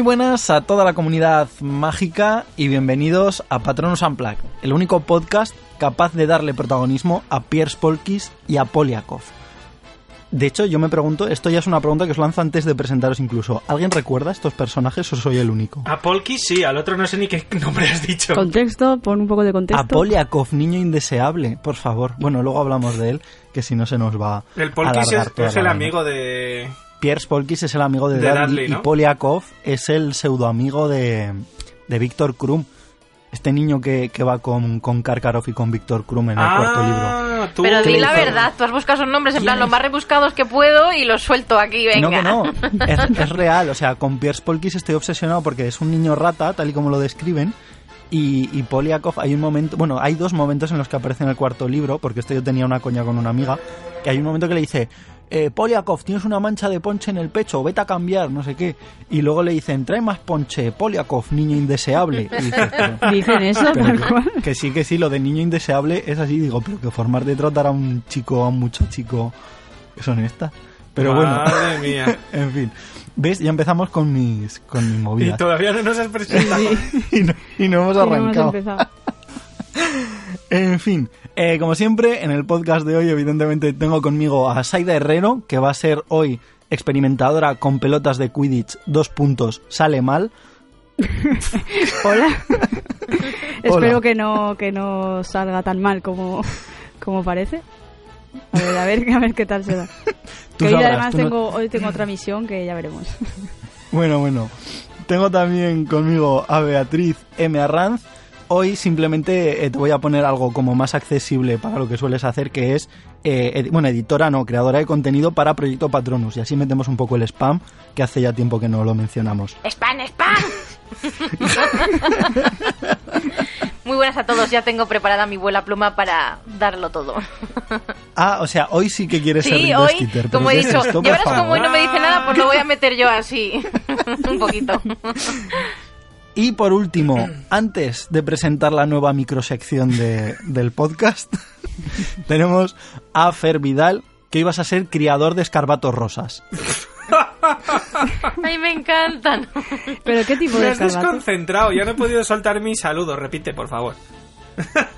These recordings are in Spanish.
Muy buenas a toda la comunidad mágica y bienvenidos a Patronus Unplugged, el único podcast capaz de darle protagonismo a Piers Polkis y a Poliakov. De hecho, yo me pregunto, esto ya es una pregunta que os lanzo antes de presentaros incluso. ¿Alguien recuerda estos personajes o soy el único? A Polkis sí, al otro no sé ni qué nombre has dicho. Contexto, pon un poco de contexto. A Poliakov, niño indeseable, por favor. Bueno, luego hablamos de él, que si no se nos va El Polkis es, toda es la el vaina. amigo de... Piers Polkis es el amigo de, De Dudley, Dudley, ¿no? y Poliakov es el pseudoamigo de, de Víctor Krum. Este niño que, que va con, con Karkaroff y con Víctor Krum en el cuarto libro. Ah, tú. Pero di ¿Qué la verdad, tú has buscado esos nombres en ¿Quién plan es? los más rebuscados que puedo y los suelto aquí, venga. No, que no. Es, es real. O sea, con Piers Polkis estoy obsesionado porque es un niño rata, tal y como lo describen. Y, y Poliakov, hay un momento. Bueno, hay dos momentos en los que aparece en el cuarto libro, porque esto yo tenía una coña con una amiga. Que hay un momento que le dice. Eh, Poliakov, tienes una mancha de ponche en el pecho, vete a cambiar, no sé qué. Y luego le dicen, trae más ponche, Poliakov, niño indeseable. Y dices, pero- Dicen eso, pero tal que- cual. que sí, que sí, lo de niño indeseable es así. Digo, pero que formar de tratar a un chico, a un muchachico, son estas. Pero bueno, Madre mía. en fin. ¿Ves? Ya empezamos con mis, con mis Y movidas. todavía no nos has presentado. Y no, y no hemos Sí, no hemos arrancado. empezado. En fin, eh, como siempre, en el podcast de hoy, evidentemente, tengo conmigo a Saida Herrero, que va a ser hoy experimentadora con pelotas de Quidditch, dos puntos, sale mal. Hola. Espero que no, que no salga tan mal como, como parece. A ver, a ver, a ver qué tal se da. Que hoy sabrás, además no- hoy tengo otra misión que ya veremos. Bueno, bueno. Tengo también conmigo a Beatriz M. Arranz. Hoy simplemente eh, te voy a poner algo como más accesible para lo que sueles hacer, que es, eh, bueno, editora no, creadora de contenido para Proyecto Patronus. Y así metemos un poco el spam, que hace ya tiempo que no lo mencionamos. ¡Spam, spam! Muy buenas a todos, ya tengo preparada mi vuela pluma para darlo todo. Ah, o sea, hoy sí que quieres ser Sí, hoy, Skeeter, ¿pero como he dicho, ya verás como hoy no me dice nada, pues lo voy a meter yo así, un poquito. Y por último, antes de presentar la nueva microsección de, del podcast, tenemos a Fer Vidal, que ibas a ser criador de escarbatos rosas. Ay, me encantan. Pero qué tipo Me de has escarbato. desconcentrado. Ya no he podido soltar mi saludo. Repite, por favor.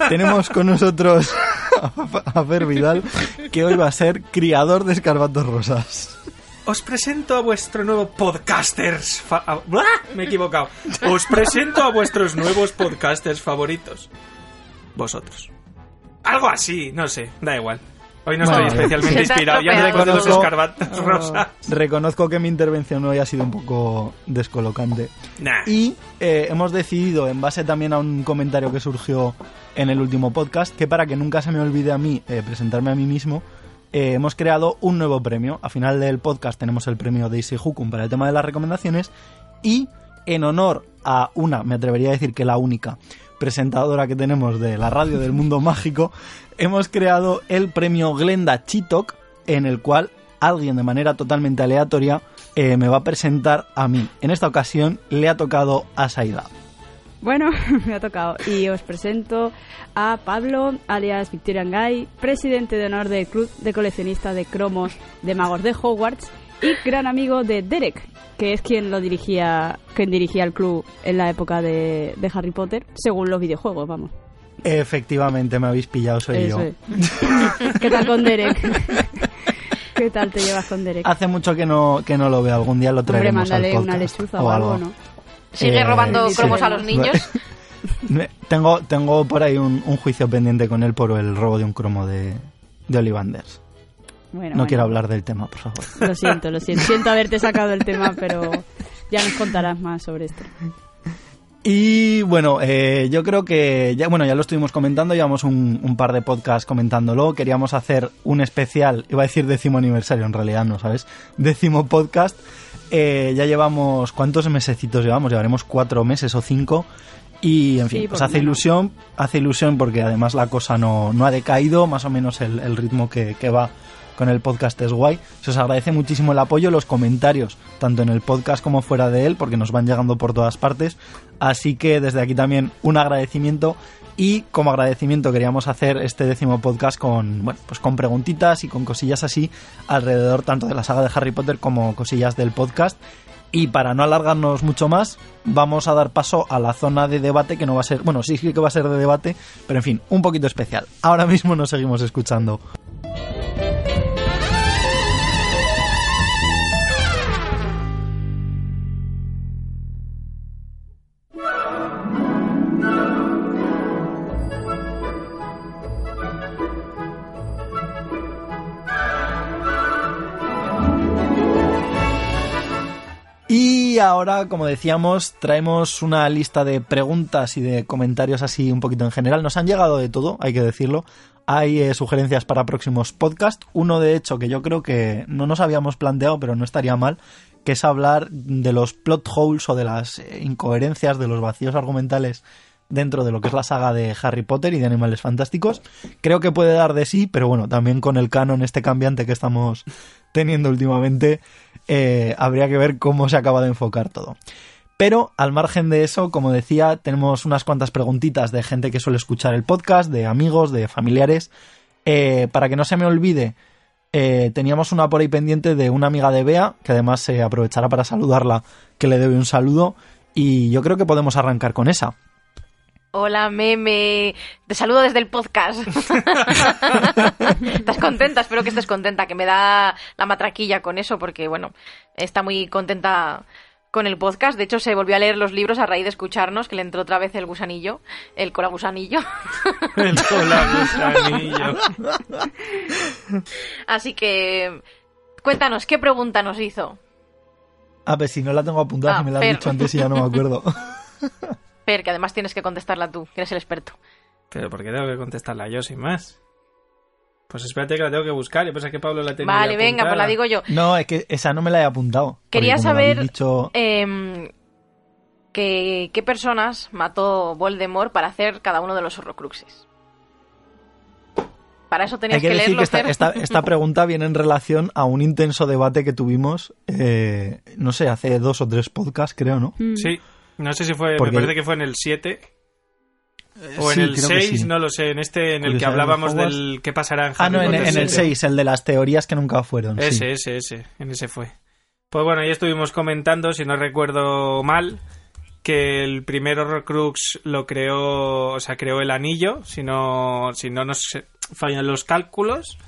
Tenemos con nosotros a, a Fer Vidal, que hoy va a ser criador de escarbatos rosas. Os presento a vuestro nuevo podcasters. fa-. Me he equivocado. Os presento a vuestros nuevos podcasters favoritos. Vosotros. Algo así, no sé, da igual. Hoy no estoy especialmente se te ha inspirado. Ya no con los escarbatos rosas. Reconozco que mi intervención hoy ha sido un poco descolocante. Nah. Y eh, hemos decidido, en base también a un comentario que surgió en el último podcast, que para que nunca se me olvide a mí eh, presentarme a mí mismo, eh, hemos creado un nuevo premio. A final del podcast tenemos el premio Daisy Hukum para el tema de las recomendaciones y en honor a una, me atrevería a decir que la única presentadora que tenemos de la radio del mundo mágico, hemos creado el premio Glenda Chitok, en el cual alguien de manera totalmente aleatoria eh, me va a presentar a mí. En esta ocasión le ha tocado a Saida. Bueno, me ha tocado. Y os presento a Pablo, alias Victorian Guy, presidente de honor del Club de Coleccionistas de Cromos de Magos de Hogwarts y gran amigo de Derek, que es quien lo dirigía, quien dirigía el club en la época de, de Harry Potter, según los videojuegos, vamos. Efectivamente, me habéis pillado, soy Eso yo. es. ¿Qué tal con Derek? ¿Qué tal te llevas con Derek? Hace mucho que no, que no lo veo, algún día lo Hombre, traeremos al mándale una podcast lechuza o algo, ¿no? Sigue Eh, robando sí. cromos a los niños. Tengo, tengo por ahí un, un juicio pendiente con él por el robo de un cromo de, de Ollivanders. Bueno, No bueno. quiero hablar del tema, por favor. Lo siento, lo siento. Siento haberte sacado el tema, pero ya nos contarás más sobre esto. Y bueno, eh, yo creo que ya, bueno, ya lo estuvimos comentando, llevamos un, un par de podcasts comentándolo. Queríamos hacer un especial, iba a decir décimo aniversario, en realidad no, ¿sabes? Décimo podcast. Eh, ya llevamos, ¿cuántos mesecitos llevamos? Llevaremos cuatro meses o cinco. Y en Sí, fin, por pues hace menos. ilusión, hace ilusión porque además la cosa no, no ha decaído, más o menos el, el ritmo que, que va con el podcast es guay. Se os agradece muchísimo el apoyo, los comentarios, tanto en el podcast como fuera de él, porque nos van llegando por todas partes. Así que desde aquí también un agradecimiento. Y como agradecimiento queríamos hacer este décimo podcast con, bueno, pues con preguntitas y con cosillas así alrededor tanto de la saga de Harry Potter como cosillas del podcast. Y para no alargarnos mucho más, vamos a dar paso a la zona de debate que no va a ser, bueno, sí que va a ser de debate, pero en fin, un poquito especial. Ahora mismo nos seguimos escuchando. Ahora, como decíamos, traemos una lista de preguntas y de comentarios así un poquito en general. Nos han llegado de todo, hay que decirlo. Hay eh, sugerencias para próximos podcasts. Uno, de hecho, que yo creo que no nos habíamos planteado, pero no estaría mal, que es hablar de los plot holes o de las eh, incoherencias, de los vacíos argumentales dentro de lo que es la saga de Harry Potter y de Animales Fantásticos. Creo que puede dar de sí, pero bueno, también con el canon este cambiante que estamos teniendo últimamente, eh, habría que ver cómo se acaba de enfocar todo. Pero al margen de eso, como decía, tenemos unas cuantas preguntitas de gente que suele escuchar el podcast, de amigos, de familiares. Eh, para que no se me olvide, eh, teníamos una por ahí pendiente de una amiga de Bea, que además se aprovechará para saludarla, que le debe un saludo. Y yo creo que podemos arrancar con esa. Hola, meme. Te saludo desde el podcast. ¿Estás contenta? Espero que estés contenta, que me da la matraquilla con eso, porque, bueno, está muy contenta con el podcast. De hecho, se volvió a leer los libros a raíz de escucharnos, que le entró otra vez el gusanillo, el cola gusanillo. El cola gusanillo. Así que, cuéntanos, ¿qué pregunta nos hizo? A ver, si no la tengo apuntada, Ah, me la has dicho antes y ya no me acuerdo. Fer, que además tienes que contestarla tú, que eres el experto. Pero ¿por qué tengo que contestarla yo sin más? Pues espérate que la tengo que buscar. Yo pensé que Pablo la tenía Vale, venga, pues la digo yo. No, es que esa no me la he apuntado. Quería saber dicho- em, que- qué personas mató Voldemort para hacer cada uno de los Horrocruxes. Para eso tenías Hay que, que, decir leerlo, que esta, Fer. esta, esta pregunta viene en relación a un intenso debate que tuvimos, eh, no sé, hace dos o tres podcasts, creo, ¿no? Mm. Sí, no sé si fue, Porque- me parece que fue en el 7 o en Sí, el creo que 6, sí. no lo sé, en este en el que de hablábamos del qué pasará en Ah, Harry no, en, el 7. 6, el de las teorías que nunca fueron. sí. Ese, ese, ese, en ese fue. Pues bueno, ya estuvimos comentando, si no recuerdo mal, que el primer Horrocrux lo creó, o sea, creó el anillo, si no, si no nos fallan los cálculos,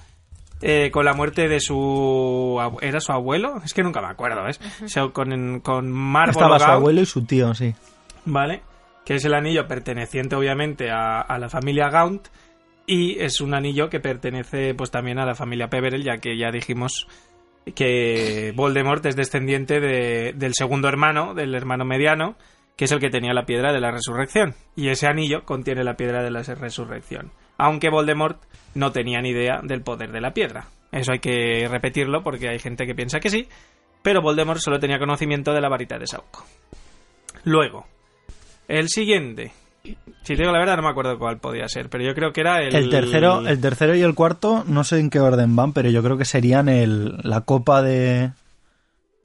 eh, con la muerte de su... ¿Era su abuelo? Es que nunca me acuerdo, ¿ves? O sea, con, con Marvel Estaba su abuelo y su tío, sí. ¿vale? Que es el anillo perteneciente, obviamente, a, a la familia Gaunt. Y es un anillo que pertenece, pues, también a la familia Peverell, ya que ya dijimos que Voldemort es descendiente de- del segundo hermano, del hermano mediano, que es el que tenía la piedra de la resurrección. Y ese anillo contiene la piedra de la resurrección. Aunque Voldemort no tenía ni idea del poder de la piedra. Eso hay que repetirlo porque hay gente que piensa que sí, pero Voldemort solo tenía conocimiento de la varita de Sauco. Luego, el siguiente. Si te digo la verdad, no me acuerdo cuál podía ser, pero yo creo que era el. El tercero, el tercero y el cuarto, no sé en qué orden van, pero yo creo que serían el, la copa de,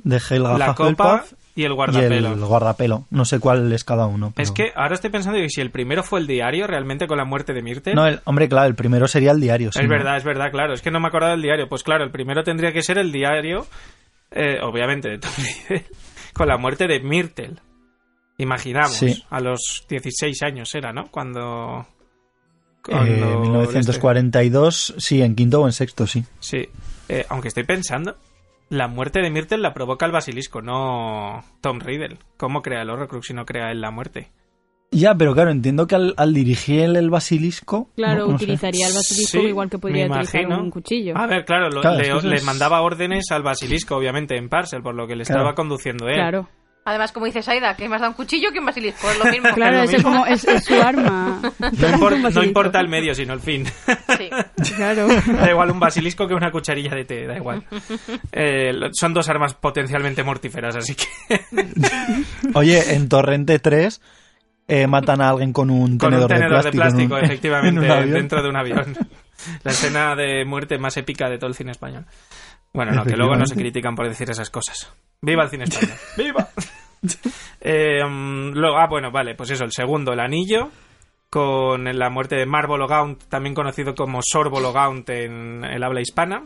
de Helga la copa y el y guardapelo. el guardapelo. No sé cuál es cada uno. pero- Es que ahora estoy pensando que si el primero fue el diario, realmente con la muerte de Myrtle. No, el, hombre, claro, el primero sería el diario. sí, es ¿no? verdad, es verdad, claro. Es que no me acordaba del diario. Pues claro, el primero tendría que ser el diario, eh, obviamente, de Tom Riddle, con la muerte de Myrtle. Imaginamos, Sí. a los 16 años era, ¿no? Cuando... Eh, cuando 1942, sí, en quinto o en sexto, sí. Sí, Eh, aunque estoy pensando, la muerte de Myrtle la provoca el basilisco, no Tom Riddle. ¿Cómo crea el Horrocrux si no crea él la muerte? Ya, pero claro, entiendo que al, al dirigir el basilisco... Claro, no- no sé. utilizaría el basilisco Sí, igual que podría utilizar un cuchillo. A ver, claro, lo- Claro, le, es mandaba órdenes al basilisco, obviamente, en Parcel, por lo que le Claro. estaba conduciendo él. Claro, Además, como dice Saida, que más da un cuchillo que un basilisco, es lo mismo. claro, lo es mismo. como es, es su arma. No, importa el medio, sino el fin. Sí. Claro. da igual un basilisco que una cucharilla de té, da igual. Eh, lo- son dos armas potencialmente mortíferas, así que Oye, en Torrente 3 eh, matan a alguien con un con un tenedor, tenedor de de plástico, plástico, en un- efectivamente, en un avión. dentro de un avión. La escena de muerte más épica de todo el cine español. Bueno, no, que luego no se critican por decir esas cosas. ¡Viva el cine español! ¡Viva! Eh, luego, ah, bueno, vale, pues eso, el segundo, el anillo, con la muerte de Marvolo Gaunt, también conocido como Sorbolo Gaunt en el habla hispana.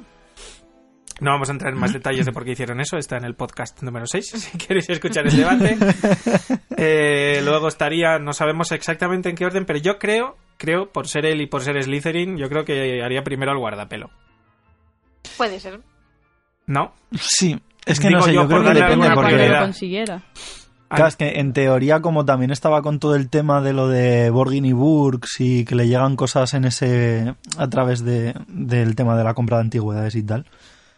No vamos a entrar en más detalles de por qué hicieron eso, está en el podcast número 6, si queréis escuchar el debate. Eh, luego estaría, no sabemos exactamente en qué orden, pero yo creo, creo, por ser él y por ser Slytherin, yo creo que haría primero al guardapelo. Puede ser. ¿No? Sí, es que Digo no sé, yo yo creo que depende porque... lo consiguiera. Claro, es que en teoría, como también estaba con todo el tema de lo de Borgin y Burks y que le llegan cosas en ese a través de, del tema de la compra de antigüedades y tal,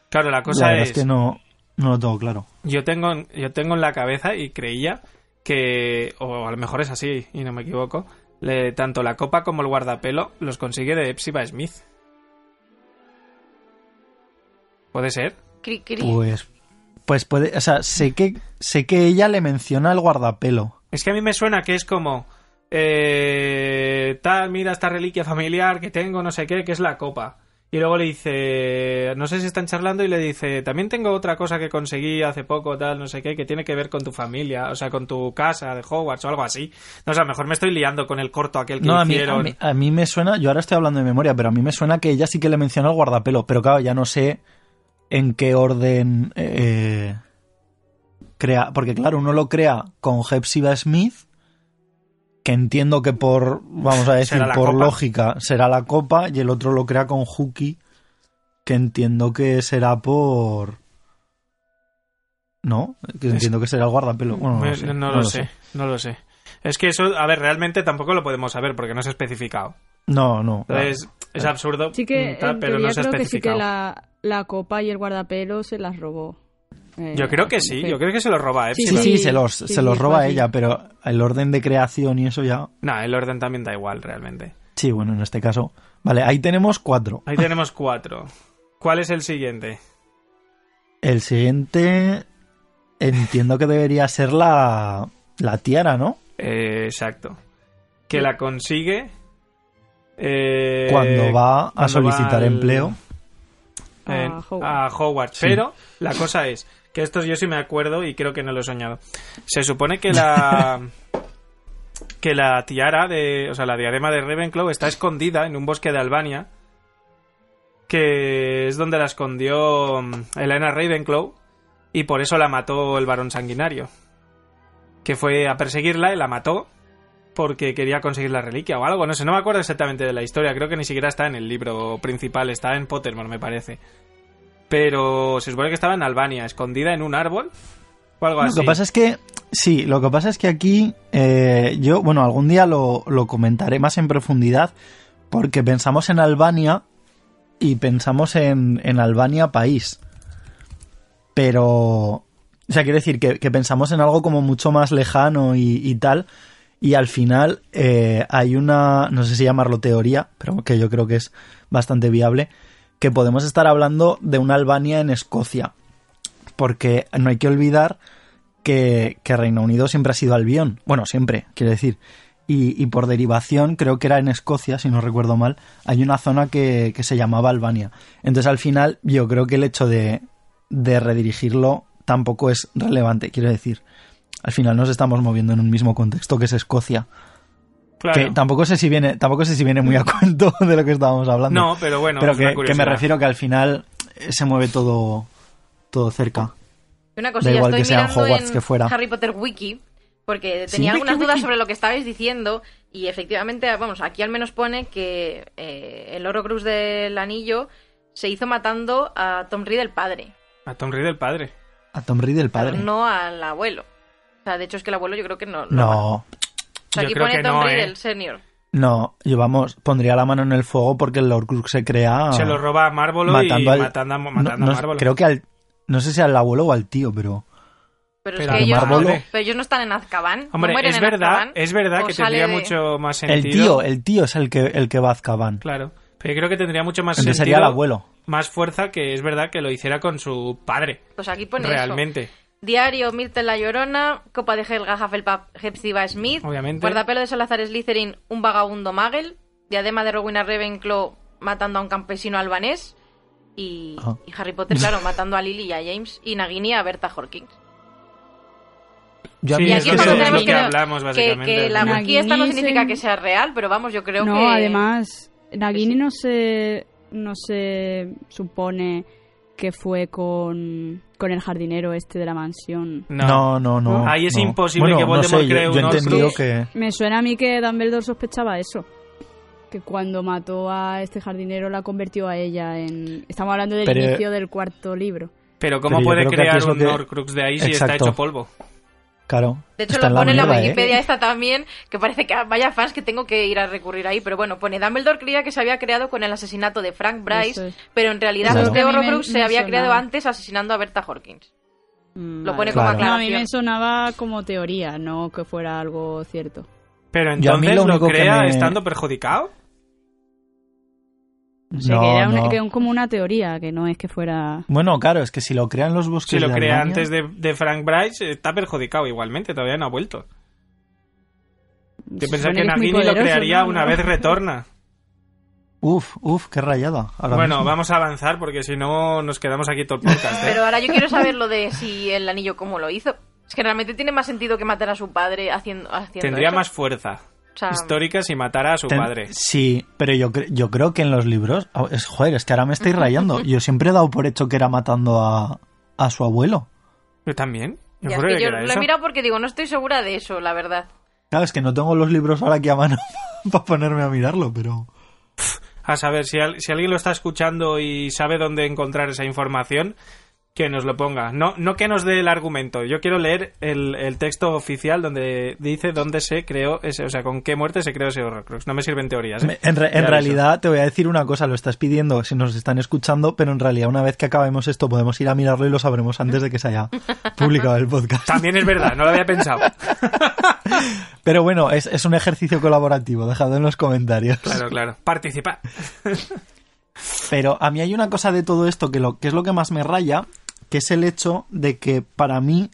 Claro, la la cosa verdad es, es que no, no lo tengo claro. yo tengo, yo tengo en la cabeza y creía que, o a lo mejor es así y no me equivoco, le- tanto la copa como el guardapelo los consigue de Epsiba Smith. ¿Puede ser? Cri, cri. Pues, pues puede, o sea, sé que, sé que ella le menciona el guardapelo. Es que a mí me suena que es como. eh, tal, mira esta reliquia familiar que tengo, no sé qué, que es la copa. Y luego le dice. No sé si están charlando y le dice. También tengo otra cosa que conseguí hace poco, tal, no sé qué, que tiene que ver con tu familia, o sea, con tu casa de Hogwarts o algo así. No sé, a lo mejor me estoy liando con el corto aquel que No, a mí, hicieron. a, mí, a mí me suena, yo ahora estoy hablando de memoria, pero a mí me suena que ella sí que le menciona el guardapelo, pero claro, ya no sé en qué orden eh, crea, porque claro, uno lo crea con Hepzibah Smith, que entiendo que por, vamos a decir, por copa. lógica será la copa, y el otro lo crea con Huki, que entiendo que será por... No, que entiendo que será el guardapelo. Bueno, no, lo sé, no lo sé, no lo sé. Es que eso, a ver, realmente tampoco lo podemos saber porque no se ha especificado. No, no. claro. Entonces, es absurdo, Sí que, tal, en pero no se ha creo que sí que la, la copa y el guardapelo se las robó. eh, Yo creo que sí, yo creo que se lo roba Sí, Epsilon. Sí, sí, Sí, se los, sí, se los sí, roba ella, pero el orden de creación y eso ya. No, el orden también da igual, realmente. Sí, bueno, en este caso. Vale, ahí tenemos cuatro. Ahí tenemos cuatro. ¿Cuál es el siguiente? El siguiente. Entiendo que debería ser la. La tiara, ¿no? Eh, exacto. Que la consigue. Eh, Cuando va a cuando solicitar va al- empleo. en- A. Sí. Pero la cosa es que esto yo sí me acuerdo y creo que no lo he soñado. Se supone que la. que la tiara de. O sea, la diadema de Ravenclaw está escondida en un bosque de Albania. Que es donde la escondió mm, Elena Ravenclaw. Y por eso la mató el varón sanguinario. Que fue a perseguirla y la mató. Porque quería conseguir la reliquia o algo. No sé, no me acuerdo exactamente de la historia. Creo que ni siquiera está en el libro principal. Está en Pottermore, me parece. Pero se supone que estaba en Albania, escondida en un árbol. O algo Lo así. que pasa es que. Sí, lo que pasa es que aquí. eh, yo, bueno, algún día lo, lo comentaré más en profundidad. Porque pensamos en Albania. Y pensamos en, en Albania país. Pero. O sea, quiero decir que, que pensamos en algo como mucho más lejano y, y tal. Y al final eh, hay una, no sé si llamarlo teoría, pero que yo creo que es bastante viable, que podemos estar hablando de una Albania en Escocia. Porque no hay que olvidar que, Reino Unido siempre ha sido Albión. Bueno, siempre, quiero decir. Y, y por derivación, creo que era en Escocia, si no recuerdo mal, hay una zona que, que se llamaba Albania. Entonces al final yo creo que el hecho de, de redirigirlo tampoco es relevante, quiero decir. Al final nos estamos moviendo en un mismo contexto que es Escocia. Claro. Que tampoco sé si viene, tampoco sé si viene muy a cuento de lo que estábamos hablando. No, pero bueno, pero es una que, que me refiero que al final eh, se mueve todo, todo cerca. Una Da cosilla, igual estoy que sea en mirando Hogwarts en que fuera. Harry Potter Wiki, porque tenía algunas dudas sobre lo que estabais diciendo, y efectivamente, vamos, aquí al menos pone que eh, el Horrocrux del anillo se hizo matando a Tom Riddle padre, A Tom Riddle padre. A Tom Riddle, el padre. no al abuelo. O sea, de hecho es que el abuelo yo creo que no. lo mata. No, O sea, Yo aquí creo pone que Tom no, Riddle ¿eh? senior. no, yo vamos, pondría la mano en el fuego porque el Horcrux se crea Se lo roba a Marvolo matando y al- matando, a- no- matando no- a Marvolo. creo que al, no sé si al abuelo o al tío, pero Pero, Pero es que ellos, Marvolo- pero ellos no están en Azkaban. no Hombre, es en verdad, Azkaban, es verdad que tendría de- mucho más sentido. el tío, el tío es el que el que va a Azkaban. Claro. Pero yo creo que tendría mucho más Entonces sentido. sería el abuelo. Más fuerza que es verdad que lo hiciera con su padre. Pues aquí pone eso. Diario Myrtle la Llorona, Copa de Helga Hufflepuff Hepzibah Smith, Obviamente. Guardapelo de Salazar Slytherin, un vagabundo Magel, Diadema de Rowena Ravenclaw matando a un campesino albanés y, Ah. y Harry Potter, claro, matando a Lily y a James y Nagini a Berta Hawkins. Yo a Sí, y aquí es lo es que es lo hablamos, básicamente. que la Nagini wiki esta no se- significa que sea real, pero vamos, yo creo no, que... además, Nagini no se, no se supone que fue con, con el jardinero este de la mansión. No, no, no. Ahí es no. imposible Bueno, que no Voldemort sé, yo- cree yo, un entendido Horcrux. que... Me suena a mí que Dumbledore sospechaba eso. Que cuando mató a este jardinero la convirtió a ella en... Estamos hablando del Pero- inicio del cuarto libro. Pero ¿cómo Pero puede crear un que- Horcrux de ahí si está Exacto. hecho polvo? Claro. De hecho, está lo pone en la mierda, ¿eh? Wikipedia esta también, que parece que vaya fans que tengo que ir a recurrir ahí, pero bueno, pone Dumbledore creía que se había creado con el asesinato de Frank Bryce, es. pero en realidad Claro. este me- Horrocrux se había sonaba. creado antes asesinando a Berta Horkins. Mm, Lo pone como Claro. No, a mí aclaración. me sonaba como teoría, no que fuera algo cierto. Pero entonces lo lo, crea me- estando perjudicado. O sea, No, que era una- no. que un- como una teoría, que no es que fuera... Bueno, claro, es que si lo crean los bosques Si lo de crea antes de, de Frank Bryce, está perjudicado igualmente, todavía no ha vuelto. Yo pensaba que muy Nagini lo crearía ¿no? una vez retorna. Uf, uf, qué rayada. ahora bueno, mismo. vamos a avanzar porque si no nos quedamos aquí todo el podcast. ¿eh? Pero ahora yo quiero saber lo de si el anillo cómo lo hizo. Es que realmente tiene más sentido que matar a su padre haciendo, haciendo Tendría eso. más fuerza O sea, histórica si matara a su Ten- padre. Sí, pero yo, yo creo que en los libros... ah, Es, joder, es que ahora me estáis rayando. Yo siempre he dado por hecho que era matando a, a su abuelo. Yo también. Yo ya, es que que yo era lo he mirado porque digo, no estoy segura de eso, la verdad. Claro, es que no tengo los libros ahora aquí a mano para ponerme a mirarlo, pero... A saber, si, al- si alguien lo está escuchando y sabe dónde encontrar esa información, que nos lo ponga. No, no que nos dé el argumento. Yo quiero leer el, el texto oficial donde dice dónde se creó ese, o sea, con qué muerte se creó ese Horrocrux. No me sirven teorías. ¿eh? En, re- en realidad, te voy a decir una cosa, lo estás pidiendo si nos están escuchando, pero en realidad una vez que acabemos esto podemos ir a mirarlo y lo sabremos antes de que se haya publicado el podcast. También es verdad, no lo había pensado. Pero bueno, es, es un ejercicio colaborativo, dejadlo en los comentarios. Claro, claro. Participa. Pero a mí hay una cosa de todo esto que, lo, que es lo que más me raya, que es el hecho de que para mí,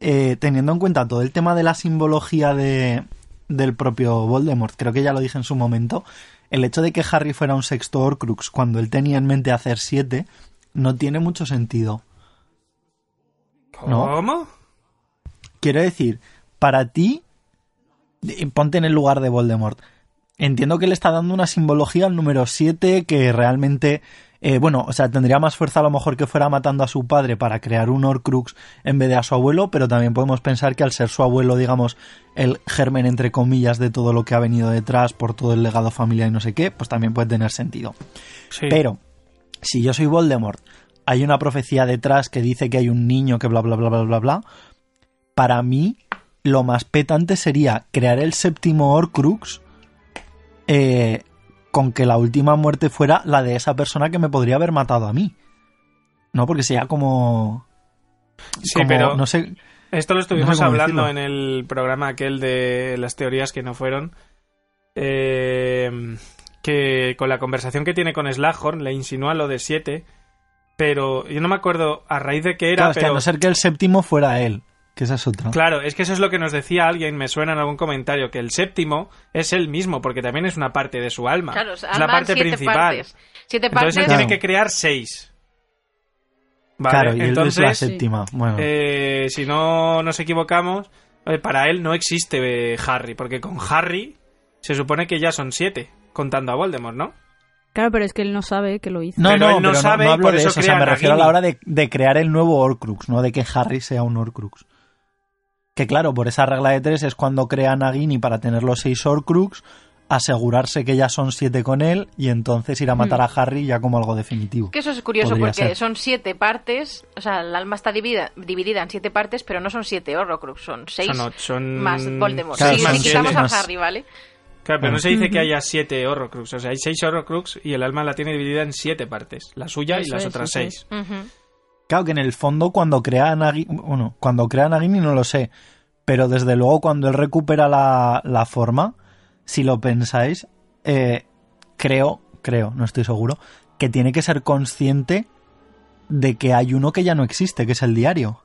eh, teniendo en cuenta todo el tema de la simbología de, del propio Voldemort, creo que ya lo dije en su momento, el hecho de que Harry fuera un sexto Horcrux cuando él tenía en mente hacer siete, no tiene mucho sentido. No. ¿Cómo? Quiero decir, para ti, y ponte en el lugar de Voldemort. Entiendo que le está dando una simbología al número 7 que realmente, eh, bueno, o sea, tendría más fuerza a lo mejor que fuera matando a su padre para crear un Horcrux en vez de a su abuelo, pero también podemos pensar que al ser su abuelo, digamos, el germen entre comillas de todo lo que ha venido detrás por todo el legado familiar y no sé qué, pues también puede tener sentido. Sí. Pero, si yo soy Voldemort, hay una profecía detrás que dice que hay un niño que bla bla bla bla bla bla. Para mí, lo más petante sería crear el séptimo Horcrux eh, con que la última muerte fuera la de esa persona que me podría haber matado a mí. No, porque sería como. Sí, como, pero No sé. esto lo estuvimos no sé cómo hablando decirlo. en el programa aquel de las teorías que no fueron. Eh, que con la conversación que tiene con Slughorn le insinúa lo de 7. Pero yo no me acuerdo a raíz de qué era. Claro, es que a pero... no ser que el séptimo fuera él. Que esa es otra. Claro, es que eso es lo que nos decía alguien, me suena en algún comentario, que el séptimo es él mismo, porque también es una parte de su alma. Claro, es alma la parte siete principal. Partes. Siete Entonces partes. tiene Claro. que crear seis. Vale, claro, y él es la entonces, séptima. Bueno, eh, si no nos equivocamos, eh, para él no existe eh, Harry, porque con Harry se supone que ya son siete, contando a Voldemort, ¿no? Claro, pero es que él no sabe que lo hizo. No, Pero no, él no pero sabe no, hablo por de eso eso. O sea, me refiero a la hora de, de crear el nuevo Horcrux, no de que Harry sea un Horcrux. Que claro, por esa regla de tres es cuando crea Nagini para tener los seis Horcrux, asegurarse que ya son siete con él y entonces ir a matar a Harry ya como algo definitivo. Que eso es curioso Podría porque ser. son siete partes, o sea, el alma está dividida, dividida en siete partes, pero no son siete Horrocrux, son seis Son ocho, son más Voldemort. Claro, sí, son si quitamos a Harry, ¿vale? Claro, pero no se dice que haya siete Horrocrux, o sea, hay seis Horrocrux y el alma la tiene dividida en siete partes, la suya y las es, otras seis. Claro que en el fondo cuando crea a Nagini, bueno, cuando crea a Nagini no lo sé, pero desde luego cuando él recupera la, la forma, si lo pensáis, eh, creo, creo, no estoy seguro, que tiene que ser consciente de que hay uno que ya no existe, que es el diario.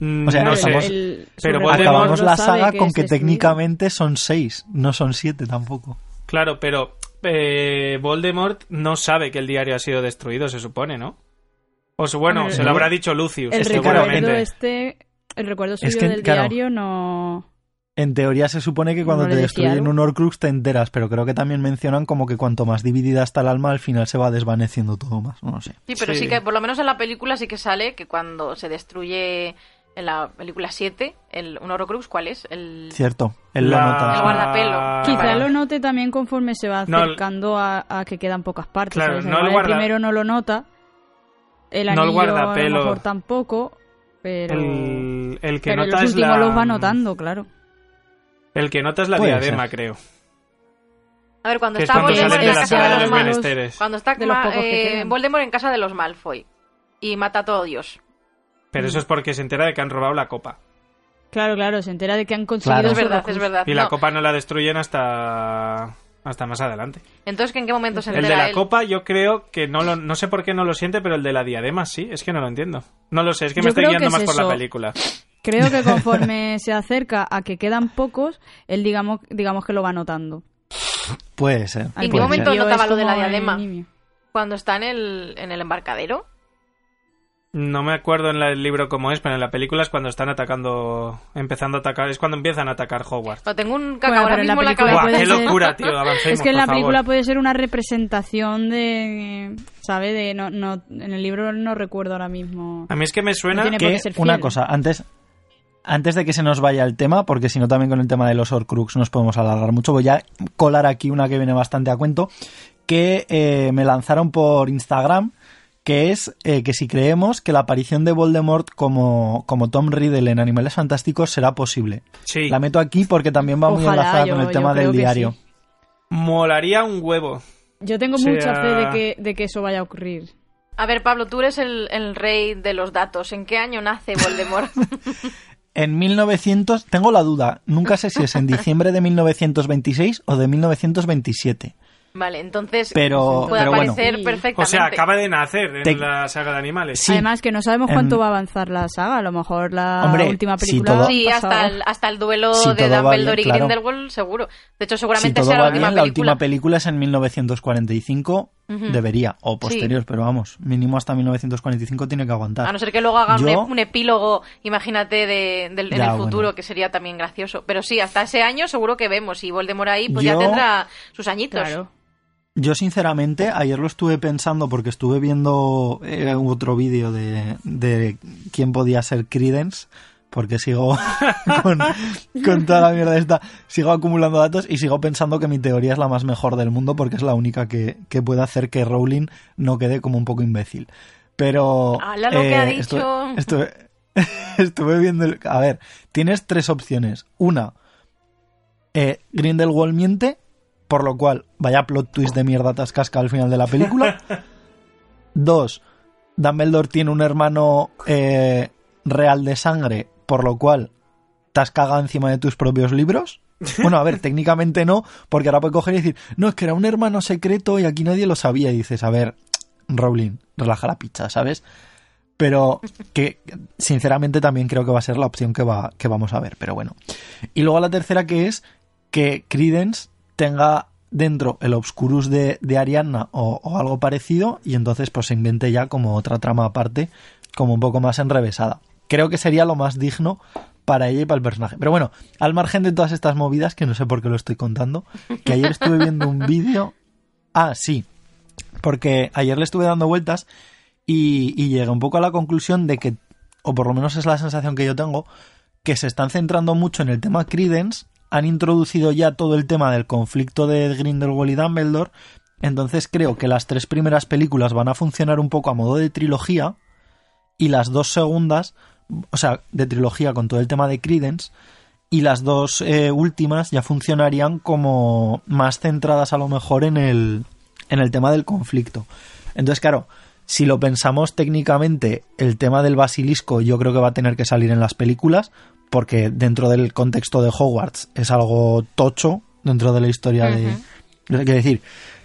Mm, O sea, no estamos- el- pero Acabamos la saga que con que destruido. técnicamente son seis, no son siete tampoco. Claro, pero eh, Voldemort no sabe que el diario ha sido destruido, se supone, ¿no? O su, bueno, Hombre, se lo habrá dicho Lucius, El Es que, recuerdo seguramente. este, el recuerdo suyo Es que, del claro. diario no... En teoría se supone que cuando ¿No te destruyen un Horcrux te enteras, pero creo que también mencionan como que cuanto más dividida está el alma, al final se va desvaneciendo todo más. No sé. Sí, pero sí. Sí. que por lo menos en la película sí que sale que cuando se destruye en la película 7, el, un Horcrux, ¿cuál es? El... Cierto, él La- lo nota. El guardapelo. Quizá Vale. lo note también conforme se va No, acercando a, a que quedan pocas partes. Claro, ¿sabes? no el guarda- primero no lo nota, el No el anillo a lo guardapelo. mejor tampoco, pero, El, el que pero nota los es últimos la... los va notando, claro. El que nota es la Puede diadema, ser. creo. A ver, cuando Que es está cuando Voldemort en de la casa sala de de los. Cuando está De los Ma- pocos que eh. Voldemort en casa de los Malfoy y mata a todo Dios. Pero eso es porque se entera de que han robado la copa. Claro, claro, se entera de que han conseguido Claro. Es verdad, es verdad. Y la No. copa no la destruyen hasta hasta más adelante. Entonces, ¿en qué momento se El de la él? copa yo creo que no lo, no sé por qué no lo siente, pero el de la diadema sí, es que no lo entiendo. No lo sé, es que me Yo estoy creo guiando que más es por la eso. película. Creo que conforme se acerca a que quedan pocos, él digamos, digamos que lo va notando. Puede ser. ¿Y en qué momento ser. Notaba es lo de la diadema? Cuando está en el, en el embarcadero. No me acuerdo en el libro cómo es, pero en la película es cuando están atacando, empezando a atacar, es cuando empiezan a atacar Hogwarts. Tengo un Bueno, cacao ahora pero en la mismo en la película cabeza. qué ser- locura, tío, avancemos, Es que en la película favor. puede ser una representación de, ¿sabe? De no, no, en el libro no recuerdo ahora mismo. A mí es que me suena No que una cosa, antes, antes de que se nos vaya el tema, porque si no también con el tema de los Horcrux nos podemos alargar mucho, voy a colar aquí una que viene bastante a cuento, que eh, me lanzaron por Instagram, que es eh, que si creemos que la aparición de Voldemort como, como Tom Riddle en Animales Fantásticos será posible. Sí, La meto aquí porque también va muy Ojalá, enlazada yo- con el yo tema del diario. sí. molaría un huevo. Yo tengo O sea- mucha fe de que, de que eso vaya a ocurrir. A ver, Pablo, tú eres el, el rey de los datos. ¿En qué año nace Voldemort? En 1900, tengo la duda, nunca sé si es en diciembre de 1926 o de 1927. Vale, entonces Pero, puede pero bueno, aparecer Sí. perfectamente. O sea, acaba de nacer en Te- la saga de animales. Sí. Además que no sabemos Em, cuánto va a avanzar la saga. A lo mejor la Hombre, última si película... todo- Sí, ha hasta el, hasta el duelo Si de Dumbledore bien, y claro. Grindelwald, seguro. De hecho, si seguramente todo sea la última bien, la película. última película es en 1945, Ujú. debería, o posterior, pero vamos, mínimo hasta 1945 tiene que aguantar. A no ser que luego hagan un Yo- un, epílogo, imagínate, de, del- en Ya, el futuro, bueno. que sería también gracioso. Pero sí, hasta ese año seguro que vemos. Y Voldemort ahí, pues Yo- ya tendrá sus añitos. Claro. Yo sinceramente ayer lo estuve pensando porque estuve viendo eh, otro vídeo de, de quién podía ser Credence porque sigo con, con toda la mierda esta, sigo acumulando datos y sigo pensando que mi teoría es la más mejor del mundo porque es la única que, que puede hacer que Rowling no quede como un poco imbécil. Pero... eh, ¡Hala lo que ha estuve- dicho! Estuve, estuve viendo... el- a ver, tienes tres opciones. Una, eh, Grindelwald miente, por lo cual, vaya plot twist de mierda tascasca al final de la película. Dos, Dumbledore tiene un hermano eh, real de sangre, por lo cual te has cagado encima de tus propios libros. Bueno, a ver, técnicamente no, porque ahora puede coger y decir, no, es que era un hermano secreto y aquí nadie lo sabía. Y dices, a ver, Rowling, relaja la picha, ¿sabes? Pero que sinceramente también creo que va a ser la opción que, va, que vamos a ver, pero bueno. Y luego la tercera que es que Credence tenga dentro el Obscurus de, de Ariadna o, algo parecido y entonces pues se invente ya como otra trama aparte, como un poco más enrevesada. Creo que sería lo más digno para ella y para el personaje. Pero bueno, al margen de todas estas movidas, que no sé por qué lo estoy contando, que ayer estuve viendo un vídeo... Ah, sí, porque ayer le estuve dando vueltas y, y llegué un poco a la conclusión de que, o por lo menos es la sensación que yo tengo, que se están centrando mucho en el tema Credence, han introducido ya todo el tema del conflicto de Grindelwald y Dumbledore, entonces creo que las tres primeras películas van a funcionar un poco a modo de trilogía y las dos segundas, o sea, de trilogía con todo el tema de Credence, y las dos eh, últimas ya funcionarían como más centradas a lo mejor en el, en el tema del conflicto. Entonces, claro, si lo pensamos técnicamente, el tema del basilisco yo creo que va a tener que salir en las películas, porque dentro del contexto de Hogwarts es algo tocho dentro de la historia de... Quiero decir,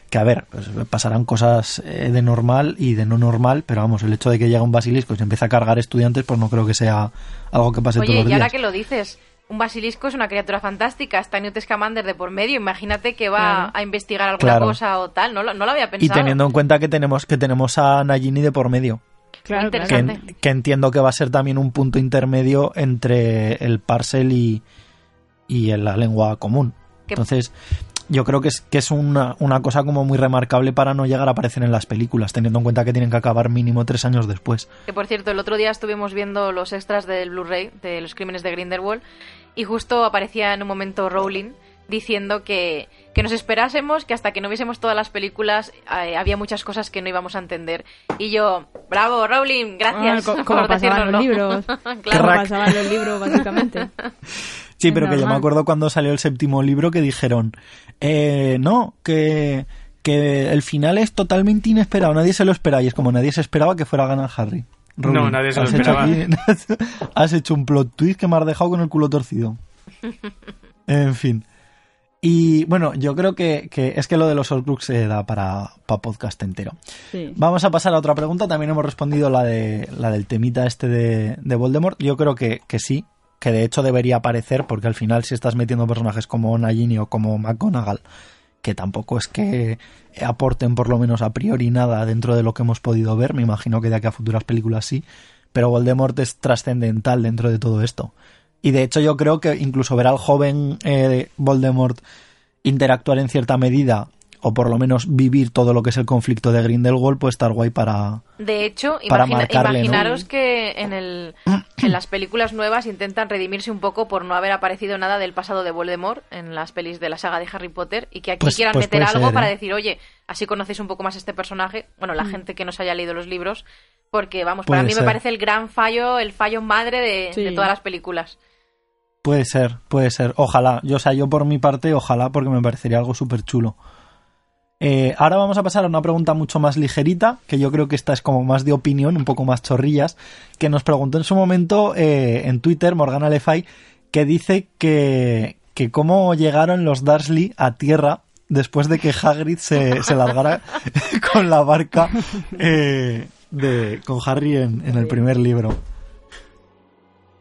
que a ver, pues pasarán cosas eh, de normal y de no normal, pero vamos, el hecho de que llegue un basilisco y se empiece a cargar estudiantes, pues no creo que sea algo que pase Oye, todos los y ahora días. que lo dices, un basilisco es una criatura fantástica, está Newt Scamander de por medio, imagínate que va Claro. a investigar alguna Claro. cosa o tal, no lo, no lo había Y pensado. teniendo en cuenta que tenemos, que tenemos a Nagini de por medio. Claro, que, entiendo que va a ser también un punto intermedio entre el Parcel y, y la lengua común. Entonces, yo creo que es, que es una, una cosa como muy remarcable para no llegar a aparecer en las películas, teniendo en cuenta que tienen que acabar mínimo tres años después. Que por cierto, el otro día estuvimos viendo los extras del Blu-ray de los crímenes de Grindelwald y justo aparecía en un momento Rowling diciendo que, que nos esperásemos, que hasta que no viésemos todas las películas eh, había muchas cosas que no íbamos a entender. Y yo, bravo, Rowling, gracias Ah, como pasaban los libros. Como claro. Crack. pasaban los libros, básicamente. Sí, Es pero que yo me acuerdo cuando salió el séptimo libro que dijeron, eh, no, que, que el final es totalmente inesperado, nadie se lo esperaba, y es como nadie se esperaba que fuera a ganar Harry. No, nadie se lo hecho esperaba. aquí- has hecho un plot twist que me has dejado con el culo torcido. En fin. Y bueno, yo creo que, que es que lo de los Horcrux se da para, para podcast entero. Sí. Vamos a pasar a otra pregunta. También hemos respondido la de la del temita este de, de Voldemort. Yo creo que, que sí, que de hecho debería aparecer, porque al final si estás metiendo personajes como Nagini o como McGonagall, que tampoco es que aporten por lo menos a priori nada dentro de lo que hemos podido ver, me imagino que de aquí a futuras películas sí, pero Voldemort es trascendental dentro de todo esto. Y de hecho yo creo que incluso ver al joven eh, Voldemort interactuar en cierta medida o por lo menos vivir todo lo que es el conflicto de Grindelwald puede estar guay para... De hecho, Para imagina- marcarle, ¿no? imaginaros que en, el, en las películas nuevas intentan redimirse un poco por no haber aparecido nada del pasado de Voldemort en las pelis de la saga de Harry Potter y que aquí Pues- quieran pues meter algo ser, para ¿eh? decir, oye, así conocéis un poco más este personaje, bueno, la gente que no se haya leído los libros, porque vamos, para mí ser. me parece el gran fallo, el fallo madre de, Sí. de todas las películas. Puede ser, puede ser. Ojalá. Yo, o sea, yo por mi parte, ojalá, porque me parecería algo súper chulo. Eh, ahora vamos a pasar a una pregunta mucho más ligerita, que yo creo que esta es como más de opinión, un poco más chorrillas, que nos preguntó en su momento eh, en Twitter Morgana Lefay, que dice que, que cómo llegaron los Dursley a tierra después de que Hagrid se, se largara con la barca eh, de, con Harry en, en el primer libro.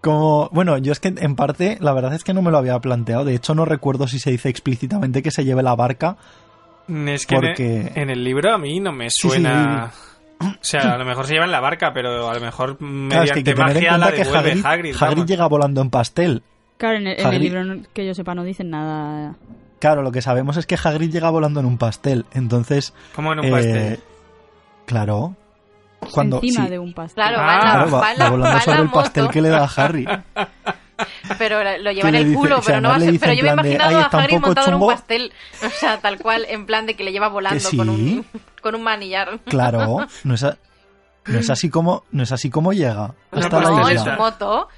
Como, bueno, yo es que en parte, la verdad es que no me lo había planteado. De hecho, no recuerdo si se dice explícitamente que se lleve la barca. Es que en Porque- el- en, el libro a mí no me Sí, sí, suena... O sea, a lo mejor se lleva en la barca, pero a lo mejor Claro, es que hay mediante que tener en magia la cuenta que devuelve Hagrid, Hagrid. Hagrid llega volando en pastel. Claro, en el, en el Hagrid- libro que yo sepa no dicen nada. Claro, lo que sabemos es que Hagrid llega volando en un pastel. Entonces, Como en un eh, pastel. claro. Cuando, encima sí, de un pastel. Claro, Ah. va en la, claro, va, va va la- volando va sobre el pastel que le da a Harry. Pero lo lleva en el dice- culo, o sea, pero no va a ser. Pero yo me he imaginado "Ay, a Harry montado en un chungo". pastel. O sea, tal cual, en plan de que le lleva volando Que con, sí. un, con un manillar. Claro, no es, a- no es así como no es así como llega hasta la No, en su isla. moto.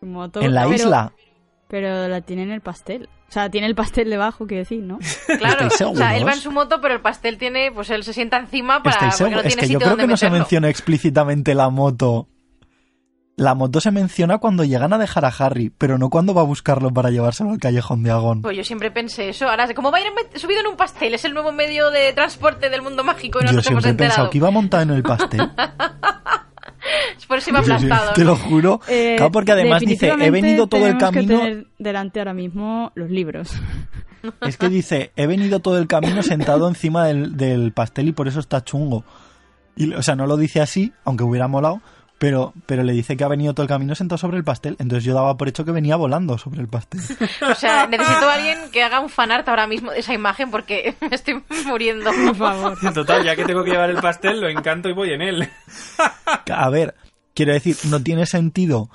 Su moto, En la pero- isla. Pero la tiene en el pastel. O sea, tiene el pastel debajo, quiero decir, ¿no? Claro, ¿Estáis o sea, él va en su moto, pero el pastel tiene, pues él se sienta encima para ¿Estáis porque no tiene es que sitio yo creo que no se meterlo. menciona explícitamente la moto. La moto se menciona cuando llegan a dejar a Harry, pero no cuando va a buscarlo para llevárselo al callejón de Agón. Pues yo siempre pensé eso. Ahora, como va a ir en- subido en un pastel, es el nuevo medio de transporte del mundo mágico y no Yo nos hemos siempre he pensado enterado. que iba montado en el pastel. Es por eso iba aplastado. Te lo juro. Eh, Claro, porque además dice, he venido todo el tenemos que camino... tener delante ahora mismo los libros. Es que dice, he venido todo el camino sentado encima del, del pastel y por eso está chungo. Y, o sea, no lo dice así, aunque hubiera molado, pero, pero le dice que ha venido todo el camino sentado sobre el pastel. Entonces yo daba por hecho que venía volando sobre el pastel. O sea, necesito a alguien que haga un fanart ahora mismo de esa imagen porque me estoy muriendo. Por favor. Total, ya que tengo que llevar el pastel, lo encanto y voy en él. A ver, quiero decir, no tiene sentido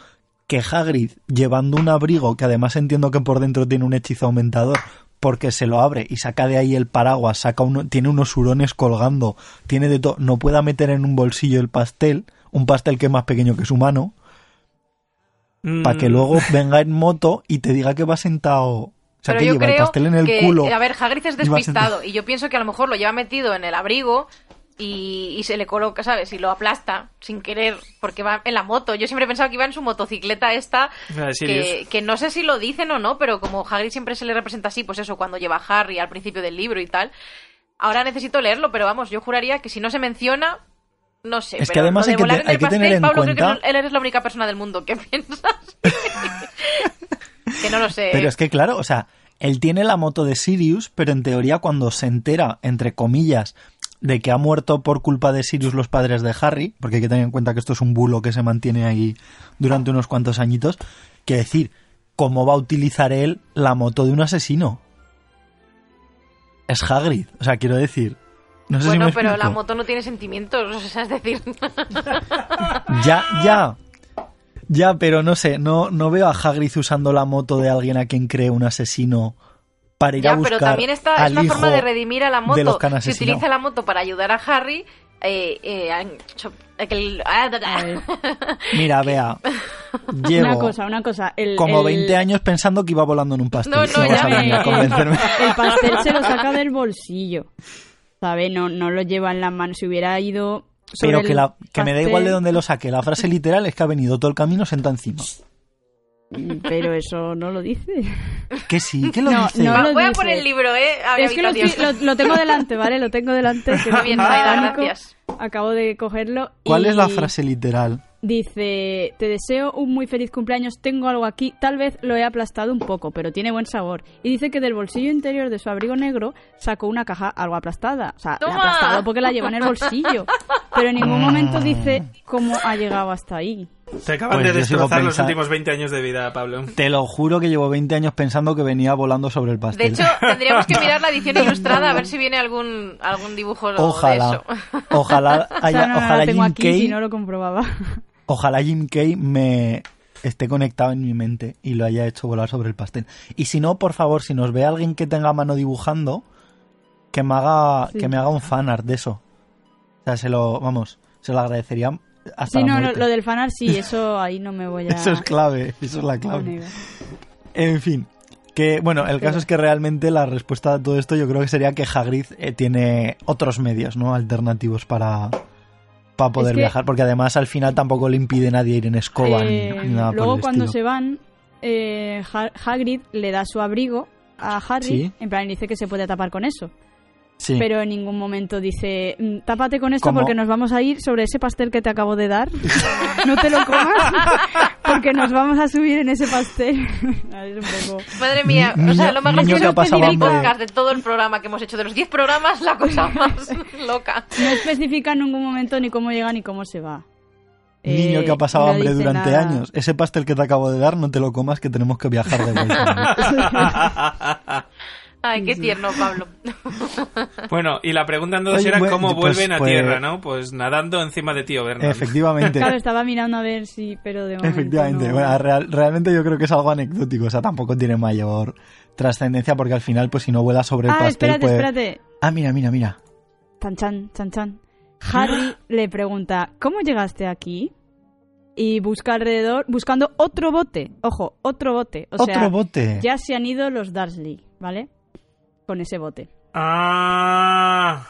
que Hagrid, llevando un abrigo, que además entiendo que por dentro tiene un hechizo aumentador, porque se lo abre y saca de ahí el paraguas, saca uno, tiene unos hurones colgando, tiene de todo, no pueda meter en un bolsillo el pastel, un pastel que es más pequeño que su mano, para que Mm, luego venga en moto y te diga que va sentado, o sea, Pero que yo lleva el pastel en el que, culo. a ver, Hagrid es despistado y yo pienso que a lo mejor lo lleva metido en el abrigo y, y se le coloca, ¿sabes? Y lo aplasta sin querer porque va en la moto. Yo siempre he pensado que iba en su motocicleta esta, que, que no sé si lo dicen o no, pero como Hagrid siempre se le representa así, pues eso, cuando lleva a Harry al principio del libro y tal. Ahora necesito leerlo, pero vamos, yo juraría que si no se menciona, no sé. Es que pero además hay que te- hay que tener en Pablo, creo cuenta- que él eres la única persona del mundo que piensas. que no lo sé. Pero es que claro, o sea, él tiene la moto de Sirius, pero en teoría cuando se entera, entre comillas, de que ha muerto por culpa de Sirius los padres de Harry, porque hay que tener en cuenta que esto es un bulo que se mantiene ahí durante unos cuantos añitos, que decir, ¿cómo va a utilizar él la moto de un asesino? Es Hagrid, o sea, quiero decir. No sé si bueno, pero la moto no tiene sentimientos, o sea, es decir... Ya, ya. Ya, pero no sé, no, no veo a Hagrid usando la moto de alguien a quien cree un asesino para ir a ya, buscar pero también está, es al una hijo forma de redimir a la de los moto. que han Si utiliza la moto para ayudar a Harry... Eh, eh, han-. A. Mira, vea, llevo Una cosa, una cosa. El, como el- 20 años pensando que iba volando en un pastel. No, no, vas ya a me- venir a convencerme. El pastel se lo saca del bolsillo. ¿Sabe? No, no lo lleva en la mano. Si hubiera ido. sobre Pero el que, la, que me da igual de dónde lo saque. La frase literal es que ha venido todo el camino sentado encima. mm, Pero eso no lo dice. Que sí, que lo No, dice. no lo voy a poner el libro, ¿eh? A Es que lo, tengo delante, ¿vale? Lo tengo delante. que no bien. Acabo de cogerlo. ¿Cuál y es la frase literal? Dice, te deseo un muy feliz cumpleaños, tengo algo aquí, tal vez lo he aplastado un poco, pero tiene buen sabor. Y dice que del bolsillo interior de su abrigo negro sacó una caja algo aplastada. O sea, la ha aplastado porque la lleva en el bolsillo. Pero en ningún momento dice cómo ha llegado hasta ahí. Te acaban Pues de destrozar los últimos 20 años de vida, Pablo. Te lo juro que llevo 20 años pensando que venía volando sobre el De pastel. hecho, tendríamos que mirar la edición ilustrada a ver si viene algún, algún dibujo de ojalá, eso. ojalá, O sea, haya- no, no, ojalá la tengo Jim aquí, Kay, si no lo comprobaba. Ojalá Jim Kay me esté conectado en mi mente y lo haya hecho volar sobre el pastel. Y si no, por favor, si nos ve alguien que tenga mano dibujando, que me haga, Sí. que me haga un fanart de eso. O sea, se lo, vamos, se lo agradecería hasta Sí, la no, no, muerte. lo del fanar sí, eso ahí no me voy a... Eso es clave, eso es la clave. En fin, que bueno, el caso es que realmente la respuesta a todo esto yo creo que sería que Hagrid eh, tiene otros medios, ¿no? Alternativos para, para poder Es que- viajar, porque además al final tampoco le impide nadie ir en escoba ni- Eh, ni, nada por luego el cuando estilo. se van, eh, Ha- Hagrid le da su abrigo a Harry, Sí. en plan dice que se puede tapar con eso. Sí. Pero en ningún momento dice, "Mm, tápate con esto ¿Cómo? porque nos vamos a ir sobre ese pastel que te acabo de dar. no te lo comas porque nos vamos a subir en ese pastel. es un poco... Madre mía, o sea, lo más que gracioso es el hambre. podcast de todo el programa que hemos hecho. De los 10 programas, la cosa más loca. No especifica en ningún momento ni cómo llega ni cómo se va. Niño Eh, que ha pasado no hambre durante nada. años. Ese pastel que te acabo de dar, no te lo comas, que tenemos que viajar de vuelta. Ay, qué tierno, Pablo. Bueno, y la pregunta entonces Oye, era bueno, cómo pues, vuelven a pues- tierra, ¿no? Pues nadando encima de tío Vernon. Efectivamente. Claro, estaba mirando a ver si, pero de momento Efectivamente. no. Bueno, real- realmente yo creo que es algo anecdótico. O sea, tampoco tiene mayor trascendencia porque al final, pues si no vuela sobre el Ah, pastel, espérate, pues... espérate. Ah, mira, mira, mira. Chan, chan, chan, chan. Harry le pregunta, ¿cómo llegaste aquí? Y busca alrededor, buscando otro bote. Ojo, otro bote. O Otro sea, bote. ya se han ido los Dursley, ¿vale? Con ese bote. Ah.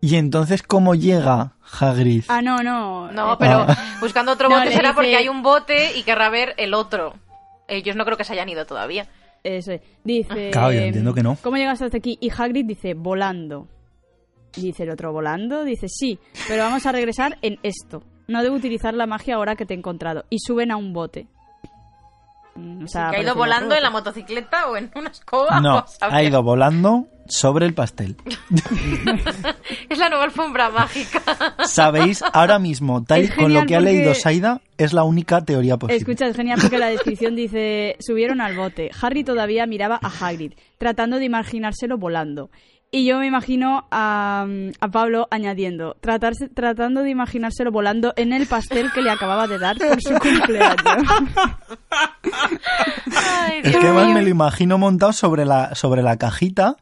Y entonces, ¿cómo llega Hagrid? Ah, no, no. No, eh, pero Ah. buscando otro bote será dice- porque hay un bote y querrá ver el otro. Ellos no creo que se hayan ido todavía. Eso es. Dice... Claro, yo entiendo que no. ¿Cómo llegaste hasta aquí? Y Hagrid dice, volando. Y dice el otro, ¿volando? Dice, sí, pero vamos a regresar en esto. No debo utilizar la magia ahora que te he encontrado. Y suben a un bote. Mm, O sea, ¿Que ha ido volando en la motocicleta o en una escoba? No, ha ido volando sobre el pastel. Es la nueva alfombra mágica. Sabéis, ahora mismo, tal con lo que ha leído Saida, es la única teoría posible. Escucha, es genial porque la descripción dice, subieron al bote. Harry todavía miraba a Hagrid, tratando de imaginárselo volando. Y yo me imagino a, a Pablo añadiendo, tratarse, tratando de imaginárselo volando en el pastel que le acababa de dar por su cumpleaños. Ay, Es que además mío. me lo imagino montado sobre la, sobre la cajita,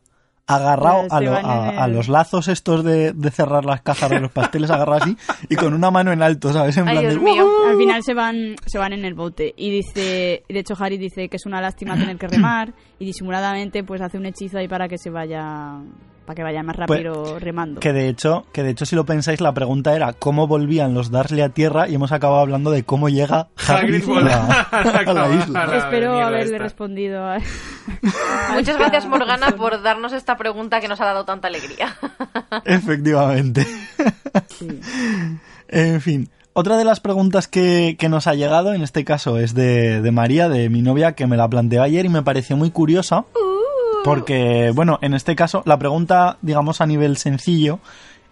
agarrado a, lo- a- los lazos estos de, de cerrar las cajas de los pasteles, agarrado así, y con una mano en alto, ¿sabes? En Ay, plan Dios de, mío. Al final se van, se van en el bote y dice, de hecho Harry dice que es una lástima tener que remar y disimuladamente pues hace un hechizo ahí para que se vaya, para que vaya más Pues, rápido remando. Que de hecho, que de hecho si lo pensáis la pregunta era cómo volvían los Dursley a tierra y hemos acabado hablando de cómo llega Hagrid Hagrid a la, a la a isla. la Espero haberle esta. respondido a... Muchas gracias, Morgana, por darnos esta pregunta que nos ha dado tanta alegría. Efectivamente. Sí. En fin, otra de las preguntas que, que nos ha llegado, en este caso, es de, de María, de mi novia, que me la planteó ayer y me pareció muy curiosa. Porque, bueno, en este caso, la pregunta, digamos, a nivel sencillo,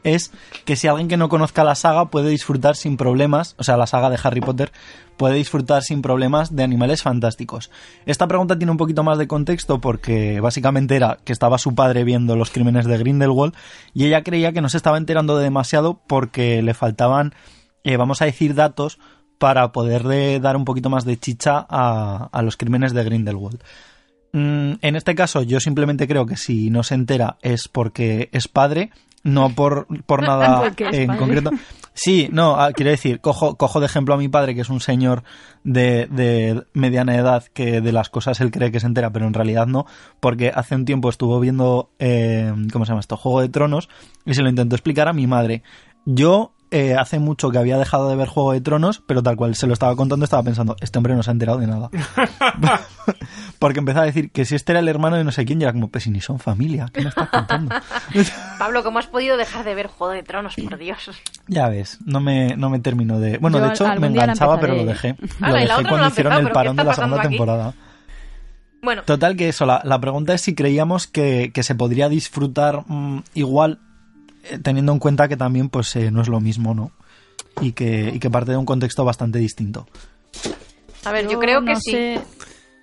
es que si alguien que no conozca la saga puede disfrutar sin problemas, o sea, la saga de Harry Potter, puede disfrutar sin problemas de animales fantásticos. Esta pregunta tiene un poquito más de contexto porque básicamente era que estaba su padre viendo los crímenes de Grindelwald y ella creía que no se estaba enterando de demasiado porque le faltaban, eh, vamos a decir, datos para poderle dar un poquito más de chicha a, a los crímenes de Grindelwald. Mm, en este caso, yo simplemente creo que si no se entera es porque es padre, no por, por nada en padre. concreto. Sí, no, ah, quiero decir, cojo, cojo de ejemplo a mi padre, que es un señor de, de mediana edad, que de las cosas él cree que se entera, pero en realidad no, porque hace un tiempo estuvo viendo, eh, ¿cómo se llama esto? Juego de Tronos, y se lo intentó explicar a mi madre. Yo eh, hace mucho que había dejado de ver Juego de Tronos, pero tal cual se lo estaba contando, estaba pensando, este hombre no se ha enterado de nada. Porque empezaba a decir que si este era el hermano de no sé quién, y era como, pues si ni son familia, ¿qué me estás contando? Pablo, ¿cómo has podido dejar de ver Juego de Tronos, por Dios? ya ves, no me, no me terminó de... Bueno, Yo de hecho, me enganchaba, pero lo dejé. Lo dejé no cuando hicieron empezado, el ¿pero qué parón de la segunda aquí? temporada. Bueno, Total que eso, la, la pregunta es si creíamos que, que se podría disfrutar mm, igual, teniendo en cuenta que también pues eh, no es lo mismo, ¿no? Y que, y que parte de un contexto bastante distinto. a ver, yo, creo que sí.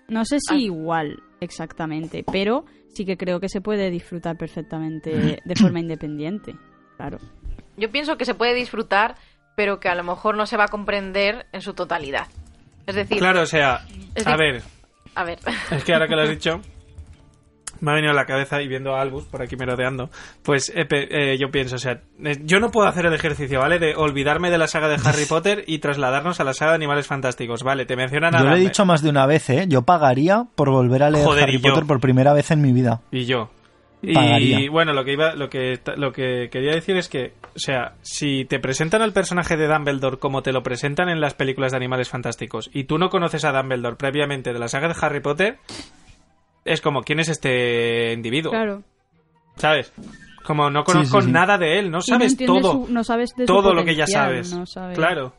no sé si Ah. igual exactamente, pero sí que creo que se puede disfrutar perfectamente de forma independiente. Claro. Yo pienso que se puede disfrutar, pero que a lo mejor no se va a comprender en su totalidad. Es decir, Claro, o sea, a ver, a ver, es que ahora que lo has dicho, me ha venido a la cabeza y viendo a Albus por aquí merodeando, pues eh, eh, yo pienso, o sea, eh, yo no puedo hacer el ejercicio, ¿vale? De olvidarme de la saga de Harry Potter y trasladarnos a la saga de Animales Fantásticos, ¿vale? Te mencionan a Yo lo he dicho más de una vez, ¿eh? Yo pagaría por volver a leer Joder, Harry y. Potter por primera vez en mi vida. Y yo. Y Pagaría. bueno, lo que iba, lo que, lo que quería decir es que, o sea, si te presentan al personaje de Dumbledore como te lo presentan en las películas de Animales Fantásticos y tú no conoces a Dumbledore previamente de la saga de Harry Potter, es como, ¿quién es este individuo? Claro. ¿Sabes? Como no conozco sí, sí. nada de él, no no sabes entiendes todo, su- no sabes de su todo lo que ya sabes. no sabes- Claro.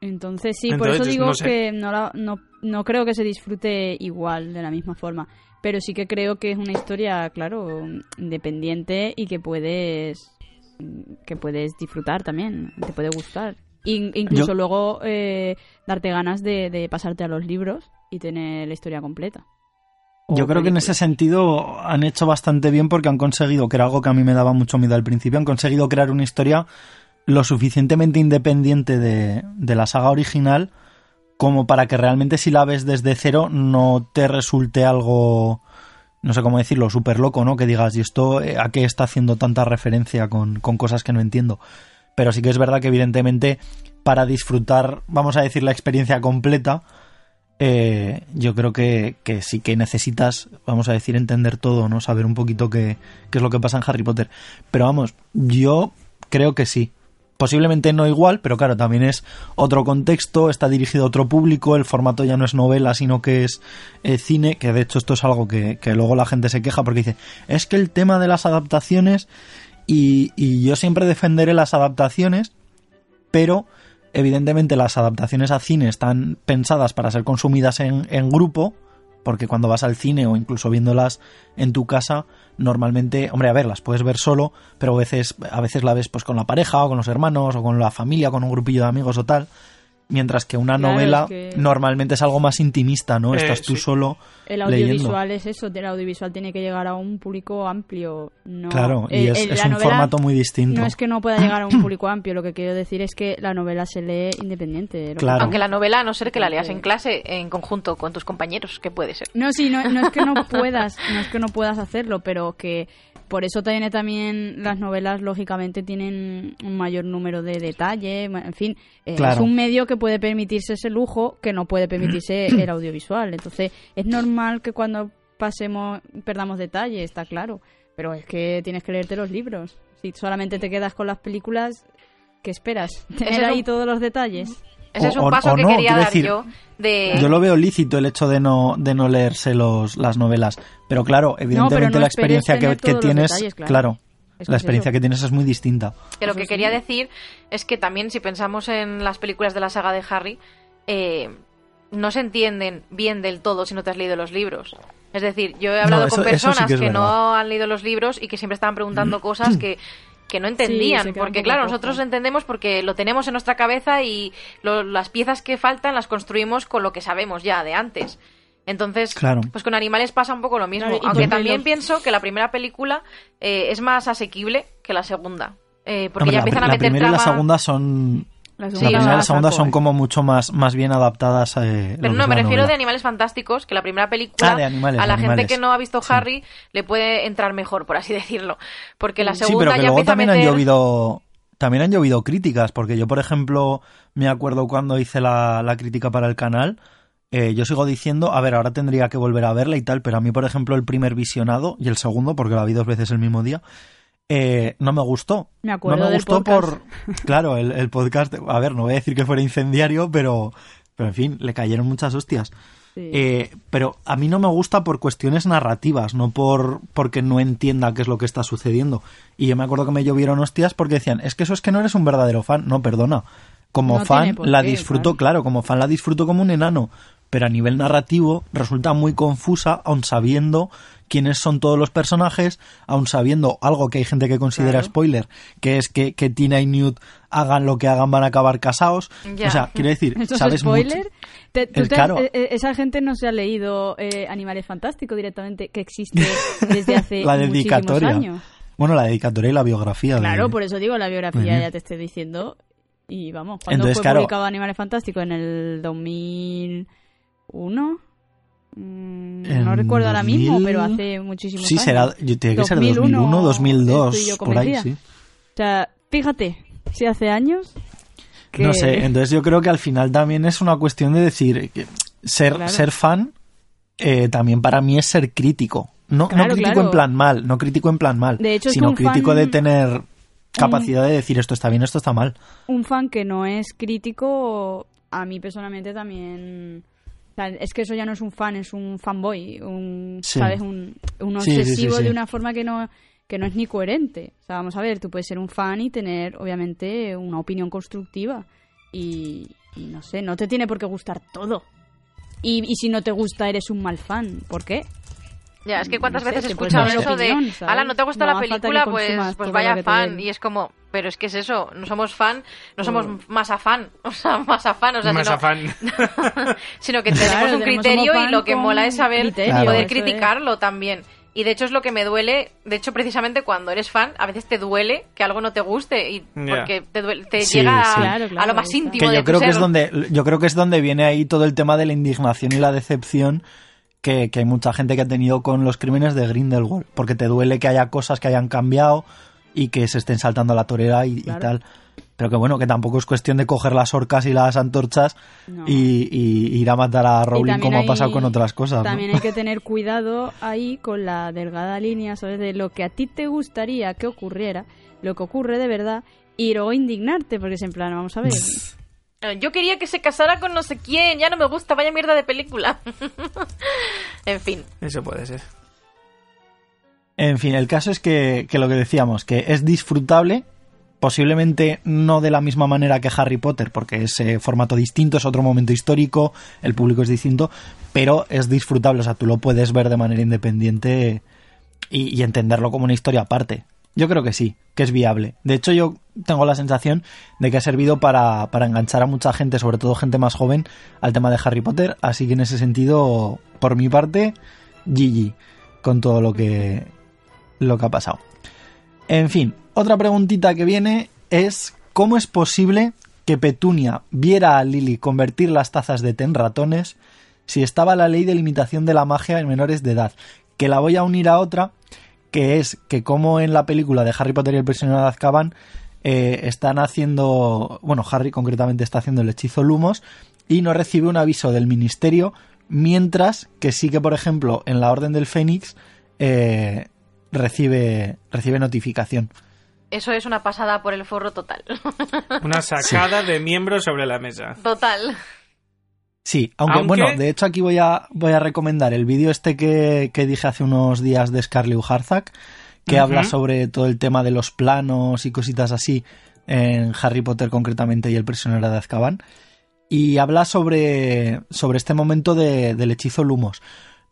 Entonces sí, por eso digo no sé. que no, la- no, no creo que se disfrute igual, de la misma forma. Pero sí que creo que es una historia, claro, independiente y que puedes que puedes disfrutar también, te puede gustar. In- incluso Yo- luego eh, darte ganas de, de pasarte a los libros y tener la historia completa. Yo creo que en ese sentido han hecho bastante bien porque han conseguido, que era algo que a mí me daba mucho miedo al principio, han conseguido crear una historia lo suficientemente independiente de, de la saga original como para que realmente si la ves desde cero no te resulte algo, no sé cómo decirlo, súper loco, ¿no? Que digas, ¿y esto eh, a qué está haciendo tanta referencia con, con cosas que no entiendo? Pero sí que es verdad que evidentemente para disfrutar, vamos a decir, la experiencia completa, eh, yo creo que, que sí que necesitas, vamos a decir, entender todo, ¿no? Saber un poquito qué, qué es lo que pasa en Harry Potter. Pero vamos, yo creo que sí. Posiblemente no igual, pero claro, también es otro contexto, está dirigido a otro público, el formato ya no es novela, sino que es eh, cine, que de hecho esto es algo que, que luego la gente se queja porque dice, es que el tema de las adaptaciones, y, y yo siempre defenderé las adaptaciones, pero evidentemente las adaptaciones a cine están pensadas para ser consumidas en, en grupo, porque cuando vas al cine o incluso viéndolas en tu casa, normalmente, hombre, a ver, las puedes ver solo, pero a veces, a veces la ves pues con la pareja o con los hermanos o con la familia, con un grupillo de amigos o tal. Mientras que una Claro, novela es que- normalmente es algo más intimista, ¿no? Eh, Estás tú sí. solo El leyendo. audiovisual es eso, el audiovisual tiene que llegar a un público amplio. No, Claro, y el- es, el- es la un formato muy distinto. No es que no pueda llegar a un público amplio, lo que quiero decir es que la novela se lee independiente. lo que- Claro. aunque la novela, a no ser que la leas en clase en conjunto con tus compañeros, que puede ser. No, sí, no, no es que no puedas, no es que no puedas hacerlo, pero que por eso tiene también las novelas lógicamente tienen un mayor número de detalle, en fin, eh, Claro. es un medio que puede permitirse ese lujo que no puede permitirse el audiovisual. Entonces, es normal que cuando pasemos perdamos detalle, está claro, pero es que tienes que leerte los libros. Si solamente te quedas con las películas, ¿qué esperas? ¿Tener es ahí un- todos los detalles? Ese O- es un paso o que no, quería dar decir, yo de... Yo lo veo lícito el hecho de no, de no leerse los, las novelas. Pero claro, evidentemente no la experiencia que, tienes, detalles, claro. claro, Es que la experiencia eso. que tienes es muy distinta. Que lo Eso que quería decir es que también si pensamos en las películas de la saga de Harry, eh, no se entienden bien del todo si no te has leído los libros. Es decir, yo he hablado No, eso- con sí personas que que, no han leído los libros y que siempre estaban preguntando cosas que, que no entendían. porque claro, nosotros entendemos porque lo tenemos en nuestra cabeza y lo- las piezas que faltan las construimos con lo que sabemos ya de antes. Entonces, Claro. pues con animales pasa un poco lo mismo. Claro, Aunque también los- pienso que la primera película eh, es más asequible que la segunda. Eh, porque Hombre, ya la, empiezan a la meter primera y la segunda son. La La segunda primera y la la segunda son como mucho más, más bien adaptadas. eh, Pero no, me la refiero novela. de Animales Fantásticos, que la primera película Ah, de animales, a la gente animales. que no ha visto Sí. Harry le puede entrar mejor, por así decirlo. Porque la Sí, segunda pero que ya luego a también meter... han llovido. También han llovido críticas, porque yo, por ejemplo, me acuerdo cuando hice la, la crítica para el canal, eh, yo sigo diciendo, a ver, ahora tendría que volver a verla y tal, pero a mí, por ejemplo, el primer visionado y el segundo, porque la vi dos veces el mismo día, eh, no me gustó. Me acuerdo no me del gustó podcast. por... Claro, el, el podcast, a ver, no voy a decir que fuera incendiario, pero, pero en fin, le cayeron muchas hostias. Sí. Eh, pero a mí no me gusta por cuestiones narrativas, no por porque no entienda qué es lo que está sucediendo. Y yo me acuerdo que me llovieron hostias porque decían, es que eso es que no eres un verdadero fan. No, perdona. Como No fan la qué, disfruto, claro, como fan la disfruto como un enano. Pero a nivel narrativo resulta muy confusa, aun sabiendo quiénes son todos los personajes, aun sabiendo algo que hay gente que considera Claro. spoiler, que es que, que Tina y Newt hagan lo que hagan van a acabar casados. Ya. O sea, quiero decir, ¿Eso es sabes spoiler? mucho. Te- tú te- claro. eh, eh, esa gente no se ha leído eh, Animales Fantásticos directamente, que existe desde hace la muchísimos dedicatoria. años. Bueno, la dedicatoria y la biografía. de- Claro, por eso digo, la biografía Ujú. ya te estoy diciendo. Y vamos, cuando fue claro. publicado Animales Fantásticos? ¿En el 2001? Mm, no recuerdo ahora mismo, 2000. pero hace muchísimos Sí, años. será, yo que ser 2001, 2001, 2002, estoy yo por ahí, sí. O sea, fíjate, si hace años... que- No sé, entonces yo creo que al final también es una cuestión de decir que ser, Claro. ser fan eh, también para mí es ser crítico. No, no crítico claro. en plan mal, no crítico en plan mal, De hecho, es que sino crítico fan- de tener capacidad de decir esto está bien, esto está mal. un fan que no es crítico, a mí personalmente también... o sea, es que eso ya no es un fan, es un fanboy, un, Sí. ¿sabes? Un, un obsesivo de una forma que no, que no es ni coherente. O sea, vamos a ver, tú puedes ser un fan y tener, obviamente, una opinión constructiva. Y, y no sé, no te tiene por qué gustar todo. Y, y si no te gusta, eres un mal fan. ¿Por qué? Ya, es que cuántas No veces he escuchado eso opinión, de, ¿sabes? ala, ¿no te gusta No la película? Pues, pues vaya fan. Y es como, pero es que es eso, no somos fan, no somos Pues- más afán, o sea, más afán, o sea, Más sino, afán. sino que tenemos Claro, un tenemos- criterio y fan lo que mola es saber criterio, poder es. criticarlo también. Y de hecho es lo que me duele, de hecho precisamente cuando eres fan, a veces te duele que algo no te guste y porque te, duele- te Sí, llega a. Claro, lo más íntimo Que de yo tu creo que es donde yo creo que es donde viene ahí todo el tema de la indignación y la decepción que, que hay mucha gente que ha tenido con los crímenes de Grindelwald, porque te duele que haya cosas que hayan cambiado y que se estén saltando a la torera y, tal. Pero que bueno, que tampoco es cuestión de coger las orcas y las antorchas No. y, y ir a matar a Rowling como ha pasado con otras cosas. ¿no? También hay que tener cuidado ahí con la delgada línea, ¿sabes? De lo que a ti te gustaría que ocurriera, lo que ocurre de verdad, y luego indignarte, porque es en plan, vamos a ver. Eh, Yo quería que se casara con no sé quién, ya no me gusta, vaya mierda de película. en fin. Eso puede ser. En fin, el caso es que, que lo que decíamos, que es disfrutable, posiblemente no de la misma manera que Harry Potter, porque es eh, formato distinto, es otro momento histórico, el público es distinto, pero es disfrutable, o sea, tú lo puedes ver de manera independiente y entenderlo como una historia aparte. Yo creo que sí, que es viable. De hecho, yo tengo la sensación de que ha servido para, para enganchar a mucha gente, sobre todo gente más joven, al tema de Harry Potter. Así que en ese sentido, por mi parte, GG con todo lo que, lo que ha pasado. En fin, otra preguntita que viene es ¿cómo es posible que Petunia viera a Lily convertir las tazas de té en ratones si estaba la ley de limitación de la magia en menores de edad? Que la voy a unir a otra, que es que como en la película de Harry Potter y el prisionero de Azkaban eh, están haciendo, bueno, Harry concretamente está haciendo el hechizo Lumos y no recibe un aviso del ministerio, mientras que sí que, por ejemplo, en la Orden del Fénix eh, recibe, recibe notificación. Eso es una pasada por el forro total. Una sacada de miembros sobre la mesa. total. Sí, aunque, Aunque- bueno, de hecho aquí voy a, voy a recomendar el vídeo este que, que dije hace unos días de Scarlett Harzak, que habla sobre todo el tema de los planos y cositas así en Harry Potter concretamente y el prisionero de Azkaban. Y habla sobre, sobre este momento de- del hechizo Lumos.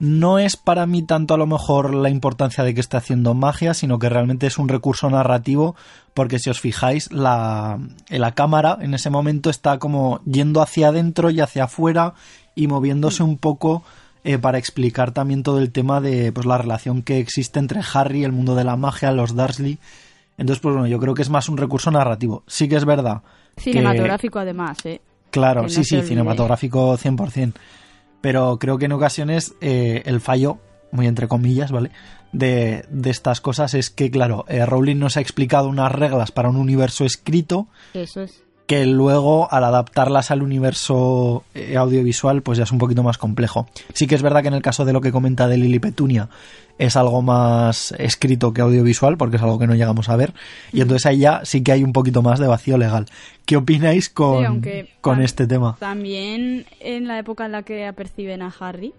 No es para mí tanto a lo mejor la importancia de que esté haciendo magia, sino que realmente es un recurso narrativo, porque si os fijáis, la, la cámara en ese momento está como yendo hacia adentro y hacia afuera y moviéndose un poco eh, para explicar también todo el tema de pues, la relación que existe entre Harry, el mundo de la magia, los Dursley. Entonces, pues bueno, yo creo que es más un recurso narrativo. Sí que es verdad. Cinematográfico además, ¿eh? Claro, sí, sí, cinematográfico 100% pero creo que en ocasiones eh, el fallo, muy entre comillas, ¿vale? De, de estas cosas es que, claro, eh, Rowling nos ha explicado unas reglas para un universo escrito. Eso es que luego al adaptarlas al universo eh, audiovisual pues ya es un poquito más complejo. Sí que es verdad que en el caso de lo que comenta de Lili Petunia es algo más escrito que audiovisual porque es algo que no llegamos a ver y entonces ahí ya sí que hay un poquito más de vacío legal. ¿Qué opináis con, con este tema? También en la época en la que aperciben a Harry,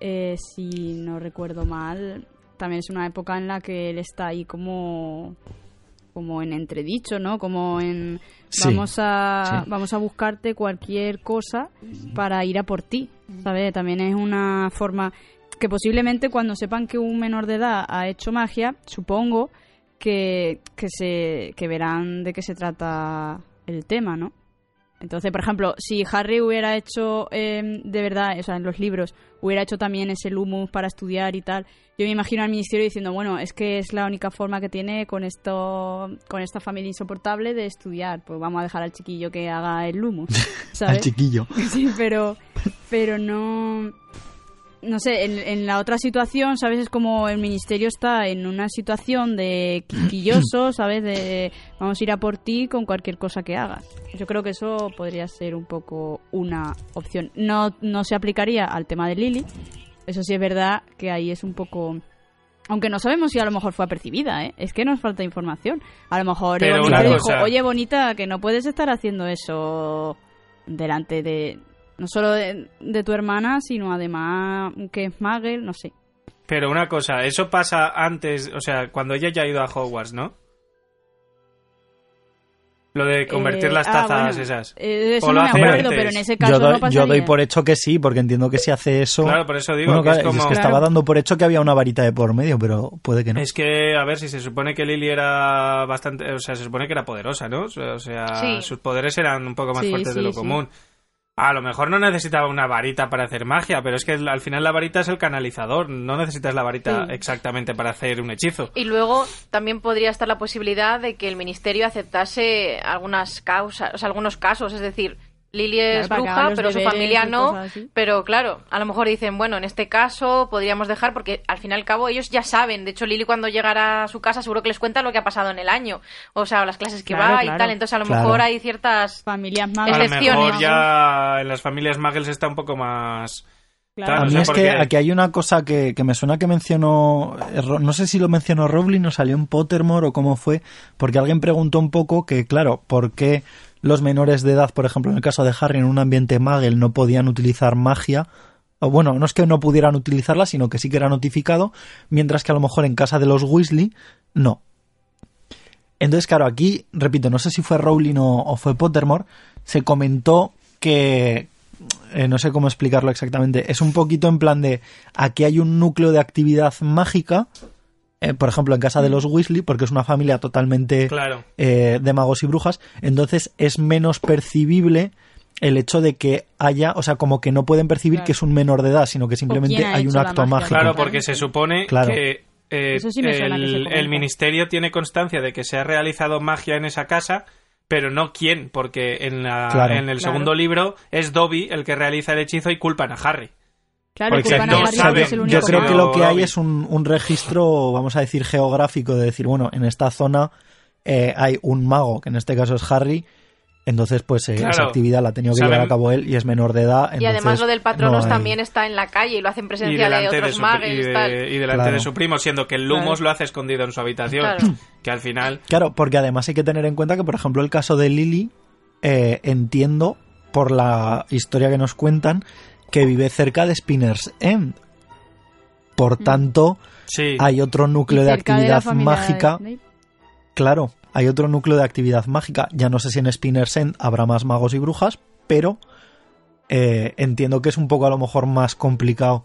eh, si no recuerdo mal, también es una época en la que él está ahí como como en entredicho, ¿no? Como en vamos a vamos a buscarte cualquier cosa para ir a por ti, ¿sabes? También es una forma que posiblemente cuando sepan que un menor de edad ha hecho magia, supongo que, que se que verán de qué se trata el tema, ¿no? Entonces, por ejemplo, si Harry hubiera hecho em, de verdad, o sea, en los libros, hubiera hecho también ese Lumus para estudiar y tal, yo me imagino al ministerio diciendo, bueno, es que es la única forma que tiene con esto, con esta familia insoportable de estudiar, pues vamos a dejar al chiquillo que haga el Lumus, ¿sabes? al chiquillo. Sí, pero, pero no, no sé, en, la otra situación, ¿sabes? Es como el ministerio está en una situación de quisquilloso, ¿sabes? De vamos a ir a por ti con cualquier cosa que hagas. Yo creo que eso podría ser un poco una opción. No, no se aplicaría al tema de Lily. Eso sí es verdad que ahí es un poco... Aunque no sabemos si a lo mejor fue apercibida, ¿eh? Es que nos falta información. A lo mejor dijo, oye, bonita, que no puedes estar haciendo eso delante de no solo de, tu hermana, sino además que es Magel, no sé. Pero una cosa, eso pasa antes, o sea, cuando ella ya ha ido a Hogwarts, ¿no? Lo de convertir eh, las ah, tazas esas. Eh, eso no me acuerdo, pero en ese caso yo doy, no Yo doy por hecho que sí, porque entiendo que si hace eso... Claro, por eso digo que es como... Es que estaba dando por hecho que había una varita de por medio, pero puede que no. Es que, a ver, si se supone que Lily era bastante... O sea, se supone que era poderosa, ¿no? O sea, sus poderes eran un poco más fuertes de lo común. A lo mejor no necesitaba una varita para hacer magia, pero es que al final la varita es el canalizador, no necesitas la varita exactamente para hacer un hechizo. Y luego también podría estar la posibilidad de que el ministerio aceptase algunas causas, o sea, algunos casos, es decir, Lily es bruja, pero su familia no. Pero claro, a lo mejor dicen, bueno, en este caso podríamos dejar, porque al fin y al cabo ellos ya saben. De hecho, Lily cuando llegará a su casa seguro que les cuenta lo que ha pasado en el año. O sea, las clases que va y tal. Entonces, a lo mejor hay ciertas familias excepciones. A lo mejor ya en las familias muggles está un poco más... A mí es que aquí hay una cosa que, que, me suena que mencionó, no sé si lo mencionó Rowling o salió en Pottermore o cómo fue, porque alguien preguntó un poco que, claro, ¿por qué los menores de edad, por ejemplo, en el caso de Harry, en un ambiente magel no podían utilizar magia. O bueno, no es que no pudieran utilizarla, sino que sí que era notificado, mientras que a lo mejor en casa de los Weasley, no. Entonces, claro, aquí, repito, no sé si fue Rowling o, fue Pottermore, se comentó que, eh, no sé cómo explicarlo exactamente, es un poquito en plan de, aquí hay un núcleo de actividad mágica, eh, por ejemplo, en casa de los Weasley, porque es una familia totalmente eh, de magos y brujas, entonces es menos percibible el hecho de que haya, o sea, como que no pueden percibir que es un menor de edad, sino que simplemente hay un acto mágico. Claro, porque se supone que eh, el, ministerio tiene constancia de que se ha realizado magia en esa casa, pero no quién, porque en, en el segundo libro es Dobby el que realiza el hechizo y culpan a Harry. Claro, yo creo que lo que hay es un, registro, vamos a decir, geográfico de decir, bueno, en esta zona eh, hay un mago, que en este caso es Harry, entonces, pues eh, esa actividad la ha tenido que llevar a cabo él y es menor de edad. y además lo del patronos también está en la calle y lo hace en presencia de otros magos. Y, delante de su primo, siendo que el Lumos lo hace escondido en su habitación. Que al final. Claro, porque además hay que tener en cuenta que, por ejemplo, el caso de Lily, eh, entiendo por la historia que nos cuentan que vive cerca de Spinner's End. Por mm. tanto, hay otro núcleo de actividad mágica. claro, hay otro núcleo de actividad mágica. Ya no sé si en Spinner's End habrá más magos y brujas, pero eh, entiendo que es un poco a lo mejor más complicado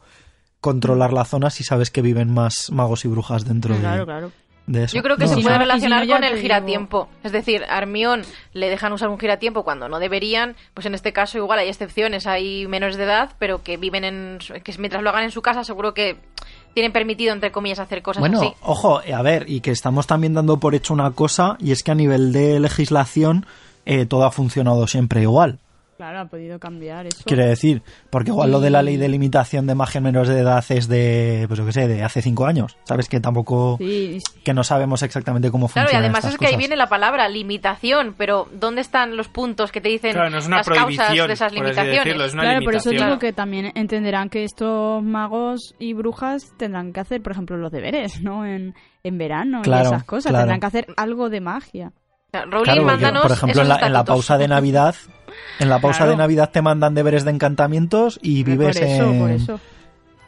controlar la zona si sabes que viven más magos y brujas dentro de, Claro, claro. De eso. Yo creo que No se puede si relacionar no, con el digo- giratiempo. Es decir, a Hermión le dejan usar un giratiempo cuando no deberían, pues en este caso igual hay excepciones, hay menores de edad, pero que viven en... su- que mientras lo hagan en su casa seguro que tienen permitido, entre comillas, hacer cosas Bueno, así. ojo, a ver, y que estamos también dando por hecho una cosa, y es que a nivel de legislación eh, todo ha funcionado siempre igual. Claro, ha podido cambiar eso. Quiere decir, porque igual lo de la ley de limitación de magia en menores de edad es de, pues yo qué sé, de hace cinco años. Sabes que tampoco, Sí, que no sabemos exactamente cómo Claro, funcionan y además estas es que ahí viene la palabra limitación, pero ¿dónde están los puntos que te dicen Claro, no es una las causas de esas limitaciones? decirlo, es una claro, por eso digo que también entenderán que estos magos y brujas tendrán que hacer, por ejemplo, los deberes, ¿no? En, en verano Claro, y esas cosas. claro. Tendrán que hacer algo de magia. Rowling, Claro, porque, mándanos por ejemplo, en la, en la pausa de Navidad, en la pausa Claro. de Navidad te mandan deberes de encantamientos y vives por eso, en... por eso.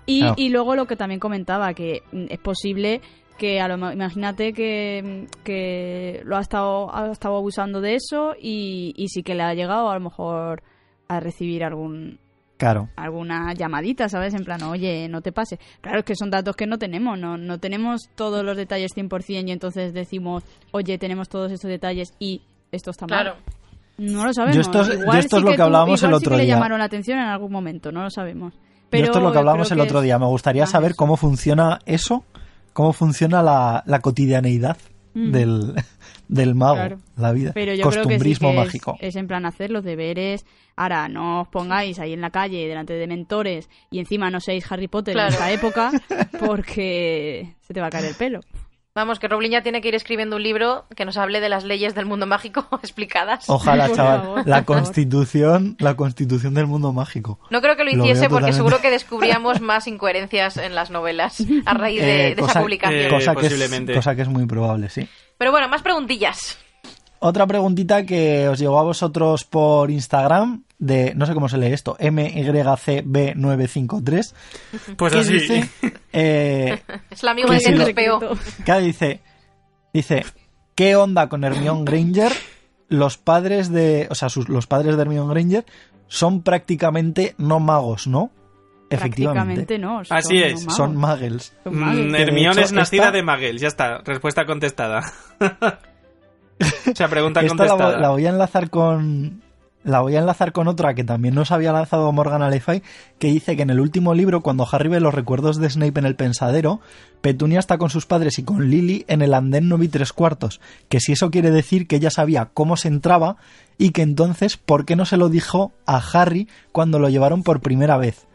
Y, Claro. y luego lo que también comentaba, que es posible que a lo imagínate que, que lo ha estado, ha estado abusando de eso y, y sí que le ha llegado a lo mejor a recibir algún Claro. alguna llamadita, ¿sabes? En plan, oye, no te pase. Claro, es que son datos que no tenemos, no, no tenemos todos los detalles 100% y entonces decimos, oye, tenemos todos estos detalles y esto está mal. Claro. No lo sabemos. Yo esto es- Igual yo esto es lo que que tú- hablábamos el igual sí otro que le día. llamaron la atención en algún momento, no lo sabemos. Yo Pero esto es lo que hablamos creo el otro día. Me gustaría Ah, saber eso. cómo funciona eso, cómo funciona la, la cotidianeidad Mm. del, del mago, Claro. la vida. Pero yo creo que sí Costumbrismo es- mágico. Es, en plan hacer los deberes. Ahora, no os pongáis ahí en la calle delante de mentores y encima no seáis Harry Potter Claro. en esta época porque se te va a caer el pelo. Vamos, que Rowling ya tiene que ir escribiendo un libro que nos hable de las leyes del mundo mágico explicadas. Ojalá, chaval. la constitución, la constitución del mundo mágico. No creo que lo hiciese porque totalmente. seguro que descubríamos más incoherencias en las novelas a raíz de, Eh, de cosa- esa publicación. eh, cosa, que es, posiblemente. cosa que es muy probable, sí. Pero bueno, más preguntillas. Otra preguntita que os llegó a vosotros por Instagram de, no sé cómo se lee esto, MYCB953. Pues así. dice, eh, Es la amigo Que de si lo- que dice, dice, ¿qué onda con Hermione Granger? Los padres de, o sea, sus- los padres de Hermione Granger son prácticamente no magos, ¿no? Efectivamente. Prácticamente no. son Así es, magos. Son muggles. Son Mm, Hermione hecho, es nacida esta- de Magel, ya está, respuesta contestada. o sea, pregunta Esta la, contestada. vo- la voy a enlazar con la voy a enlazar con otra que también nos había lanzado Morgan Alefay, que dice que en el último libro, cuando Harry ve los recuerdos de Snape en el pensadero, Petunia está con sus padres y con Lily en el andén 9 y tres cuartos, que si eso quiere decir que ella sabía cómo se entraba y que entonces, ¿por qué no se lo dijo a Harry cuando lo llevaron por primera vez?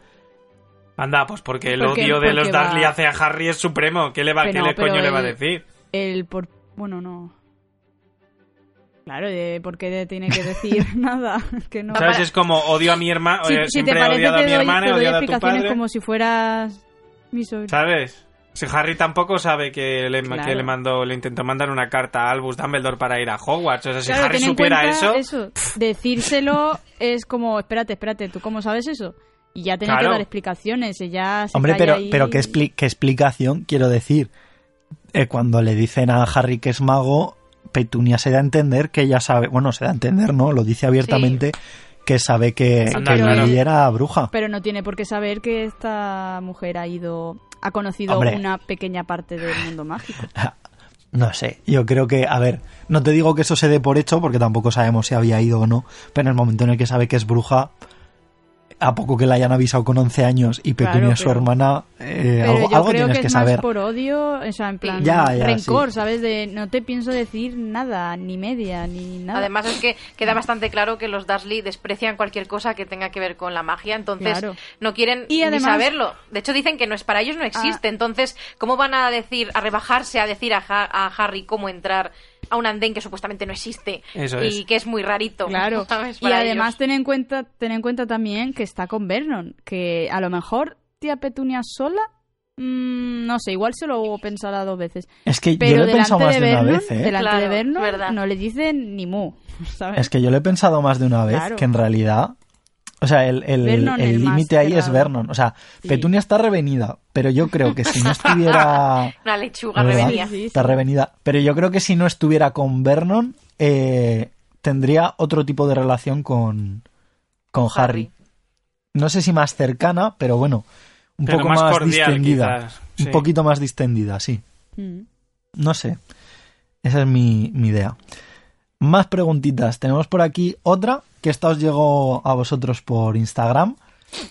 Anda, pues porque el Porque- odio de los Dursley hacia Harry es supremo. ¿Qué, le va, Pero ¿qué no, le coño le va a decir? El por... Bueno, no. Claro, de por qué tiene que decir nada. Que no. ¿Sabes? Es como odio a mi hermano, Si, si te siempre he parece, odiado a te mi doy, hermana, te he doy odiado a tu explicaciones padre. como si fueras mi sobrino. ¿Sabes? Si Harry tampoco sabe que le, Claro. que le mandó, le intentó mandar una carta a Albus Dumbledore para ir a Hogwarts. O sea, si Claro, Harry supiera eso, Decírselo es como, espérate, espérate, ¿tú cómo sabes eso? Y ya tenía Claro. que dar explicaciones. Ella se Hombre, pero, ahí pero ¿qué, expli- qué explicación quiero decir? Eh, cuando le dicen a Harry que es mago, Petunia se da a entender que ella sabe, bueno, se da a entender, ¿no? Lo dice abiertamente que sabe que, Anda, que claro. Lily era bruja. Pero no tiene por qué saber que esta mujer ha ido, ha conocido Hombre. una pequeña parte del mundo mágico. No sé, yo creo que, a ver, no te digo que eso se dé por hecho, porque tampoco sabemos si había ido o no, pero en el momento en el que sabe que es bruja, a poco que la hayan avisado con 11 años y Petunia Claro, es su pero- hermana, eh, Pero algo, yo algo creo tienes que que es saber. más por odio, o sea, en plan Ya, ya, rencor, sí. ¿sabes? De no te pienso decir nada, ni media, ni nada. Además es que queda bastante claro que los Dursley desprecian cualquier cosa que tenga que ver con la magia, entonces Claro. no quieren Y ni saberlo. De hecho dicen que no es para ellos no existe, Ah. entonces ¿cómo van a decir a rebajarse a decir a, Ha- a Harry cómo entrar a un andén que supuestamente no existe Eso y es. que es muy rarito? Claro. ¿sabes? Y además ten en cuenta, ten en cuenta también que está con Vernon, que a lo mejor tía Petunia sola, mm, no sé, igual se lo pensará dos veces. Es que yo Pero lo he delante pensado más de de una Vernon, vez, ¿eh? delante Claro, de Vernon, verdad. no le dicen ni mu, ¿sabes? Es que yo lo he pensado más de una vez, Claro. que en realidad... O sea, el límite ahí es. Vernon. O sea, Sí. Petunia está revenida, pero yo creo que si no estuviera... Una lechuga ¿verdad? revenida. Sí, sí. Está revenida. Pero yo creo que si no estuviera con Vernon, eh, tendría otro tipo de relación con, con Harry. Harry. No sé si más cercana, pero bueno, un Pero poco más más, cordial, distendida. quizás. Un poquito más distendida, sí. Mm. No sé. Esa es mi, mi idea. Más preguntitas. Tenemos por aquí otra que esta os llegó a vosotros por Instagram.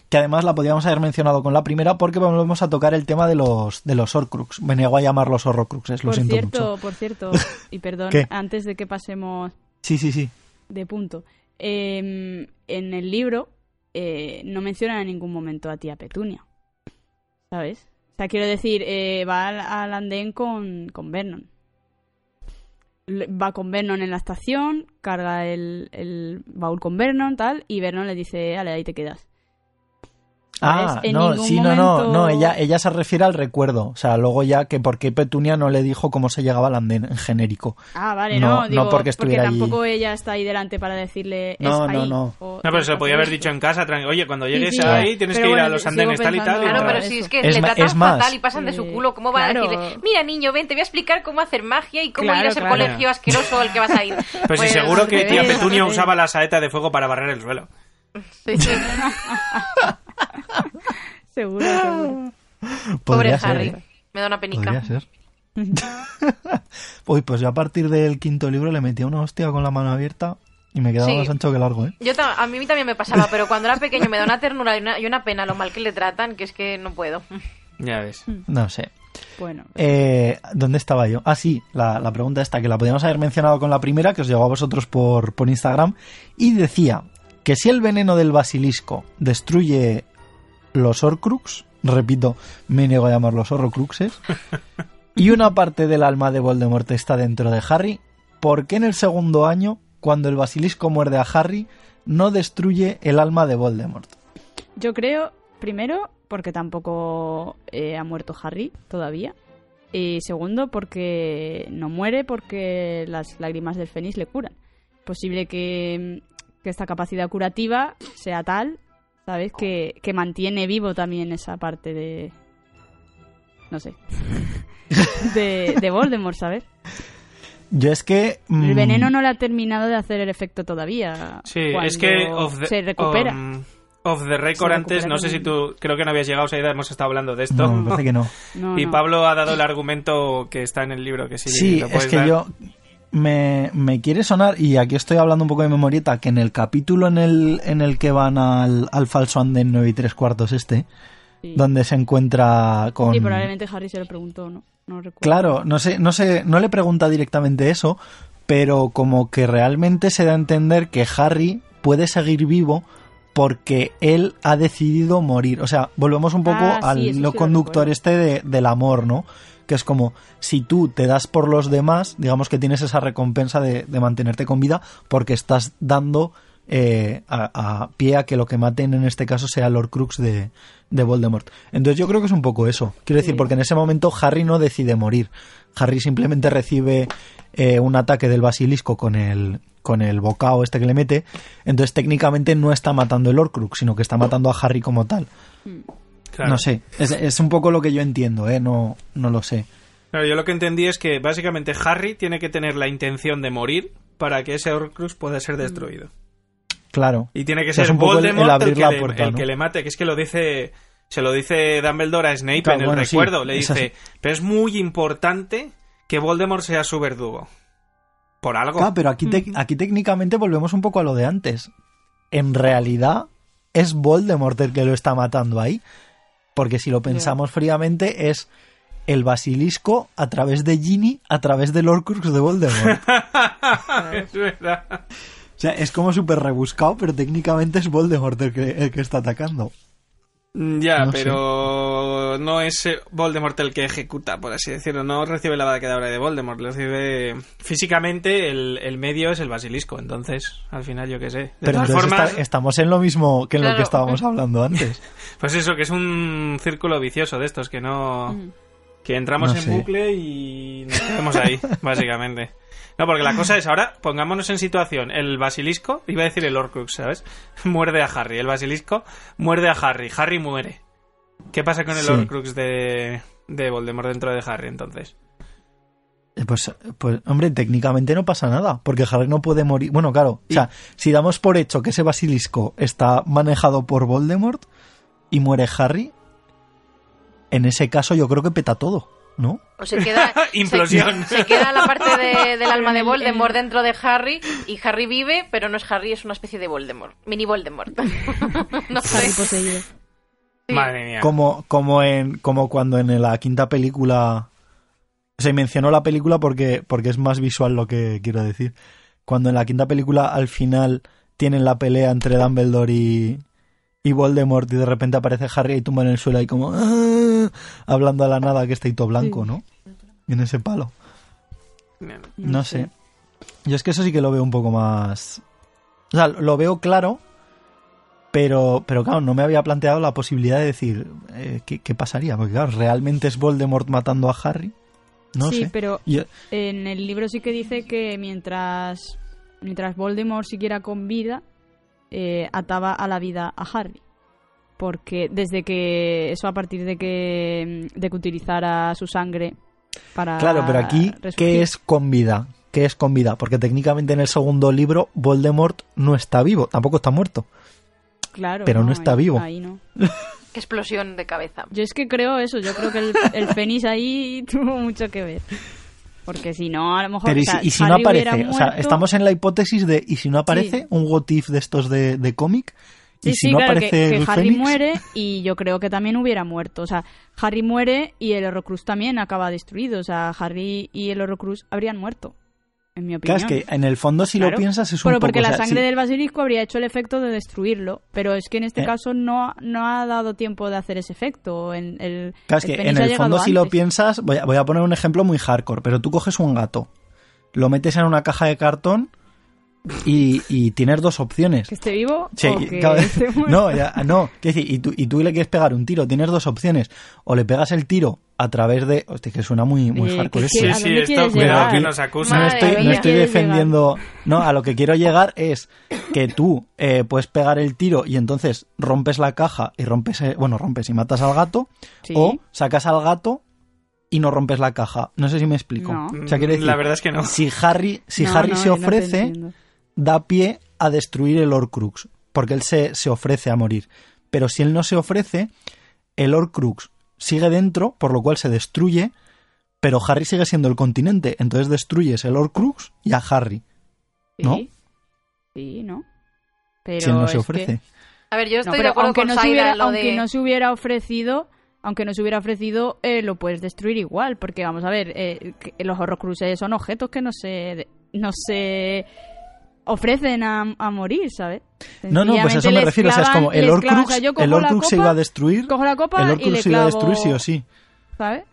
Que además la podíamos haber mencionado con la primera porque volvemos a tocar el tema de los, de los Horcrux. Me niego a llamarlos Horrocruxes, lo Por siento cierto, mucho. por cierto, y perdón, ¿Qué? antes de que pasemos Sí, sí, sí. de punto, eh, en el libro eh, no mencionan en ningún momento a tía Petunia, ¿sabes? O sea, quiero decir, eh, va al, al andén con, con Vernon. Va con Vernon en la estación, carga el, el baúl con Vernon, tal, y Vernon le dice, ale, ahí te quedas. Ah, no, sí, no, no, no, ella, ella se refiere al recuerdo. O sea, luego ya que por qué Petunia no le dijo cómo se llegaba al andén en genérico. Ah, vale, No, no, no digo, porque estuviera allí. tampoco ella está ahí delante para decirle, No, es no, ahí, no. o- No, pero se lo podía haber esto. dicho en casa. tranqui- Oye, cuando llegues sí, ahí tienes pero que ir a los andenes tal y tal. Claro, tal. pero si es que Es le tratan es más. fatal y pasan de su culo, ¿cómo va claro. a decirle, mira niño, ven, te voy a explicar cómo hacer magia y cómo ir a ese claro. colegio asqueroso al que vas a ir? Pero si Pues, seguro que tía Petunia usaba la saeta de fuego para barrer el suelo. sí, sí. Seguro, seguro. Pobre Podría ser, Harry. ¿eh? Me da una penica. Podría ser. Uy, pues yo a partir del quinto libro le metía una hostia con la mano abierta y me quedaba Sí. más ancho que largo, ¿eh? Yo a mí también me pasaba, pero cuando era pequeño me da una ternura y una, y una pena lo mal que le tratan, que es que no puedo. Ya ves. No sé. Bueno, Eh, ¿Dónde estaba yo? Ah, sí, la, la pregunta esta, que la podíamos haber mencionado con la primera, que os llegó a vosotros por, por Instagram, y decía que si el veneno del basilisco destruye los Horcrux, repito, me niego a llamarlos Horrocruxes, y una parte del alma de Voldemort está dentro de Harry, ¿por qué en el segundo año, cuando el basilisco muerde a Harry, no destruye el alma de Voldemort? yo creo, primero, porque tampoco eh, ha muerto Harry todavía. Y segundo, porque no muere porque las lágrimas del Fénix le curan. Posible que, que esta capacidad curativa sea tal, ¿sabes? Que, que mantiene vivo también esa parte de... No sé. De, de Voldemort, ¿sabes? Yo es que... mm, El veneno no le ha terminado de hacer el efecto todavía. Sí, es que of the, se recupera. um, of the record antes, no sé si tú, creo que no habías llegado, Saida, hemos estado hablando de esto. No, me parece que no. No, y no. Pablo ha dado el argumento que está en el libro, que sí, Sí, lo es que dar. yo me, me quiere sonar, y aquí estoy hablando un poco de memorieta, que en el capítulo en el, en el que van al, al falso andén 9 y 3 cuartos este, Sí. donde se encuentra con... Y probablemente Harry se lo preguntó, ¿no? No recuerdo. Claro, no sé, no sé, no le pregunta directamente eso, pero como que realmente se da a entender que Harry puede seguir vivo porque él ha decidido morir. O sea, volvemos un poco Ah, sí, al sí lo lo conductor este de- del amor, ¿no? Que es como, si tú te das por los demás, digamos que tienes esa recompensa de, de mantenerte con vida porque estás dando eh, a, a pie a que lo que maten en este caso sea Lord Crux de, de Voldemort. Entonces yo creo que es un poco eso. Quiero decir, porque en ese momento Harry no decide morir. Harry simplemente recibe eh, un ataque del basilisco con el, con el bocado este que le mete. Entonces técnicamente no está matando el Horcrux, sino que está matando a Harry como tal. Claro. No sé, es, es un poco lo que yo entiendo, ¿eh? No, no lo sé. Claro, yo lo que entendí es que básicamente Harry tiene que tener la intención de morir para que ese Horcrux pueda ser destruido. Claro. Y tiene que O sea, ser un poco Voldemort el el, abrir que, la le, puerta, el ¿no? que le mate, que es que lo dice se lo dice Dumbledore a Snape Claro, en el bueno, sí, recuerdo, le es dice, pero es muy importante que Voldemort sea su verdugo. Por algo. Claro, pero aquí, tec- aquí técnicamente volvemos un poco a lo de antes. En realidad es Voldemort el que lo está matando ahí. Porque si lo pensamos fríamente es el basilisco a través de Ginny, a través del Horcrux de Voldemort. es verdad. O sea, es como súper rebuscado, pero técnicamente es Voldemort el que, el que está atacando. Mm, Ya, No sé. pero no es eh, Voldemort el que ejecuta, por así decirlo. No recibe la bada quedabra de Voldemort. lo Recibe físicamente el, el medio es el basilisco. Entonces, al final, yo qué sé. De Pero todas entonces formas, está- estamos en lo mismo que en lo que estábamos hablando antes. pues eso, que es un círculo vicioso de estos que no. Mm. Que entramos No en sé. bucle y nos quedamos ahí, básicamente. No, porque la cosa es, ahora pongámonos en situación. El basilisco, iba a decir el Horcrux, ¿sabes? Muerde a Harry. El basilisco muerde a Harry. Harry muere. ¿Qué pasa con el Sí. Horcrux de, de Voldemort dentro de Harry, entonces? Eh, Pues, pues, hombre, técnicamente no pasa nada, porque Harry no puede morir. Bueno, claro, o sea, si damos por hecho que ese basilisco está manejado por Voldemort y muere Harry, en ese caso yo creo que peta todo, ¿no? O se queda. Implosión. Se, se queda la parte de- del alma de Voldemort en- dentro de Harry y Harry vive, pero no es Harry, es una especie de Voldemort. Mini Voldemort. no Harry sé. poseído. Madre mía. Como, como, en, como cuando en la quinta película. Se mencionó la película porque, porque es más visual lo que quiero decir. Cuando en la quinta película al final tienen la pelea entre Dumbledore y, y Voldemort y de repente aparece Harry y tumba en el suelo ahí como "Ah", hablando a la nada que está ahí todo blanco, Sí. ¿no? En ese palo. No sé. Yo es que eso sí que lo veo un poco más. O sea, lo veo claro, pero, pero claro, no me había planteado la posibilidad de decir eh, ¿qué, qué pasaría. Porque claro, ¿realmente es Voldemort matando a Harry? No sí, sé. pero Yo- en el libro sí que dice que mientras, mientras Voldemort siguiera con vida, eh, ataba a la vida a Harry. Porque desde que. Eso a partir de que. de que utilizara su sangre para. claro, pero aquí, resurgir. ¿qué es con vida? ¿Qué es con vida? Porque técnicamente en el segundo libro Voldemort no está vivo, tampoco está muerto. Claro, pero no está ahí- vivo. Ahí no. Qué explosión de cabeza. Yo es que creo eso, yo creo que el, el Fénix ahí tuvo mucho que ver. Porque si no, a lo mejor. Pero ¿y o sea, si, y si no aparece? O sea, estamos en la hipótesis de ¿y si no aparece Sí. un what if de estos de, de cómic? ¿Y Sí, si sí, no claro, que, que Harry Fénix? muere y yo creo que también hubiera muerto. O sea, Harry muere y el Horrocrux también acaba destruido. O sea, Harry y el Horrocrux habrían muerto, en mi opinión. Claro, es que en el fondo si Claro. lo piensas es un Pero poco... porque o la sea, sangre sí, del basilisco habría hecho el efecto de destruirlo. Pero es que en este Eh. caso no, no ha dado tiempo de hacer ese efecto. En el, claro, es el que Fénix en el fondo si lo piensas, voy a, voy a poner un ejemplo muy hardcore, pero tú coges un gato, lo metes en una caja de cartón y, y tienes dos opciones. Que esté vivo Sí, o que claro, esté muerto. no, ya, no, quiero decir, y tú, y tú le quieres pegar un tiro, tienes dos opciones, o le pegas el tiro a través de... Hostia, que suena muy, muy Eh, hardcore Sí. ¿A sí, esto cuidado que nos acusan. no estoy, no estoy ¿Quieres defendiendo. No, a lo que quiero llegar es que tú eh, puedes pegar el tiro y entonces rompes la caja y rompes. eh, bueno, rompes y matas al gato. Sí. O sacas al gato y no rompes la caja. No sé si me explico. No. O sea, quiero decir, La verdad es que no. si Harry, si No, Harry no, se ofrece. Da pie a destruir el Horcrux. Porque él se, se ofrece a morir. Pero si él no se ofrece, el Horcrux sigue dentro, por lo cual se destruye. Pero Harry sigue siendo el continente. Entonces destruyes el Horcrux y a Harry. ¿no? Sí, sí, ¿no? Pero si él no se ofrece. que- A ver, yo estoy de acuerdo aunque con no Saida hubiera, lo aunque de... no se hubiera ofrecido, aunque no se hubiera ofrecido, eh, lo puedes destruir igual, porque vamos a ver, eh, que los horrocruces son objetos que no se no se ofrecen a, a morir, ¿sabes? No, no, pues a eso me refiero. O sea, es como el les clavan- Horcrux, o sea, yo cojo el la Horcrux se iba a destruir. Cojo la copa El y le se iba a destruir sí o sí. ¿sabes?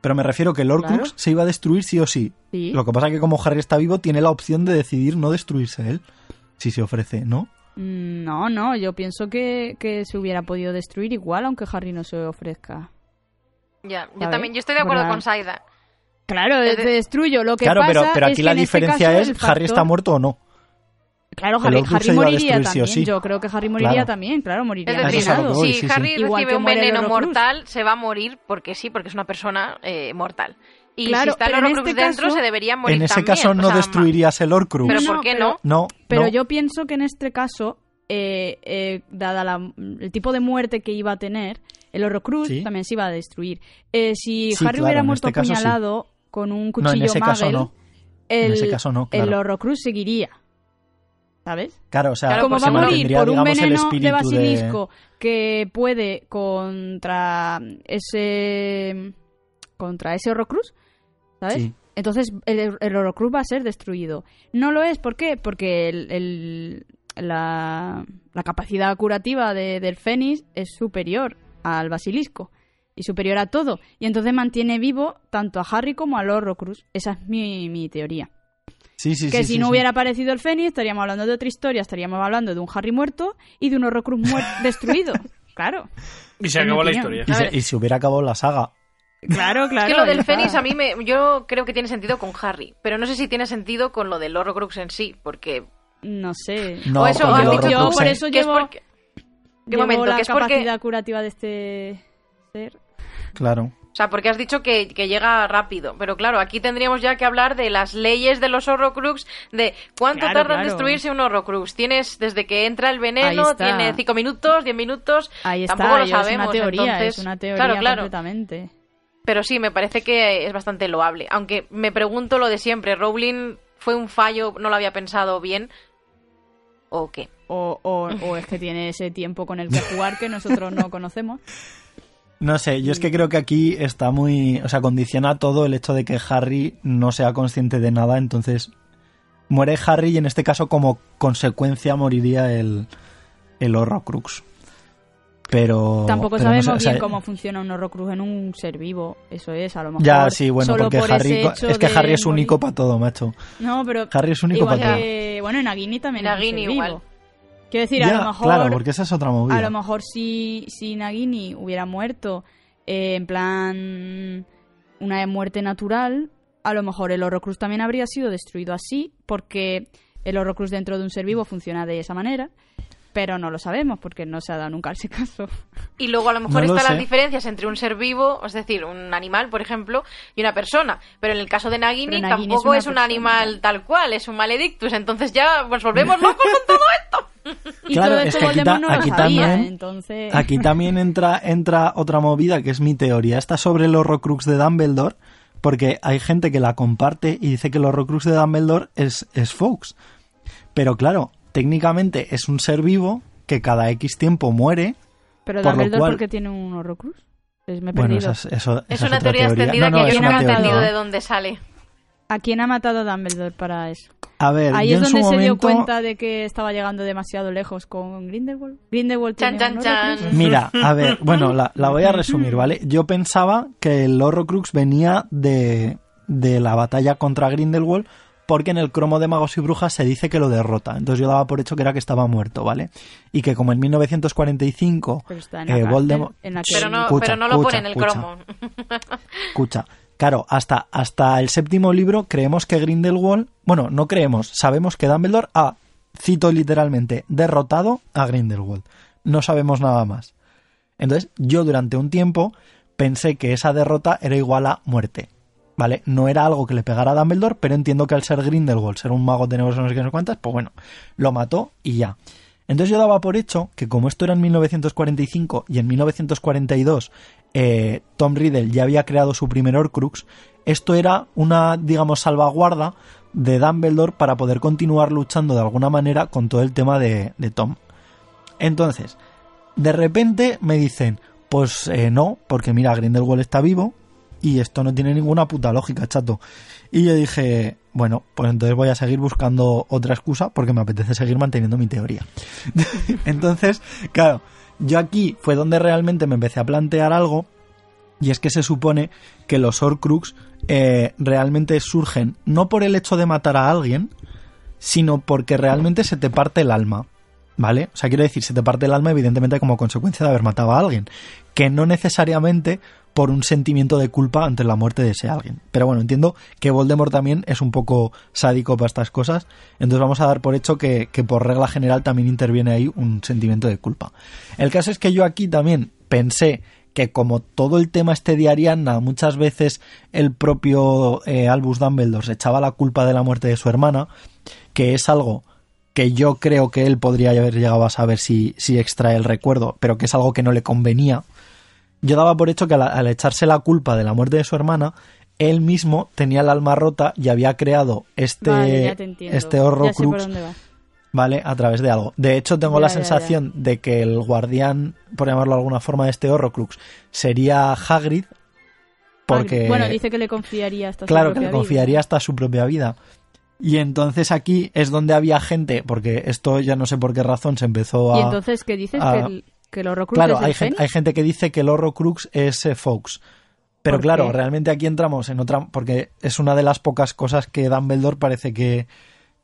Pero me refiero que el Horcrux Claro. se iba a destruir sí o sí. Sí. Lo que pasa es que como Harry está vivo, tiene la opción de decidir no destruirse él. Si se ofrece, ¿no? Mm, No, no, yo pienso que, que se hubiera podido destruir igual aunque Harry no se ofrezca. Ya, yo ¿sabes? también, yo estoy de acuerdo Verdad. con Saida. Claro, Es te de- destruyo. Lo que claro, pasa pero, pero es aquí que la en este diferencia caso es Harry está muerto o no. Claro, Harry, Harry se iba a moriría destruir sí o también. sí. Yo creo que Harry moriría Claro. también, claro, moriría. Es decir, es si sí. Harry recibe un veneno mortal, se va a morir porque sí, porque es una persona eh, mortal. Y Claro, si está el pero en Horcrux este dentro, caso- se debería morir En ese también. caso o no sea, ma- destruirías el Horcrux. Pero No, ¿por qué pero- no? No, Pero no. yo pienso que en este caso, eh, eh, dada la- el tipo de muerte que iba a tener, el Horrocrux Sí. también se iba a destruir. Eh, si Sí, Harry claro, hubiera muerto este caso sí. apuñalado con un No, cuchillo en ese caso no. En el, ese caso no, el claro. Horrocrux seguiría. ¿Sabes? Claro, o sea, Claro, Como pues va a morir por un el veneno de basilisco que puede contra ese contra ese Horrocrux, ¿sabes? Sí. Entonces el, el Horrocrux va a ser destruido. No lo es, ¿por qué? Porque el, el- la, la capacidad curativa de- del Fénix es superior al basilisco y superior a todo. Y entonces mantiene vivo tanto a Harry como al Horrocrux. Esa es mi, mi teoría. Sí, sí, que sí, si sí, no sí. hubiera aparecido el Fénix, estaríamos hablando de otra historia. Estaríamos hablando de un Harry muerto y de un Horrocrux destruido. Claro. Y se acabó la historia. Y, A se, ver. y si hubiera acabado la saga. Claro, claro. es que lo del. Fénix a mí me, yo creo que tiene sentido con Harry, pero no sé si tiene sentido con lo del Horrocrux en sí, porque No sé. No, o eso dicho yo por eso que es llevo, porque ¿Qué llevo momento? la Que es porque capacidad curativa de este ser. Claro. O sea, porque has dicho que, que llega rápido. Pero claro, aquí tendríamos ya que hablar de las leyes de los Horrocrux, de cuánto Claro, tarda en destruirse un Horrocrux. Tienes desde que entra el veneno, tiene 5 minutos, 10 minutos. Ahí está, Tampoco lo sabemos. es una teoría, entonces, es una teoría claro, claro. completamente. Pero sí, me parece que es bastante loable. Aunque me pregunto lo de siempre. Rowling fue un fallo, no lo había pensado bien. ¿O qué? O, o, o es que tiene ese tiempo con el que jugar que nosotros no conocemos. No sé, yo es que creo que aquí está muy. O sea, condiciona todo el hecho de que Harry no sea consciente de nada, entonces. Muere Harry y en este caso, como consecuencia, moriría el, el Horrocrux. Pero. Tampoco pero no sabemos sé, o sea, bien cómo funciona un Horrocrux en un ser vivo. Eso es, a lo mejor. Ya, sí, bueno, solo porque por Harry. Es que Harry es morir- único para todo, macho. No, pero. Harry es único igual para todo. Bueno, en Nagini también igual. vivo. Quiero decir, a lo mejor. Claro, porque esa es otra movida. A lo mejor si, si Nagini hubiera muerto eh, en plan una muerte natural, a lo mejor el Horrocrux también habría sido destruido así, porque el Horrocrux dentro de un ser vivo funciona de esa manera, pero no lo sabemos porque no se ha dado nunca ese caso. Y luego a lo mejor No están las diferencias entre un ser vivo, es decir, un animal, por ejemplo, y una persona. Pero en el caso de Nagini, tampoco es, un persona. animal tal cual, es un maledictus. Entonces ya nos volvemos locos con todo esto. Y Claro, todo es esto que aquí ta- no lo aquí sabía, también- entonces... Aquí también entra, entra otra movida que es mi teoría. Esta sobre el Horrocrux de Dumbledore, porque hay gente que la comparte y dice que el Horrocrux de Dumbledore es, es Fawkes. Pero claro, técnicamente es un ser vivo que cada X tiempo muere. Pero por lo Dumbledore, cual- ¿por qué tiene un Horrocrux? Me he Bueno, perdido. esa es, eso- Es una teoría teoría. extendida No, no, que yo no he entendido de dónde sale. ¿A quién ha matado a Dumbledore para eso? A ver, Ahí yo es en su donde se dio cuenta de que estaba llegando demasiado lejos con Grindelwald. Grindelwald Chan, tiene chan, un chan. Mira, a ver, bueno, la, la voy a resumir, ¿vale? Yo pensaba que el Horrocrux venía de, de la batalla contra Grindelwald porque en el cromo de magos y brujas se dice que lo derrota. Entonces yo daba por hecho que era que estaba muerto, ¿vale? Y que como en 1945 Pero está en la eh, Voldemort... en Pero no, pero no lo pone en el cromo. Escucha, claro, hasta, hasta el séptimo libro creemos que Grindelwald, bueno, no creemos, sabemos que Dumbledore ha, cito literalmente, derrotado a Grindelwald. No sabemos nada más. Entonces, yo durante un tiempo pensé que esa derrota era igual a muerte. ¿Vale? No era algo que le pegara a Dumbledore, pero entiendo que al ser Grindelwald, ser un mago tenebroso no sé qué, no sé cuántas, pues bueno, lo mató y ya. Entonces yo daba por hecho que como esto era en 1945 y en 1942 eh, Tom Riddle ya había creado su primer Horcrux, esto era una, digamos, salvaguarda de Dumbledore para poder continuar luchando de alguna manera con todo el tema de, Tom. Entonces, de repente me dicen, pues eh, no, porque mira, Grindelwald está vivo y esto no tiene ninguna puta lógica, chato. Y yo dije, bueno, pues entonces voy a seguir buscando otra excusa porque me apetece seguir manteniendo mi teoría. entonces, claro, yo aquí fue donde realmente me empecé a plantear algo y es que se supone que los Horcrux eh, realmente surgen no por el hecho de matar a alguien, sino porque realmente se te parte el alma. ¿Vale? O sea, quiero decir, se te parte el alma evidentemente como consecuencia de haber matado a alguien, que no necesariamente por un sentimiento de culpa ante la muerte de ese alguien. Pero bueno, entiendo que Voldemort también es un poco sádico para estas cosas, entonces vamos a dar por hecho que, que por regla general también interviene ahí un sentimiento de culpa. El caso es que yo aquí también pensé que como todo el tema este de Ariana, muchas veces el propio eh, Albus Dumbledore se echaba la culpa de la muerte de su hermana, que es algo que yo creo que él podría haber llegado a saber si, si extrae el recuerdo, pero que es algo que no le convenía. Yo daba por hecho que al, al echarse la culpa de la muerte de su hermana, él mismo tenía el alma rota y había creado este, Vale, este Horrocrux. ¿vale? A través de algo. De hecho, tengo Ya, la ya, sensación de que el guardián, por llamarlo de alguna forma, de este Horrocrux sería Hagrid, porque... Bueno, dice que le confiaría hasta su claro, que propia le vida. confiaría hasta su propia vida. Y entonces aquí es donde había gente, porque esto ya no sé por qué razón se empezó a... Y entonces, ¿qué dices? a- que, el, que el Horrocrux Claro, es el hay, gen- Fénix? hay gente que dice que el Horrocrux es eh, Fox. Pero ¿Por claro, qué? realmente aquí entramos en otra... Porque es una de las pocas cosas que Dumbledore parece que,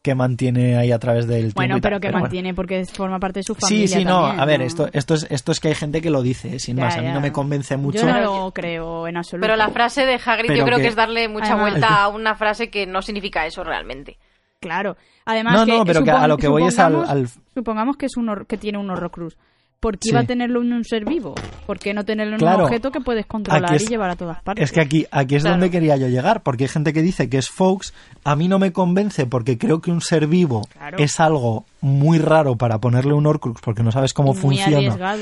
que mantiene ahí a través del tiempo. Bueno, pero que bueno. mantiene porque forma parte de su Sí, familia sí, no. también, A ver, ¿no? esto, esto, es, esto es que hay gente que lo dice, eh, sin Ya, más. A mí ya. no me convence mucho. Yo no lo creo en absoluto. Pero la frase de Hagrid Pero yo creo que- que es darle mucha Además- vuelta a una frase que no significa eso realmente. Claro. Además No, que no, pero que a lo que voy es al- supongamos- al- Supongamos que, es un que tiene un Horrocrux. ¿Por qué Sí. iba a tenerlo en un ser vivo? ¿Por qué no tenerlo en Claro. un objeto que puedes controlar es- y llevar a todas partes? Es que aquí, aquí es Claro. donde quería yo llegar, porque hay gente que dice que es Fox. A mí no me convence porque creo que un ser vivo Claro. es algo muy raro para ponerle un Horcrux porque no sabes cómo Muy funciona.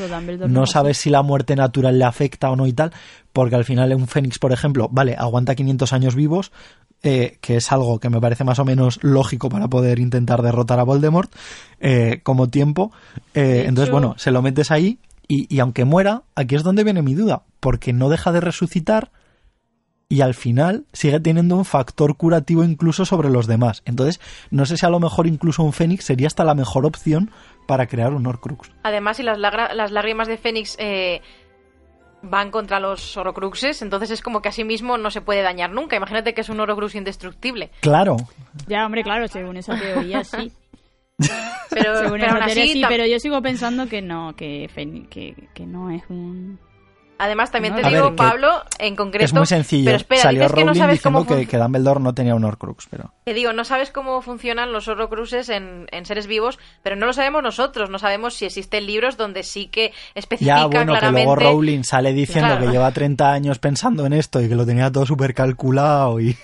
No sabes si la muerte natural le afecta o no y tal, porque al final un Fénix, por ejemplo, vale, aguanta 500 años vivos, eh, que es algo que me parece más o menos lógico para poder intentar derrotar a Voldemort eh, como tiempo. Eh, entonces, bueno, se lo metes ahí y, y aunque muera, aquí es donde viene mi duda, porque no deja de resucitar y al final sigue teniendo un factor curativo incluso sobre los demás. Entonces, no sé si a lo mejor incluso un Fénix sería hasta la mejor opción para crear un Horcrux. Además, si las, lágrimas de Fénix eh, van contra los Horcruxes, entonces es como que a sí mismo no se puede dañar nunca. Imagínate que es un Horcrux indestructible. Claro, Ya, hombre, claro, según esa teoría sí. Pero, según pero esa teoría así, sí, pero yo sigo pensando que no, que, que no es un... además también te A digo, ver, que Pablo, en concreto... es muy sencillo. Pero espera, Salió dices que no Rowling sabes diciendo cómo... que, que Dumbledore no tenía un Horcrux, pero... Te digo, no sabes cómo funcionan los Horcruxes en, en seres vivos, pero no lo sabemos nosotros. No sabemos si existen libros donde sí que especifica Ya, bueno, que claramente... luego Rowling sale diciendo Claro. que lleva 30 años pensando en esto y que lo tenía todo súper calculado y...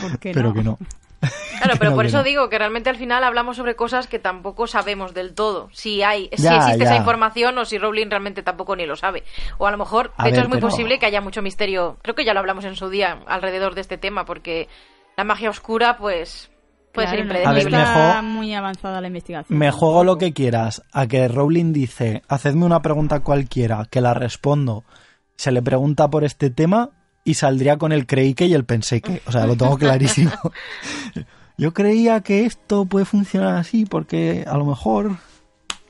¿Por qué Pero no? que no. Claro, pero por eso digo que realmente al final hablamos sobre cosas que tampoco sabemos del todo. Si hay, si existe ya. esa información o si Rowling realmente tampoco ni lo sabe. O a lo mejor, A de hecho ver, es muy pero- posible que haya mucho misterio. Creo que ya lo hablamos en su día alrededor de este tema, porque la magia oscura, pues, puede Claro, ser impredecible. está muy avanzada la investigación. Me juego lo que quieras a que Rowling dice, hacedme una pregunta cualquiera, que la respondo, se le pregunta por este tema y saldría con el creí que y el pensé que. O sea, lo tengo clarísimo. Yo creía que esto puede funcionar así porque a lo mejor...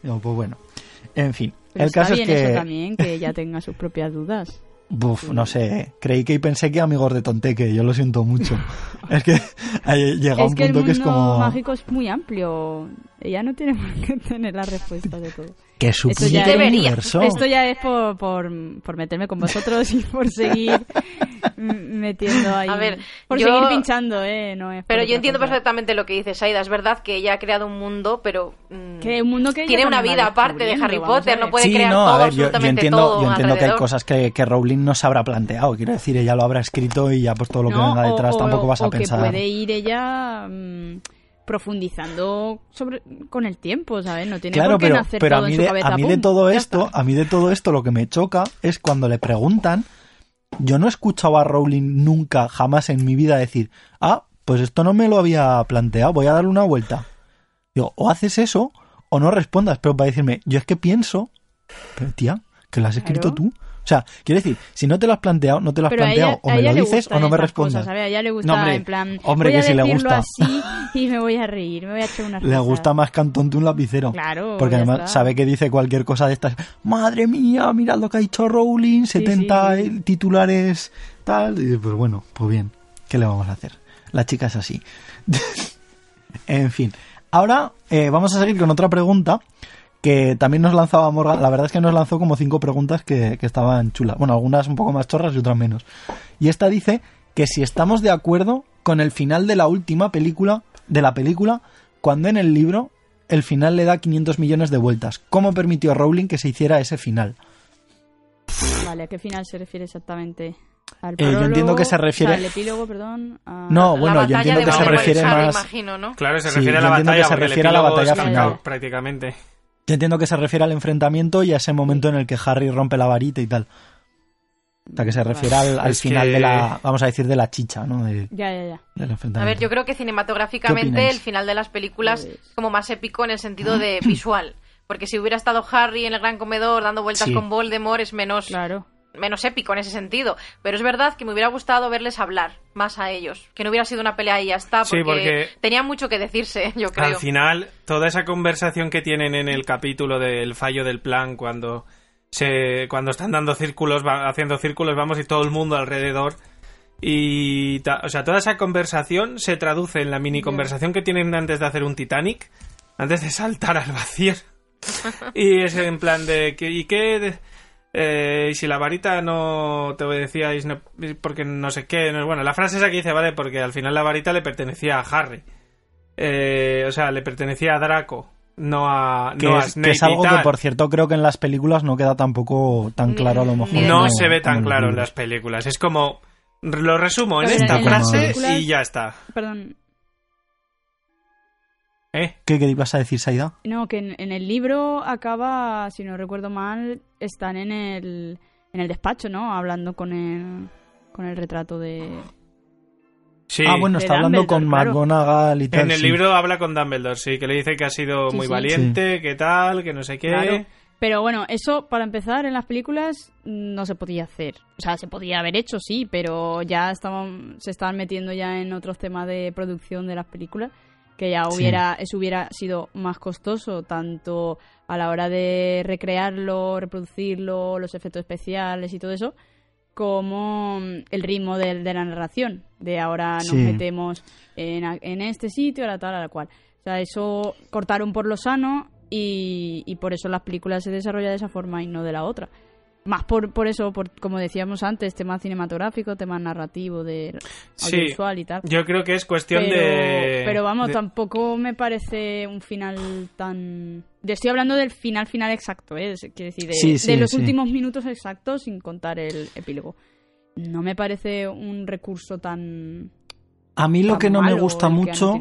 Digo, pues bueno. En fin, Pero el está caso es bien que... eso también, que ella tenga sus propias dudas. Buf, no sé, creí que y pensé que amigos de Tonteque, yo lo siento mucho. es que llega es un que el punto mundo que es como... mágico es muy amplio. Ella no tiene por qué tener la respuesta de todo. Que su Esto ya es- universo. Esto ya es por, por, por meterme con vosotros y por seguir metiendo ahí. A ver, por yo- seguir pinchando, ¿eh? No es Pero yo entiendo cosa. perfectamente lo que dice Saida. Es verdad que ella ha creado un mundo, pero... mm, Que un mundo que tiene una vida aparte de Harry Potter. No puede sí, crear no, todo, a ver, yo, yo absolutamente entiendo, todo yo entiendo que hay alrededor. cosas que, que Rowling no se habrá planteado. Quiero decir, ella lo habrá escrito y ya pues todo lo que venga detrás o- tampoco vas a o pensar. que puede ir ella mm, profundizando sobre con el tiempo, ¿sabes? No tiene Claro, por qué pero, nacer pero a todo mí, en su de, cabeza. a mí de todo esto, a mí de todo esto lo que me choca es cuando le preguntan, yo no he escuchado a Rowling nunca, jamás en mi vida decir, ah, pues esto no me lo había planteado, voy a darle una vuelta. Digo, o haces eso o no respondas, pero para decirme, yo es que pienso, pero tía, que lo has escrito Claro. tú. O sea, quiero decir, si no te lo has planteado, no te lo has Pero planteado, ella, o me lo dices o no me estas respondas. cosas, ¿sabes? A ella le gusta, No, hombre, en plan, hombre, voy que a sí le gusta. así y me voy a reír, me voy a echar unas Le gusta más cantón un lapicero. Claro, Porque además está. sabe que dice cualquier cosa de estas. Madre mía, mirad lo que ha dicho Rowling, 70 sí. titulares, tal. Y pues bueno, pues bien, ¿qué le vamos a hacer? La chica es así. en fin, ahora eh, vamos a seguir con otra pregunta que también nos lanzaba Morgan. La verdad es que nos lanzó como cinco preguntas que, que estaban chulas. Bueno, algunas un poco más chorras y otras menos. Y esta dice que si estamos de acuerdo con el final de la última película, de la película, cuando en el libro el final le da 500 millones de vueltas. ¿Cómo permitió Rowling que se hiciera ese final? Vale, ¿a qué final se refiere exactamente? Al Eh, yo entiendo que se refiere- o sea, al epílogo, perdón. a- No, La bueno, yo entiendo que se refiere Harry, más... imagino, ¿no? Claro, se Sí, refiere a yo la entiendo que batalla, se refiere a la batalla final. prácticamente. Yo entiendo que se refiere al enfrentamiento y a ese momento en el que Harry rompe la varita y tal. O sea, que se refiere al, final que- de la, vamos a decir, de la chicha, ¿no? De- Ya, ya, ya. del A ver, yo creo que ¿Qué cinematográficamente el final de las películas Pues- es como más épico en el sentido de visual. Porque si hubiera estado Harry en el gran comedor dando vueltas Sí. con Voldemort es menos, Claro. Menos épico en ese sentido. Pero es verdad que me hubiera gustado verles hablar más a ellos. Que no hubiera sido una pelea y ya está. Sí, Porque, porque- tenían mucho que decirse, yo creo. Al final, toda esa conversación que tienen en el capítulo del fallo del plan, cuando se cuando están dando círculos, va- haciendo círculos, vamos, y todo el mundo alrededor. Y, ta- o sea, toda esa conversación se traduce en la mini conversación que tienen antes de hacer un Titanic, antes de saltar al vacío. y es en plan de, ¿y qué? Eh, y si la varita no te obedecíais, no, porque no sé qué. no- bueno, la frase esa que dice, vale, porque al final la varita le pertenecía a Harry. Eh, o sea, le pertenecía a Draco. no a, Que, no a es, que Snape es algo y que, por cierto, creo que en las películas no queda tampoco tan claro a lo mejor. No se ve tan claro en las películas. Es como, lo resumo en A esta en frase películas- y ya está. Perdón, ¿Eh? ¿Qué, qué ibas a decir, Saida? no, que en, en el libro acaba, si no recuerdo mal, están en el, en el despacho, ¿no? Hablando con el, con el retrato de... Sí. Ah, bueno, de está hablando con claro. McGonagall y tal. en el sí. libro habla con Dumbledore, sí, que le dice que ha sido Sí, muy sí. valiente, que tal, que no sé qué. Claro. Pero bueno, eso para empezar en las películas no se podía hacer. O sea, se podía haber hecho, sí, pero ya estaban, se estaban metiendo ya en otros temas de producción de las películas que ya Sí. hubiera, eso hubiera sido más costoso, tanto a la hora de recrearlo, reproducirlo, los efectos especiales y todo eso, como mm, el ritmo de, de la narración. De ahora nos Sí. metemos en, en este sitio, ahora tal, ahora cual. O sea, eso cortaron por lo sano y, y por eso las películas se desarrollan de esa forma y no de la otra. Más por, por eso, por, como decíamos antes, tema cinematográfico, tema narrativo, de Sí. audiovisual y tal. Yo creo que es cuestión Pero, de... pero vamos, de- tampoco me parece un final tan... Estoy hablando del final final exacto, ¿eh? Es- Quiero decir, de, Sí, sí, de los sí. últimos minutos exactos sin contar el epílogo. No me parece un recurso tan... A mí lo tan que no me gusta mucho,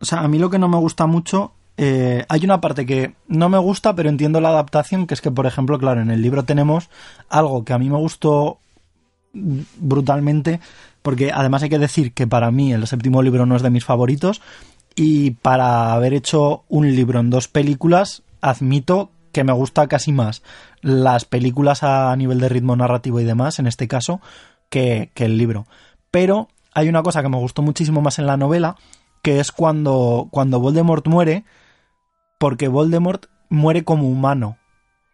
o sea, a mí lo que no me gusta mucho, eh, hay una parte que no me gusta, pero entiendo la adaptación, que es que, por ejemplo, claro, en el libro tenemos algo que a mí me gustó brutalmente, porque además hay que decir que para mí el séptimo libro no es de mis favoritos, y para haber hecho un libro en dos películas, admito que me gusta casi más las películas a nivel de ritmo narrativo y demás, en este caso, que, que el libro. Pero hay una cosa que me gustó muchísimo más en la novela, que es cuando, cuando Voldemort muere, porque Voldemort muere como humano.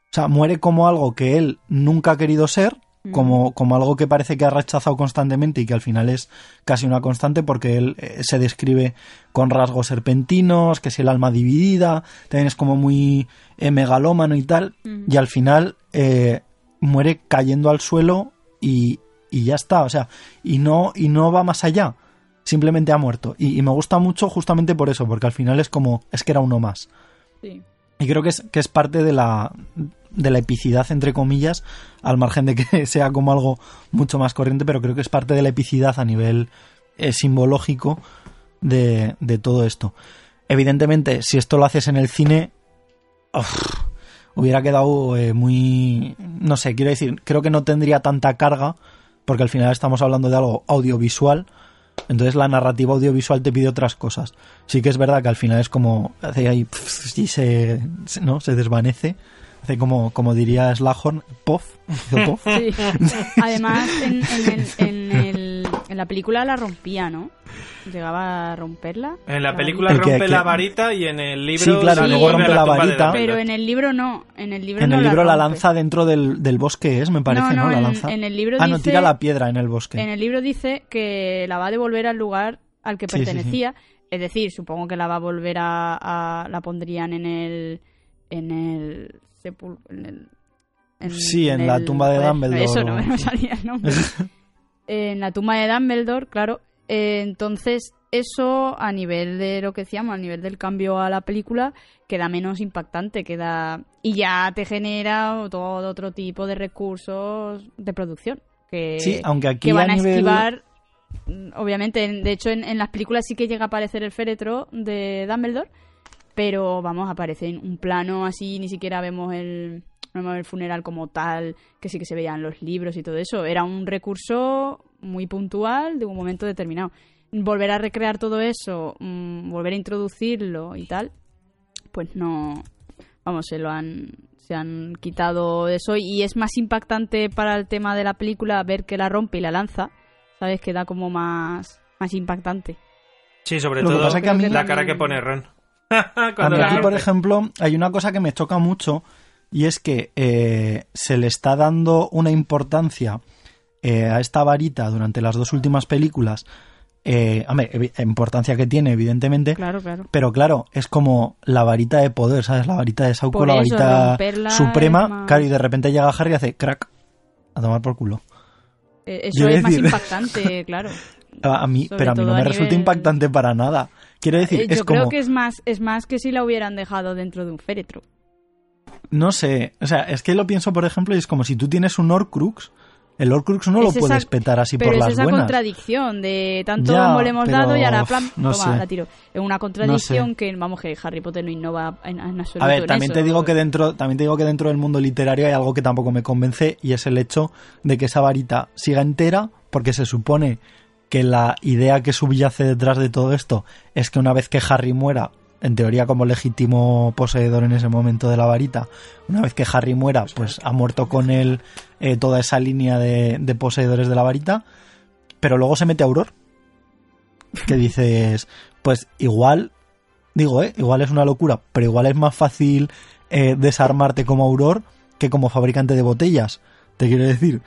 O sea, muere como algo que él nunca ha querido ser, como, como algo que parece que ha rechazado constantemente y que al final es casi una constante porque él eh, se describe con rasgos serpentinos, que es el alma dividida, también es como muy eh, megalómano y tal, Ujú. y al final eh, muere cayendo al suelo y, y ya está, o sea, y no, y no va más allá, simplemente ha muerto. Y, y me gusta mucho justamente por eso, porque al final es como, es que era uno más. Y creo que es, que es parte de la, de la epicidad, entre comillas, al margen de que sea como algo mucho más corriente, pero creo que es parte de la epicidad a nivel eh, simbológico de, de todo esto. Evidentemente, si esto lo haces en el cine, uf, hubiera quedado eh, muy... No sé, quiero decir, creo que no tendría tanta carga, porque al final estamos hablando de algo audiovisual, entonces la narrativa audiovisual te pide otras cosas. Sí que es verdad que al final es como hace ahí y se, no se desvanece, hace como como diría Slahorn, pof. Además, en, en la película la rompía, ¿no? Llegaba a romperla. En la La película rompe la varita y en el libro... Sí, claro, la luego rompe la varita. Pero en el libro no. En el libro En no el libro la, rompe. lanza dentro del, del bosque es, me parece, ¿no? No, no, la en- lanza. en el libro ah, no, dice- tira la piedra en el bosque. En el libro dice que la va a devolver al lugar al que Sí, sí, sí. pertenecía. Es decir, supongo que la va a volver a, a- la pondrían en el en el sepul- en el en, Sí, en la tumba de Dumbledore Eso no me salía el nombre. en la tumba de Dumbledore, claro. Eh, entonces, eso a nivel de lo que decíamos, a nivel del cambio a la película, queda menos impactante, queda y ya te genera todo otro tipo de recursos de producción que, Sí, aunque aquí que van a a, nivel- esquivar. mm, Obviamente, en- de hecho, en, en las películas sí que llega a aparecer el féretro de Dumbledore, pero vamos, aparece en un plano así, ni siquiera vemos el, no el funeral como tal, que sí que se veían los libros y todo eso. Era un recurso muy puntual de un momento determinado. Volver a recrear todo eso, mm, volver a introducirlo y tal, pues no, vamos, se lo han, se han quitado de eso y es más impactante para el tema de la película ver que la rompe y la lanza, ¿sabes? Que da como más, más impactante. Sí, sobre Lo que todo pasa que a mí- la cara que pone Ron. A mí aquí, por ejemplo, hay una cosa que me choca mucho y es que eh, se le está dando una importancia eh, a esta varita durante las dos últimas películas. Eh, hombre, importancia que tiene, evidentemente. Claro, claro. Pero claro, es como la varita de poder, ¿sabes? La varita de Sauco, Por la eso, varita suprema. más- Claro, y de repente llega Harry y hace crack. A tomar por culo. Yo Eso es más impactante, claro. A mí, Sobre pero a mí no me resulta impactante para nada. Quiero decir, Eh, es Yo como... creo que es más, es más que si la hubieran dejado dentro de un féretro. No sé, o sea, es que lo pienso, por ejemplo, y es como si tú tienes un Horcrux, el Horcrux no lo Es esa- puedes petar así por es las esa buenas. contradicción de tanto Ya, le hemos pero, dado y ahora plan, no toma, sé. la tiro. Es una contradicción que, vamos, que Harry Potter no innova en, en absoluto A ver, también eso. te digo que dentro, también te digo que dentro del mundo literario hay algo que tampoco me convence y es el hecho de que esa varita siga entera, porque se supone que la idea que subyace detrás de todo esto es que una vez que Harry muera, en teoría como legítimo poseedor en ese momento de la varita, una vez que Harry muera, pues ha muerto con él eh, toda esa línea de, de poseedores de la varita, pero luego se mete Auror, que dices, pues igual, digo, eh, igual es una locura, pero igual es más fácil eh, desarmarte como Auror que como fabricante de botellas, te quiero decir.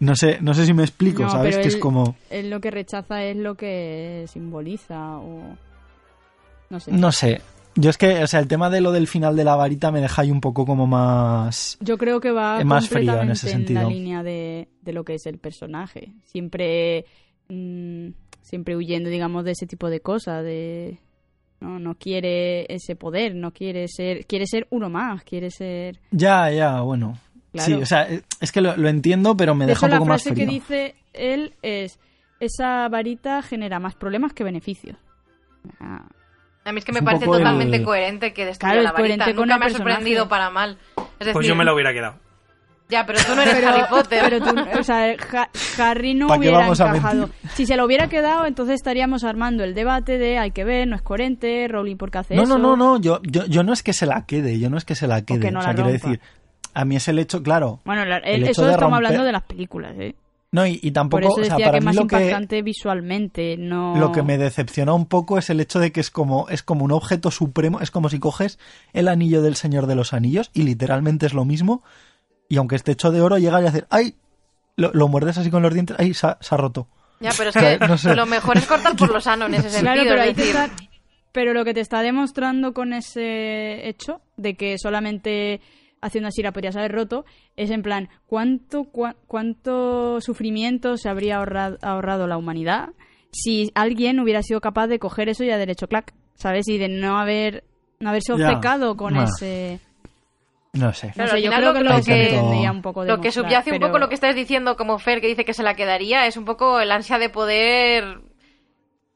No sé, no sé si me explico, No, ¿sabes? pero Que es como... Él lo que rechaza es lo que simboliza o... No sé. No sé. Yo es que, o sea, el tema de lo del final de la varita me deja ahí un poco como más... Yo creo que va Es más frío en ese en sentido. la línea de, de lo que es el personaje. Siempre, mm, siempre huyendo, digamos, de ese tipo de cosas. De no, no quiere ese poder, no quiere ser, quiere ser uno más, quiere ser. Ya, ya, bueno. Claro. Sí, o sea, es que lo, lo entiendo, pero me de deja un la poco más frase frío. que dice él es: esa varita genera más problemas que beneficios. Ah, A mí es que me parece el- totalmente coherente que destruya Claro, la varita. con Nunca el me ha sorprendido para mal. Es decir, Pues yo me lo hubiera quedado. Ya, pero tú no eres Pero, Harry Potter. pero tú, o sea, Ha- Harry no ¿Pa' qué hubiera encajado. Si se lo hubiera quedado, entonces estaríamos armando el debate de hay que ver, no es coherente, Rowling por qué hace No, eso. no, no, no, yo, yo, yo no es que se la quede, yo no es que se la quede. que no o sea, la quiero decir, a mí es el hecho, claro. Bueno, la- El el- hecho eso de estamos romper- hablando de las películas, ¿eh? No, y, y Por tampoco, eso o sea, para que mí más lo que, impactante visualmente, no... lo que me decepciona un poco es el hecho de que es como, es como un objeto supremo, es como si coges el anillo del Señor de los Anillos y literalmente es lo mismo, y aunque esté hecho de oro, llega y hacer, ¡ay! Lo, lo muerdes así con los dientes, ¡ay! Se ha, se ha roto. Ya, pero es que no sé. lo mejor es cortar por lo sano en ese sentido. Claro, pero, ahí es te decir, está- pero lo que te está demostrando con ese hecho de que solamente haciendo así la podrías haber roto es en plan cuánto cua- cuánto sufrimiento se habría ahorrado, ahorrado la humanidad si alguien hubiera sido capaz de coger eso y haber hecho clac, ¿sabes? Y de no haber no haberse obcecado con ese No sé. no Claro, sé, yo creo lo que lo que- pretendía un poco Lo que subyace un poco lo que estás diciendo como Fer, que dice que se la quedaría, es un poco el ansia de poder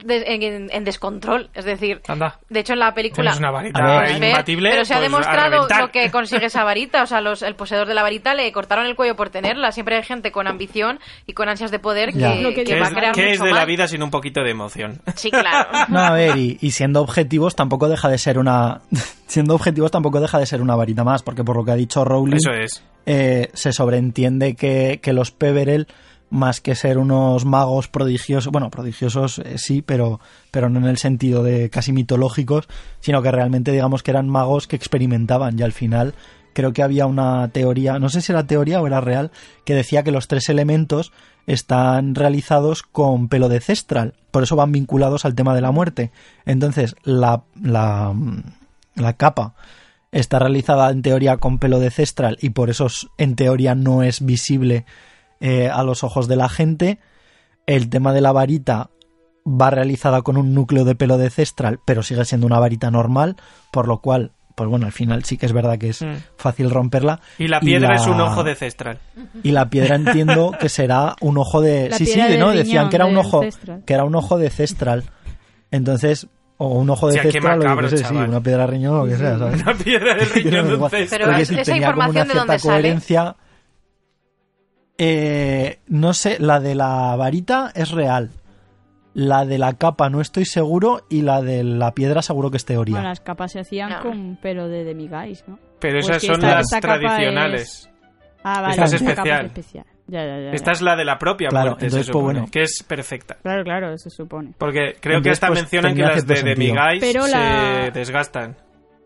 de- en, en descontrol. Es decir, Anda. de hecho en la película... Tienes una varita ver, imbatible. pero se ha pues, demostrado lo que consigue esa varita. O sea, los, el poseedor de la varita le cortaron el cuello por tenerla. Siempre hay gente con ambición y con ansias de poder que, Ya. Lo que que ¿Qué va es, a crear qué es de la vida sin un poquito de emoción? Sí, claro. No, a ver, y, y siendo objetivos tampoco deja de ser una... siendo objetivos tampoco deja de ser una varita más, porque por lo que ha dicho Rowling... Eso es. eh, se sobreentiende que, que los Peverell, más que ser unos magos prodigiosos, bueno, prodigiosos eh, sí, pero, pero no en el sentido de casi mitológicos, sino que realmente digamos que eran magos que experimentaban y al final creo que había una teoría, no sé si era teoría o era real, que decía que los tres elementos están realizados con pelo de cestral, por eso van vinculados al tema de la muerte. Entonces, la, la, la capa está realizada en teoría con pelo de cestral y por eso en teoría no es visible eh, a los ojos de la gente. El tema de la varita va realizada con un núcleo de pelo de cestral, pero sigue siendo una varita normal, por lo cual, pues bueno, al final sí que es verdad que es Mm. fácil romperla. Y la piedra la- es un ojo de cestral. Y la piedra entiendo que será un ojo de... La sí, sí, de- no, decían que era un ojo, cestral. que era un ojo de cestral. Entonces, o un ojo de cestral, o qué sé, sí, una piedra de riñón o lo que sea, ¿sabes? Una piedra del riñón de Pero un cestral. Esa tenía como una ¿de sale? Eh, no sé, la de la varita es real. La de la capa no estoy seguro y la de la piedra seguro que es teoría. Bueno, las capas se hacían No. con pelo de demiguys, ¿no? Pero Pues esas son esta- las esta tradicionales. Ah, vale, Esta es esta capa especial. especial. Ya, ya, ya. Esta es la de la propia Claro, muerte, entonces, se pues, supone, bueno. que es perfecta. Claro, claro, se supone. Porque creo que hasta pues, mencionan que las de cierto sentido. Demigai Pero se la- desgastan.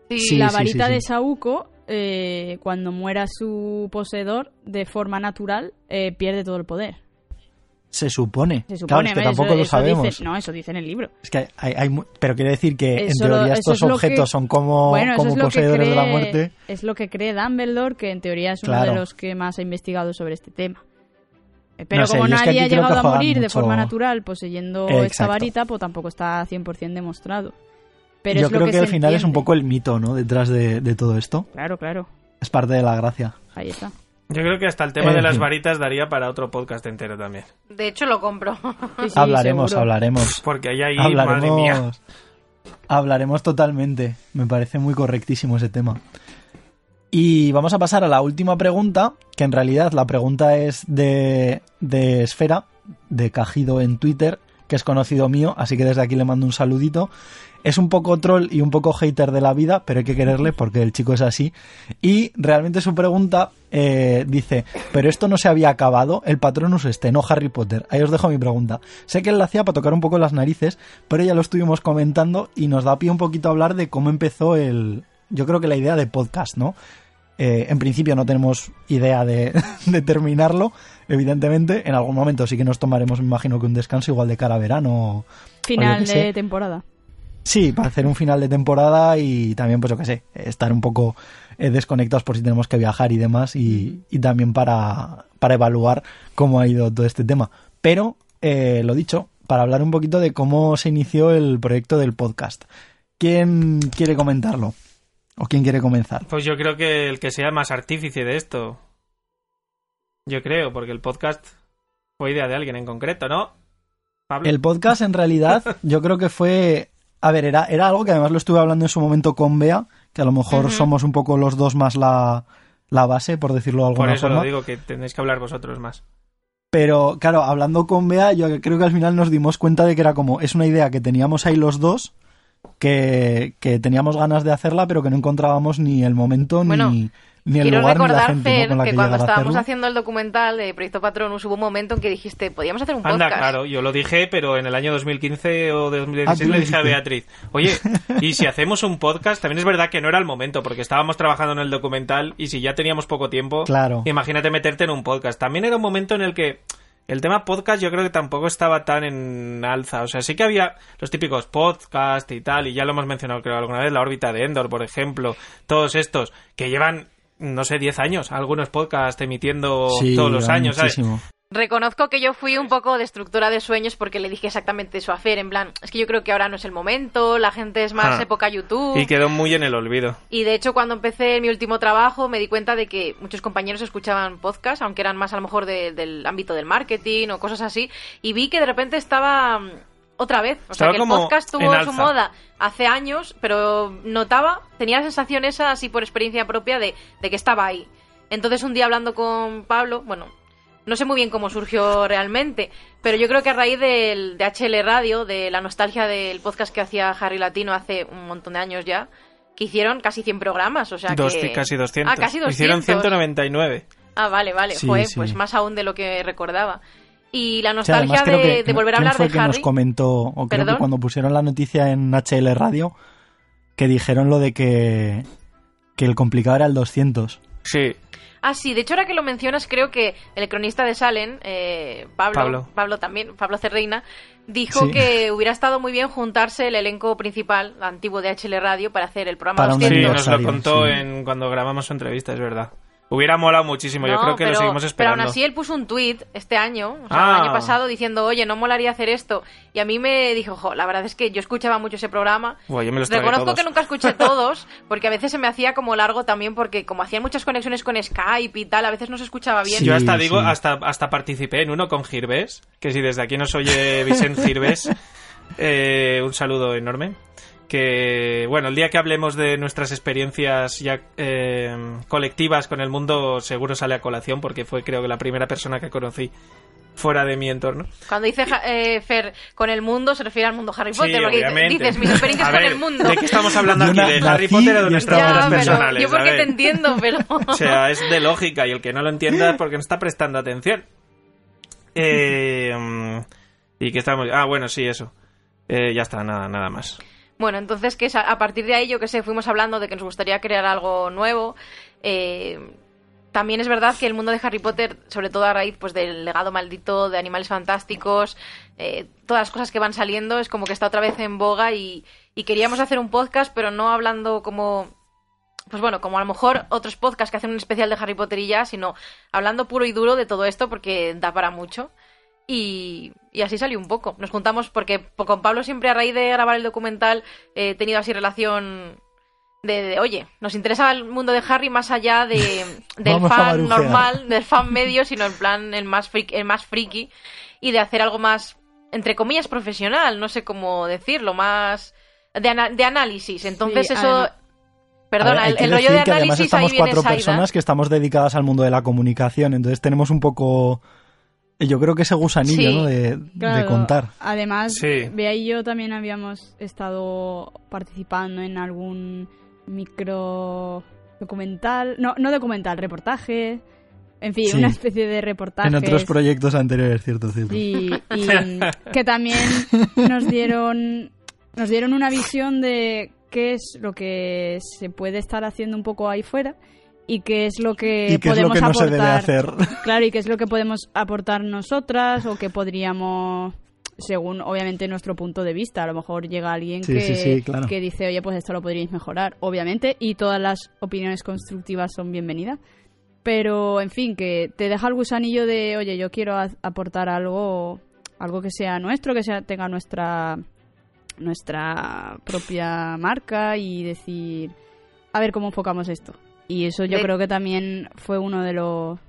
Sí, Sí, la sí, varita sí, de. Saúco, eh, cuando muera su poseedor, de forma natural, eh, pierde todo el poder. Se supone. Se Claro, es que tampoco Eso- lo eso sabemos. dice- no, eso dice en el libro. Es que hay, hay mu- pero quiere decir que en Eso teoría estos es objetos que- son como, bueno, poseedores de la muerte. Es lo que cree Dumbledore, que en teoría es uno Claro. de los que más ha investigado sobre este tema. Eh, Pero No sé, como nadie ha llegado a morir de forma natural poseyendo Eh, esta varita, pues tampoco está 100% demostrado. Pero Yo es lo creo que, al final es un poco el mito, ¿no? Detrás de, de todo esto. Claro, claro. Es parte de la gracia. Ahí está. Yo creo que hasta el tema de las fin. varitas daría para otro podcast entero también. De hecho, lo compro. Sí, sí, hablaremos, seguro. hablaremos. Porque ahí, ahí madre mía. hablaremos. Hablaremos totalmente. Me parece muy correctísimo ese tema. Y vamos a pasar a la última pregunta, que en realidad la pregunta es de, de Esfera, de Cajido en Twitter, que es conocido mío, así que desde aquí le mando un saludito. Es un poco troll y un poco hater de la vida, pero hay que quererle porque el chico es así. Y realmente su pregunta eh, dice, pero esto no se había acabado, el Patronus este, no Harry Potter. Ahí os dejo mi pregunta. Sé que él la hacía para tocar un poco las narices, pero ya lo estuvimos comentando y nos da pie un poquito a hablar de cómo empezó el... Yo creo que la idea de podcast, ¿no? Eh, en principio no tenemos idea de, de terminarlo, evidentemente. En algún momento sí que nos tomaremos, me imagino que un descanso igual de cara a verano. Final sé. de temporada. Sí, para hacer un final de temporada y también, pues yo qué sé, estar un poco eh, desconectados por si tenemos que viajar y demás y, y también para, para evaluar cómo ha ido todo este tema. Pero, eh, lo dicho, para hablar un poquito de cómo se inició el proyecto del podcast. ¿Quién quiere comentarlo? ¿O quién quiere comenzar? Pues yo creo que el que sea más artífice de esto. Yo creo, porque el podcast fue idea de alguien en concreto, ¿no? Pablo. El podcast, en realidad, yo creo que fue. A ver, era, era algo que además lo estuve hablando en su momento con Bea, que a lo mejor somos un poco los dos más la, la base, por decirlo de alguna Por eso forma. lo digo, que tenéis que hablar vosotros más. Pero claro, hablando con Bea, yo creo que al final nos dimos cuenta de que era como, es una idea que teníamos ahí los dos, que, que teníamos ganas de hacerla, pero que no encontrábamos ni el momento, Bueno, ni, ni el Quiero lugar, ni la recordar, la que que, cuando estábamos hacerlo. haciendo el documental de Proyecto Patronus hubo un momento en que dijiste, podríamos hacer un Anda, podcast. claro, yo lo dije, pero en el año 2015 o de 2016 Ah, le dije a. Beatriz, oye, y si hacemos un podcast, también es verdad que no era el momento, porque estábamos trabajando en el documental y si ya teníamos poco tiempo, Claro. imagínate meterte en un podcast. También era un momento en el que el tema podcast yo creo que tampoco estaba tan en alza. O sea, sí que había los típicos podcast y tal, y ya lo hemos mencionado creo alguna vez, la órbita de Endor, por ejemplo, todos estos que llevan, no sé, 10 años, algunos podcasts emitiendo Sí, todos los años. Reconozco que yo fui un poco destructora de sueños porque le dije exactamente eso a Fer, en plan, es que yo creo que ahora no es el momento, la gente es más Ah. época YouTube. Y quedó muy en el olvido. Y de hecho, cuando empecé mi último trabajo, me di cuenta de que muchos compañeros escuchaban podcast, aunque eran más a lo mejor de- del ámbito del marketing o cosas así, y vi que de repente estaba otra vez. O sea, que el podcast tuvo su moda hace años, pero notaba, tenía la sensación esa, así por experiencia propia, de, de que estaba ahí. Entonces, un día hablando con Pablo, bueno, no sé muy bien cómo surgió realmente, pero yo creo que a raíz del, de HL Radio, de la nostalgia del podcast que hacía Harry Latino hace un montón de años ya, que hicieron casi 100 programas, o sea Dos- que... Casi 200. Ah, casi 200. Hicieron 199. Ah, vale, vale, sí. pues más aún de lo que recordaba. Y la O sea, nostalgia de, que- de volver a ¿quién hablar fue de que nos Harry. comentó, o creo ¿Perdón? que cuando pusieron la noticia en HL Radio, que dijeron lo de que, que el complicado era el 200. Sí. Ah, sí, de hecho ahora que lo mencionas, creo que el cronista de Salen, eh, Pablo, Pablo. Pablo. también, Pablo Cerreina, dijo Sí. que hubiera estado muy bien juntarse el elenco principal, antiguo de HL Radio, para hacer el programa Para un Sí, 200. nos lo contó sí. en cuando grabamos su entrevista, es verdad. Hubiera molado muchísimo, yo creo que pero, lo seguimos Pero esperando. aún así él puso un tuit este año, o sea, Ah. el año pasado, diciendo, oye, no molaría hacer esto. Y a mí me dijo, jo, la verdad es que yo escuchaba mucho ese programa. Buah, yo me los Reconozco todos. que nunca escuché todos, porque a veces se me hacía como largo también, porque como hacían muchas conexiones con Skype y tal, a veces no se escuchaba bien. Sí. Yo hasta digo, sí. hasta, hasta participé en uno con Girbés, que si desde aquí nos oye Vicente Girbés, eh, un saludo enorme. Que, bueno, el día que hablemos de nuestras experiencias ya eh, colectivas con el mundo, seguro sale a colación, porque fue creo que la primera persona que conocí fuera de mi entorno. Cuando dice eh, Fer con el mundo, se refiere al mundo Harry Sí, Potter, porque dice- obviamente. dices mis experiencias A con ver, el mundo. ¿De qué estamos hablando aquí? ¿De Harry Potter o de nuestras vidas pero personales? yo porque te ver. entiendo, pero... O sea, es de lógica y el que no lo entienda es porque no está prestando atención. Eh, y que estamos. Ah, bueno, sí, eso. Eh, ya está, nada, nada más. Bueno, entonces que a partir de ahí, yo que sé, fuimos hablando de que nos gustaría crear algo nuevo. Eh, también es verdad que el mundo de Harry Potter, sobre todo a raíz pues del legado maldito de animales fantásticos, eh, todas las cosas que van saliendo, es como que está otra vez en boga y, y queríamos hacer un podcast, pero no hablando como pues bueno, como a lo mejor otros podcasts que hacen un especial de Harry Potter y ya, sino hablando puro y duro de todo esto porque da para mucho. Y, y así salió un poco. Nos juntamos porque con Pablo siempre a raíz de grabar el documental he tenido así relación de, de, oye, nos interesa el mundo de Harry más allá de, del fan normal, del fan medio, sino en plan el más, fric- el más friki y de hacer algo más, entre comillas, profesional, no sé cómo decirlo, más de, ana- de análisis. Entonces Sí, eso... además- Perdona, ver, el, rollo de que además análisis ahí estamos viene cuatro Saida. personas que estamos dedicadas al mundo de la comunicación, entonces tenemos un poco, yo creo que ese gusanillo, Sí. ¿no? De, contar. Además, Sí. Bea y yo también habíamos estado participando en algún micro documental, no, no documental, reportaje, en fin, Sí. una especie de reportaje. En otros proyectos anteriores, cierto, cierto. y, y que también nos dieron nos dieron una visión de qué es lo que se puede estar haciendo un poco ahí fuera y qué es lo que y qué es lo podemos no aportar se debe hacer. claro y qué es lo que podemos aportar nosotras o que podríamos según obviamente nuestro punto de vista a lo mejor llega alguien Sí, que, sí, sí, claro. que dice oye pues esto lo podríais mejorar obviamente y todas las opiniones constructivas son bienvenidas pero en fin que te deja el gusanillo de oye yo quiero aportar algo algo que sea nuestro que sea tenga nuestra nuestra propia marca y decir a ver cómo enfocamos esto y eso yo De- creo que también fue uno de los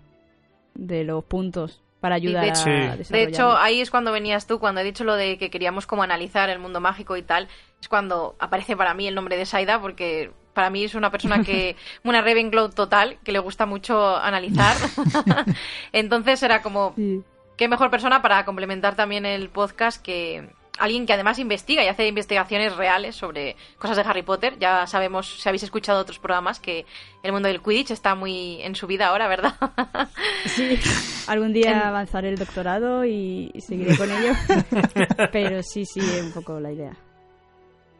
de los puntos para ayudar de a hecho- De hecho, ahí es cuando venías tú, cuando he dicho lo de que queríamos como analizar el mundo mágico y tal, es cuando aparece para mí el nombre de Saida, porque para mí es una persona que, una Ravenclaw total, que le gusta mucho analizar. Entonces era como, Sí. qué mejor persona para complementar también el podcast que alguien que además investiga y hace investigaciones reales sobre cosas de Harry Potter. Ya sabemos, si habéis escuchado otros programas, que el mundo del Quidditch está muy en su vida ahora, ¿verdad? Sí, algún día avanzaré el doctorado y, seguiré con ello. Pero sí, sí, es un poco la idea.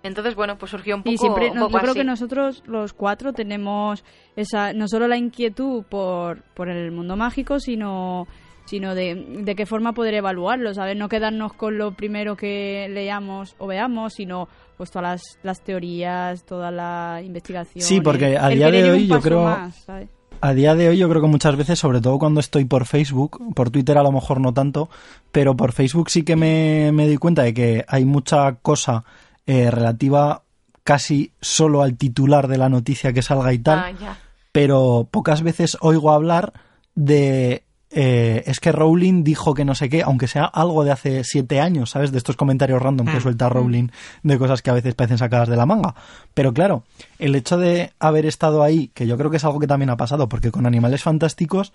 Entonces, bueno, pues surgió un poco, Y siempre, un no- poco yo creo así. que nosotros los cuatro tenemos esa, no solo la inquietud por, por el mundo mágico, sino, sino de, de qué forma poder evaluarlo, ¿sabes? No quedarnos con lo primero que leamos o veamos, sino pues todas las, las teorías, toda la investigación. Sí, porque a el día de hoy yo creo- más, ¿sabes? A día de hoy yo creo que muchas veces, sobre todo cuando estoy por Facebook, por Twitter a lo mejor no tanto, pero por Facebook sí que me, me doy cuenta de que hay mucha cosa eh, relativa casi solo al titular de la noticia que salga y tal, Ah, pero pocas veces oigo hablar de... eh, es que Rowling dijo que no sé qué, aunque sea algo de hace siete años, ¿sabes? De estos comentarios random que Mm. suelta Rowling de cosas que a veces parecen sacadas de la manga. Pero claro, el hecho de haber estado ahí, que yo creo que es algo que también ha pasado, porque con Animales Fantásticos,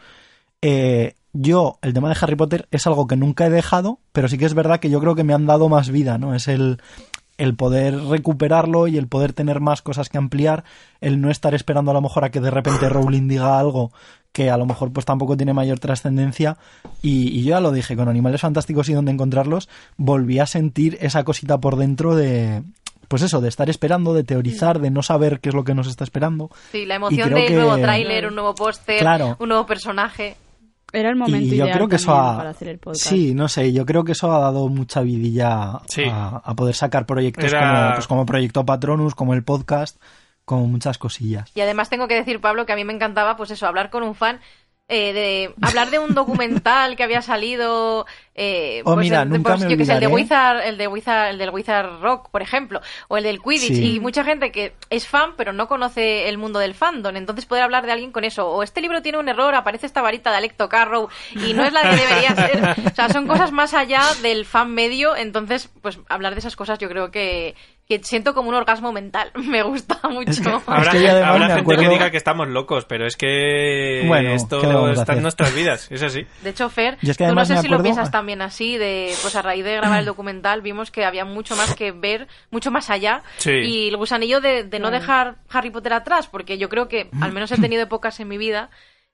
eh, yo, el tema de Harry Potter es algo que nunca he dejado, pero sí que es verdad que yo creo que me han dado más vida, ¿no? Es el, el poder recuperarlo y el poder tener más cosas que ampliar, el no estar esperando a lo mejor a que de repente Rowling diga algo que a lo mejor pues tampoco tiene mayor trascendencia y, y yo ya lo dije, con Animales Fantásticos y donde encontrarlos, volví a sentir esa cosita por dentro de... Pues eso, de estar esperando, de teorizar, de no saber qué es lo que nos está esperando. Sí, la emoción del que- nuevo tráiler, un nuevo póster, Claro. un nuevo personaje. Era el momento y yo ideal creo que eso ha... para hacer el podcast. Sí, no sé, yo creo que eso ha dado mucha vidilla Sí. a, a poder sacar proyectos Era- como, pues como Proyecto Patronus, como el podcast, como muchas cosillas. Y además tengo que decir, Pablo, que a mí me encantaba, pues eso, hablar con un fan. Eh, de hablar de un documental que había salido eh, Oh, pues, mira, el, de- nunca pues, me yo que sé, el de olvidaré. Wizard el de Wizard el del Wizard Rock por ejemplo o el del Quidditch Sí. y mucha gente que es fan pero no conoce el mundo del fandom entonces poder hablar de alguien con eso o este libro tiene un error aparece esta varita de Alecto Carrow y no es la que debería ser o sea son cosas más allá del fan medio entonces pues hablar de esas cosas yo creo que que siento como un orgasmo mental me gusta mucho Es que- Habrá, que yo además habrá me gente acuerdo- que diga que estamos locos, pero es que Bueno, ¿qué le esto está en nuestras vidas, es así. De hecho, Fer, Y es que tú no sé si lo piensas también así, de pues a raíz de grabar el documental vimos que había mucho más que ver, mucho más allá. Sí. Y el gusanillo de, de no dejar Harry Potter atrás, porque yo creo que al menos he tenido épocas en mi vida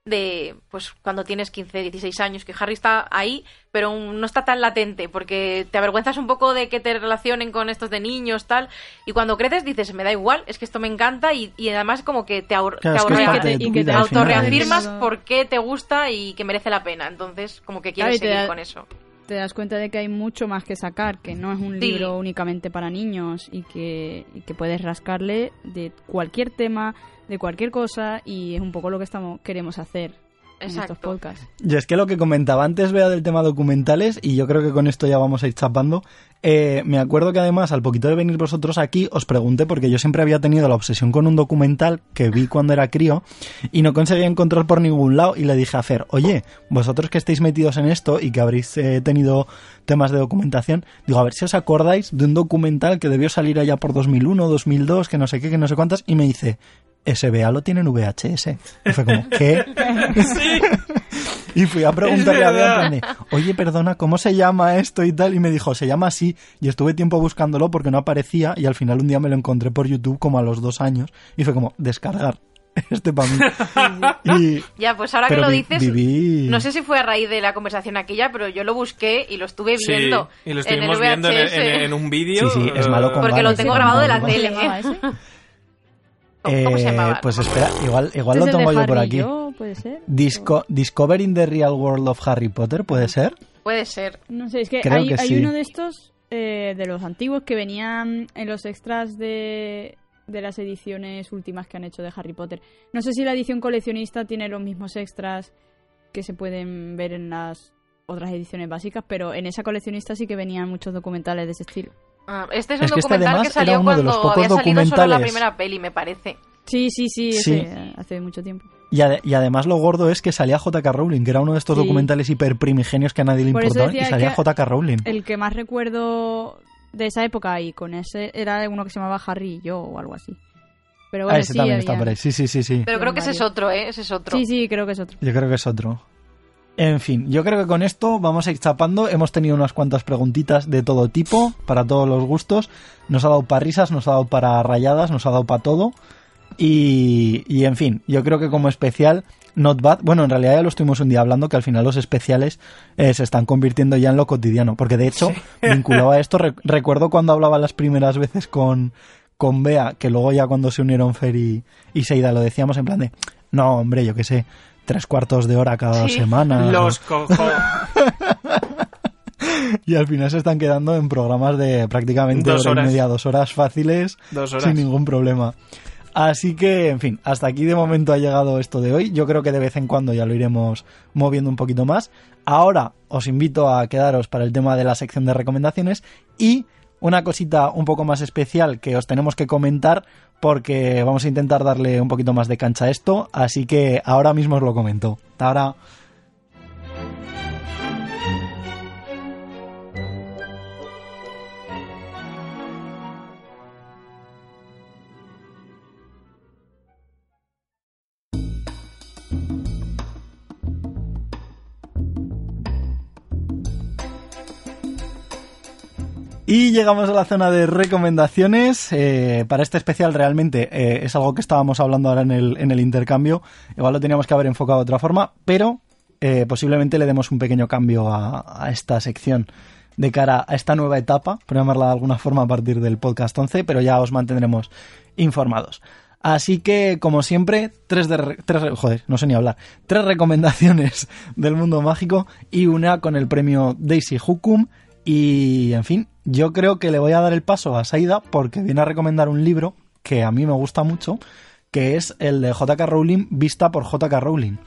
de pues cuando tienes 15, 16 años, que Harry está ahí, pero no está tan latente, porque te avergüenzas un poco de que te relacionen con estos de niños, tal, y cuando creces dices, me da igual, es que esto me encanta, y, y además como que te, ahor- Claro, te es que te autorreafirmas por qué te gusta y que merece la pena. Entonces, como que quieres seguir da- con eso. te das cuenta de que hay mucho más que sacar, que no es un Sí. libro únicamente para niños y que, y que puedes rascarle de cualquier tema, de cualquier cosa y es un poco lo que estamos queremos hacer en estos podcasts. Y es que lo que comentaba antes, vea del tema documentales, y yo creo que con esto ya vamos a ir chapando. eh, me acuerdo que además, al poquito de venir vosotros aquí, os pregunté, porque yo siempre había tenido la obsesión con un documental que vi cuando era crío, y no conseguía encontrar por ningún lado, y le dije a Fer, oye, vosotros que estáis metidos en esto y que habréis eh, tenido temas de documentación, digo, a ver si os acordáis de un documental que debió salir allá por 2001, 2002, que no sé qué, que no sé cuántas, y me dice, SBA lo tiene en VHS. Y fue como, ¿qué? Y fui a preguntarle a Bea, en plan de, oye, perdona, ¿cómo se llama esto y tal? Y me dijo, se llama así. Y estuve tiempo buscándolo porque no aparecía y al final un día me lo encontré por YouTube como a los dos años y fue como, descargar. Este para mí. Y, Ya, pues ahora que lo vi- dices, viví- no sé si fue a raíz de la conversación aquella, pero yo lo busqué y lo estuve Sí, viendo. y lo en el estuvimos viendo en, en- en un vídeo. Sí, sí, es malo con Porque lo tengo grabado de la tele. ¿Cómo se llamaba ese? ¿Cómo, cómo se Eh, llamaba? Pues espera, igual, igual lo ¿Este es el tengo yo por aquí. yo? ¿Puede ser? Disco, Discovering the Real World of Harry Potter, ¿puede ser? Puede ser. No sé, es que Creo hay, que hay sí. uno de estos, eh, de los antiguos, que venían en los extras de, de las ediciones últimas que han hecho de Harry Potter. No sé si la edición coleccionista tiene los mismos extras que se pueden ver en las otras ediciones básicas, pero en esa coleccionista sí que venían muchos documentales de ese estilo. Ah, este es un Es que este documental además que salió era uno de cuando había salido solo la primera peli, me parece. Sí, sí, sí, Sí. ese, hace mucho tiempo. Y, ade- y además lo gordo es que salía J.K. Rowling, que era uno de estos Sí. documentales hiper primigenios que a nadie le Por importaba, y salía J.K. Rowling. El que más recuerdo de esa época y con ese era uno que se llamaba Harry y yo o algo así. Pero bueno, ah, ese sí, también había- está por ahí. Sí, sí, sí, sí. Pero creo que ese es otro, ¿eh? Ese es otro. Sí, sí, creo que es otro. Yo creo que es otro. En fin, yo creo que con esto vamos a ir chapando. Hemos tenido unas cuantas preguntitas de todo tipo, para todos los gustos. Nos ha dado para risas, nos ha dado para rayadas, nos ha dado para todo. Y, y en fin, yo creo que como especial, not bad. Bueno, en realidad ya lo estuvimos un día hablando, que al final los especiales eh, se están convirtiendo ya en lo cotidiano. Porque de hecho, vinculado a esto, re- recuerdo cuando hablaba las primeras veces con, con Bea, que luego ya cuando se unieron Fer y, y Seida lo decíamos en plan de, no, hombre, yo qué sé, tres cuartos de hora cada Sí. semana. Los cojo. Y al final se están quedando en programas de prácticamente Dos hora y horas. media, dos horas fáciles, Dos horas. sin ningún problema. Así que, en fin, hasta aquí de momento ha llegado esto de hoy. Yo creo que de vez en cuando ya lo iremos moviendo un poquito más. Ahora os invito a quedaros para el tema de la sección de recomendaciones y una cosita un poco más especial que os tenemos que comentar porque vamos a intentar darle un poquito más de cancha a esto. Así que ahora mismo os lo comento. Hasta ahora. Y llegamos a la zona de recomendaciones. Eh, para este especial realmente eh, es algo que estábamos hablando ahora en el, en el intercambio. Igual lo teníamos que haber enfocado de otra forma, pero eh, posiblemente le demos un pequeño cambio a, esta sección de cara a esta nueva etapa, por llamarla de alguna forma a partir del podcast 11, pero ya os mantendremos informados. Así que, como siempre, tres, de re- tres re- joder, no sé ni hablar, tres recomendaciones del mundo mágico y una con el premio Daisy Hukum. Y, en fin, yo creo que le voy a dar el paso a Saida porque viene a recomendar un libro que a mí me gusta mucho, que es el de J.K. Rowling, vista por J.K. Rowling.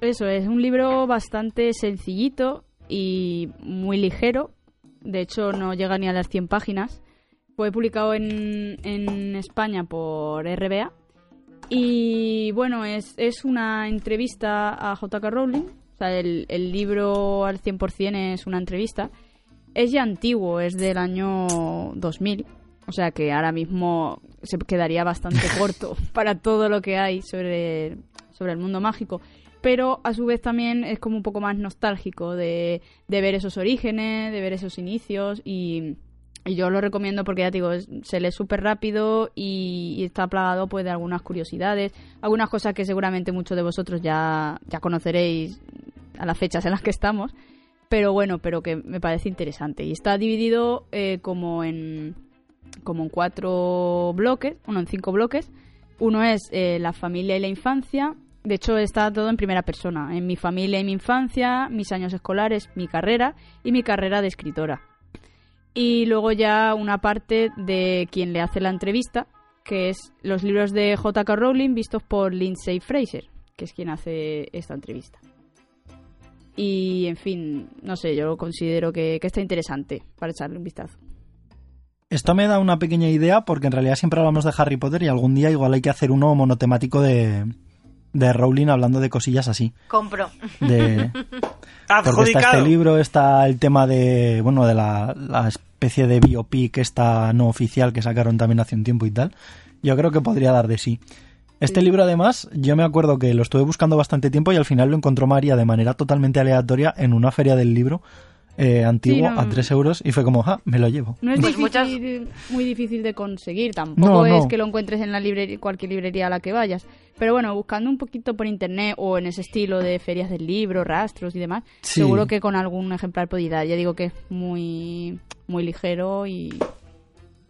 Eso es un libro bastante sencillito y muy ligero. De hecho, no llega ni a las 100 páginas. Fue publicado en, en España por RBA. Y bueno, es, es una entrevista a J.K. Rowling. O sea, el, el libro al 100% es una entrevista. Es ya antiguo, es del año 2000. O sea que ahora mismo se quedaría bastante corto para todo lo que hay sobre, sobre el mundo mágico. Pero a su vez también es como un poco más nostálgico de, de ver esos orígenes, de ver esos inicios y, y yo lo recomiendo porque ya te digo, se lee súper rápido y, y está plagado pues de algunas curiosidades, algunas cosas que seguramente muchos de vosotros ya, ya conoceréis a las fechas en las que estamos, pero bueno, pero que me parece interesante. Y está dividido eh, como en como en cuatro bloques, uno en cinco bloques. Uno es eh, la familia y la infancia. De hecho, está todo en primera persona. En mi familia y mi infancia, mis años escolares, mi carrera y mi carrera de escritora. Y luego ya una parte de quien le hace la entrevista, que es los libros de J.K. Rowling vistos por Lindsay Fraser, que es quien hace esta entrevista. Y, en fin, no sé, yo considero que, que está interesante para echarle un vistazo. Esto me da una pequeña idea porque en realidad siempre hablamos de Harry Potter y algún día igual hay que hacer uno monotemático de, de Rowling hablando de cosillas así. Compro. De, porque está este libro, está el tema de, bueno, de la, la especie de biopic esta no oficial que sacaron también hace un tiempo y tal. Yo creo que podría dar de sí. Este libro además, yo me acuerdo que lo estuve buscando bastante tiempo y al final lo encontró María de manera totalmente aleatoria en una feria del libro eh, antiguo Sí, no. a 3 euros y fue como, ah, me lo llevo. No es Pues difícil, muy difícil de conseguir, tampoco No, no. es que lo encuentres en la librería, cualquier librería a la que vayas. Pero bueno, buscando un poquito por internet o en ese estilo de ferias del libro, rastros y demás, Sí. seguro que con algún ejemplar podéis dar. Ya digo que es muy, muy ligero y,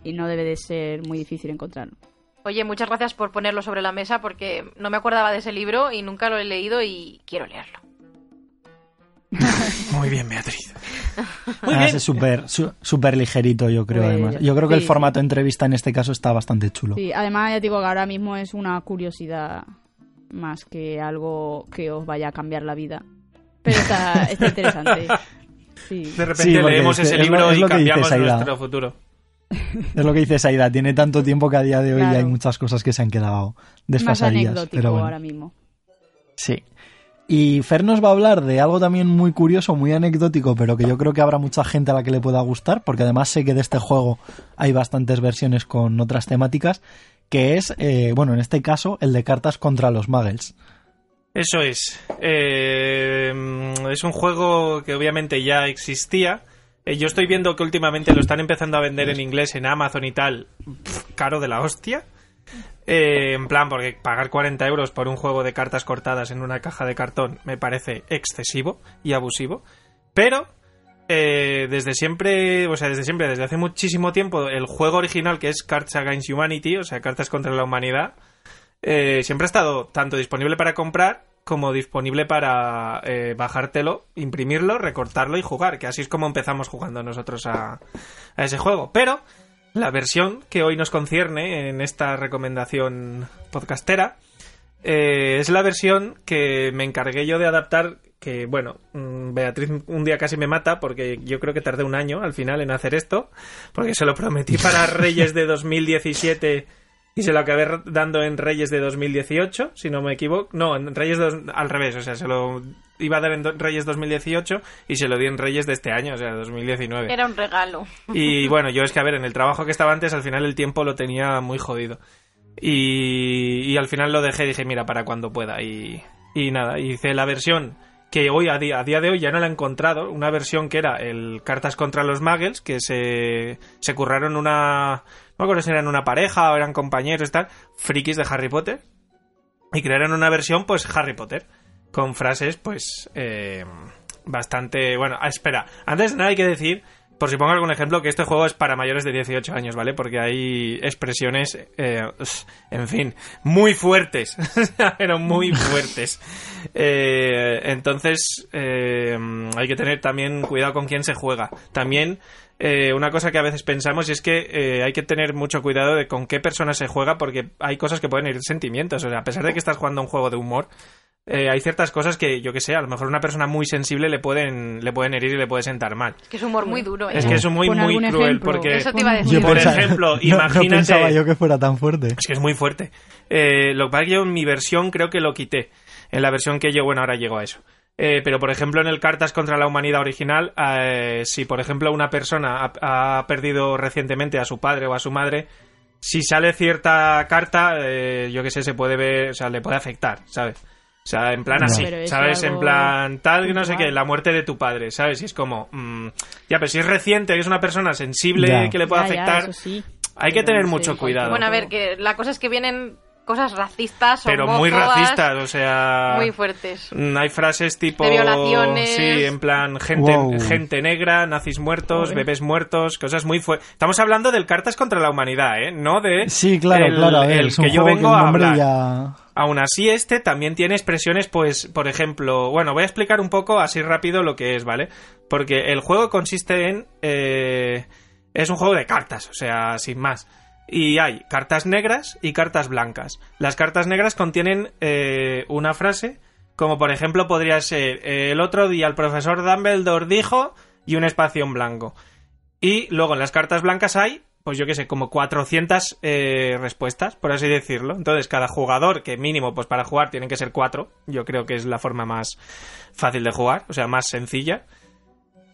y no debe de ser muy difícil encontrarlo. Oye, muchas gracias por ponerlo sobre la mesa porque no me acordaba de ese libro y nunca lo he leído y quiero leerlo. Muy bien, Beatriz. Muy Además bien. Ah, es súper su- súper ligerito, yo creo, Pues, además. Yo creo que el formato entrevista en este caso está bastante chulo. Sí, además ya digo que ahora mismo es una curiosidad más que algo que os vaya a cambiar la vida. Pero está, está interesante. Sí. De repente Sí, leemos es- ese es lo- libro es y lo que dices, cambiamos Aida. nuestro futuro. Es lo que dice Saida, tiene tanto tiempo que a día de hoy Claro. hay muchas cosas que se han quedado desfasadillas. Pero bueno. ahora mismo. Sí. Y Fer nos va a hablar de algo también muy curioso, muy anecdótico, pero que yo creo que habrá mucha gente a la que le pueda gustar, porque además sé que de este juego hay bastantes versiones con otras temáticas, que es, eh, bueno, en este caso, el de cartas contra los muggles. Eso es. Eh, es un juego que obviamente ya existía. Eh, yo estoy viendo que últimamente lo están empezando a vender en inglés en Amazon y tal. Caro de la hostia. Eh, en plan, porque pagar 40 euros por un juego de cartas cortadas en una caja de cartón me parece excesivo y abusivo. Pero eh, desde siempre, o sea, desde siempre, desde hace muchísimo tiempo, el juego original que es Cards Against Humanity, o sea, Cartas contra la Humanidad, eh, siempre ha estado tanto disponible para comprar como disponible para eh, bajártelo, imprimirlo, recortarlo y jugar, que así es como empezamos jugando nosotros a, a ese juego. Pero la versión que hoy nos concierne en esta recomendación podcastera eh, es la versión que me encargué yo de adaptar, que bueno, mm, Beatriz un día casi me mata porque yo creo que tardé un año al final en hacer esto, porque se lo prometí para Reyes de 2017 y se lo acabé dando en Reyes de 2018, si no me equivoco. No, en Reyes dos- al revés, o sea, se lo iba a dar en do- Reyes 2018 y se lo di en Reyes de este año, o sea, 2019. Era un regalo. Y bueno, yo es que, a ver, en el trabajo que estaba antes, al final el tiempo lo tenía muy jodido. Y, y al final lo dejé, dije, mira, para cuando pueda. Y, y nada, hice la versión que hoy, a día, a día de hoy, ya no la he encontrado. Una versión que era el Cartas contra los Muggles, que se, se curraron una. No me acuerdo si eran una pareja o eran compañeros y tal, frikis de Harry Potter. Y crearon una versión, pues, Harry Potter. Con frases, pues, eh, bastante. Bueno, ah, espera. Antes de nada hay que decir, por si pongo algún ejemplo, que este juego es para mayores de 18 años, ¿vale? Porque hay expresiones, eh, en fin, muy fuertes. Pero muy fuertes. Eh, entonces, eh, hay que tener también cuidado con quién se juega. También. Eh, una cosa que a veces pensamos y es que eh, hay que tener mucho cuidado de con qué persona se juega porque hay cosas que pueden herir sentimientos. O sea, a pesar de que estás jugando un juego de humor, eh, hay ciertas cosas que, yo que sé, a lo mejor una persona muy sensible le pueden, le pueden herir y le puede sentar mal. Es que es humor muy duro. ¿eh? Es que es muy, muy cruel ejemplo. porque... Eso te iba a decir. Yo por pensaba- ejemplo, no- no imagínate- pensaba yo que fuera tan fuerte. Es que es muy fuerte. Eh, lo que pasa es que yo en mi versión creo que lo quité. En la versión que yo, bueno, ahora llego a eso. Eh, pero, por ejemplo, en el Cartas contra la Humanidad original, eh, si, por ejemplo, una persona ha, ha perdido recientemente a su padre o a su madre, si sale cierta carta, eh, yo que sé, se puede ver, o sea, le puede afectar, ¿sabes? O sea, en plan No. así, ¿sabes? En plan tal, que no sé qué, la muerte de tu padre, ¿sabes? Y es como, mm, ya, pero si es reciente, que es una persona sensible Ya. que le puede Ya, ya, afectar, sí. hay que tener no sé, mucho cuidado. Bueno, a ver, que la cosa es que vienen cosas racistas, pero muy racistas, o sea... muy fuertes. Mm, Hay frases tipo. De violaciones. Sí, en plan, gente, Wow. gente negra, nazis muertos, bebés muertos, cosas muy fuertes. Estamos hablando del Cartas contra la Humanidad, ¿eh? No de. Sí, claro, el, claro. ver, el es un que yo vengo el a hablar. ya... Aún así, este también tiene expresiones, pues, por ejemplo. Bueno, voy a explicar un poco así rápido lo que es, ¿vale? Porque el juego consiste en. eh, es un juego de cartas, o sea, sin más. Y hay cartas negras y cartas blancas. Las cartas negras contienen eh, una frase, como por ejemplo podría ser el otro día el profesor Dumbledore dijo y un espacio en blanco. Y luego en las cartas blancas hay, pues yo qué sé, como 400 eh, respuestas, por así decirlo. Entonces cada jugador, que mínimo pues para jugar tienen que ser cuatro, yo creo que es la forma más fácil de jugar, o sea, más sencilla.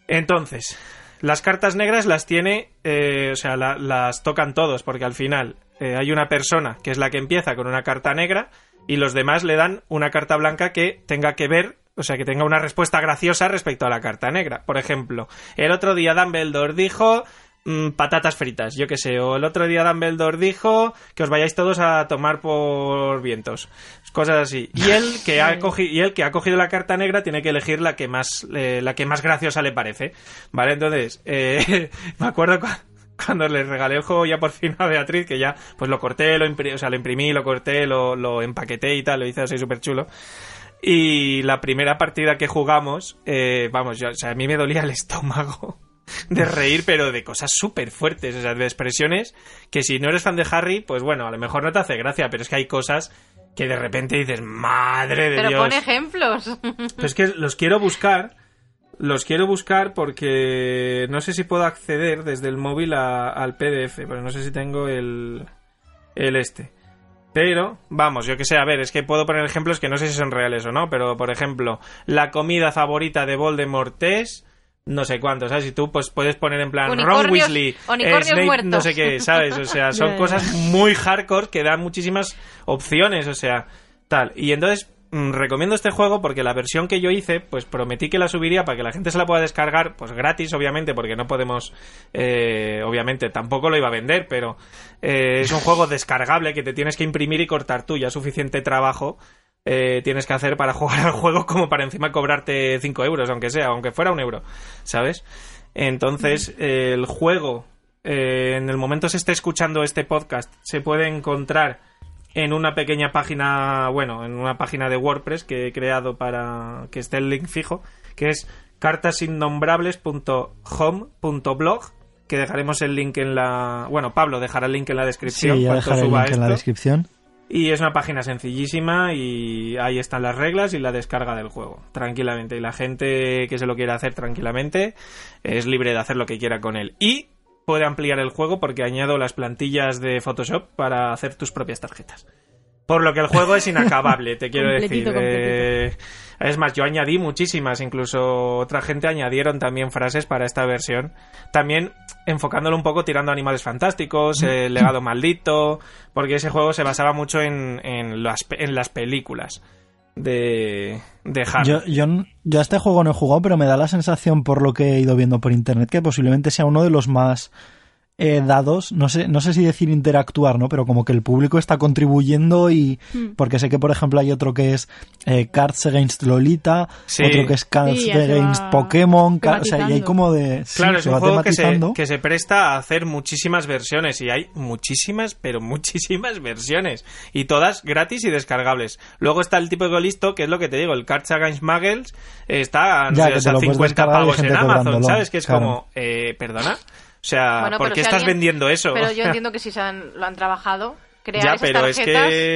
Entonces, las cartas negras las tiene, eh, o sea, la- las tocan todos, porque al final eh, hay una persona que es la que empieza con una carta negra y los demás le dan una carta blanca que tenga que ver, o sea, que tenga una respuesta graciosa respecto a la carta negra. Por ejemplo, el otro día Dumbledore dijo mm, patatas fritas, yo qué sé, o el otro día Dumbledore dijo que os vayáis todos a tomar por vientos, cosas así. Y él que ha cogido, y él que ha cogido la carta negra tiene que elegir la que más, eh, la que más graciosa le parece, ¿vale? Entonces, eh, me acuerdo cu- cuando le regalé el juego ya por fin a Beatriz, que ya pues lo corté, lo imprimí, o sea, lo imprimí, lo corté, lo, lo empaqueté y tal, lo hice así súper chulo. Y la primera partida que jugamos, eh, vamos, yo, o sea, a mí me dolía el estómago de reír, pero de cosas súper fuertes, o sea, de expresiones que si no eres fan de Harry, pues bueno, a lo mejor no te hace gracia, pero es que hay cosas que de repente dices, madre de Pero Dios. pon ejemplos. Pero es que los quiero buscar. Los quiero buscar porque no sé si puedo acceder desde el móvil a- al PDF, pero no sé si tengo el, el este. Pero, vamos, yo que sé, a ver, es que puedo poner ejemplos que no sé si son reales o no, pero por ejemplo, la comida favorita de Voldemort es no sé cuánto, ¿sabes? Y tú pues puedes poner en plan Ron Weasley, eh, unicornios Snape, muertos. no sé qué, ¿sabes? O sea, son cosas muy hardcore que dan muchísimas opciones, o sea, tal. Y entonces mm, recomiendo este juego porque la versión que yo hice, pues prometí que la subiría para que la gente se la pueda descargar, pues gratis, obviamente, porque no podemos, eh, obviamente, tampoco lo iba a vender, pero eh, es un juego descargable que te tienes que imprimir y cortar tú, ya suficiente trabajo. Eh, tienes que hacer para jugar al juego como para encima cobrarte 5 euros, aunque sea, aunque fuera un euro, ¿sabes? Entonces, eh, el juego, eh, en el momento se esté escuchando este podcast, se puede encontrar en una pequeña página, bueno, en una página de WordPress que he creado para que esté el link fijo, que es cartasinnombrables.home.blog, que dejaremos el link en la... Bueno, Pablo dejará el link en la Sí, descripción ya cuando dejaré el link en la esto. descripción. Y es una página sencillísima y ahí están las reglas y la descarga del juego, tranquilamente. Y la gente que se lo quiera hacer tranquilamente es libre de hacer lo que quiera con él. Y puede ampliar el juego porque añado las plantillas de Photoshop para hacer tus propias tarjetas. Por lo que el juego es inacabable, te quiero decir. Completito, Eh, es más, yo añadí muchísimas, incluso otra gente añadieron también frases para esta versión. También enfocándolo un poco tirando a animales fantásticos, el legado maldito, porque ese juego se basaba mucho en, en, las, en las películas de, de Harry. Yo, yo, yo a este juego no he jugado, pero me da la sensación, por lo que he ido viendo por internet, que posiblemente sea uno de los más eh, dados. No sé, no sé si decir interactuar, ¿no? Pero como que el público está contribuyendo y. Hmm. Porque sé que, por ejemplo, hay otro que es eh, Cards Against Lolita, Sí. otro que es Cards Sí, Against Pokémon. O sea, y hay como de. sí, Claro, es se un juego que se, que se presta a hacer muchísimas versiones y hay muchísimas, pero muchísimas versiones y todas gratis y descargables. Luego está el típico listo, que es lo que te digo, el Cards Against Muggles está no Ya, sé, que o te sea, lo puedes 50 descargar y pavos en Amazon, ¿sabes? Que es claro. como, eh, perdona. O sea, Bueno, ¿por qué si estás alguien- vendiendo eso? Pero yo entiendo que si se han- lo han trabajado, crear Ya, esas pero es que.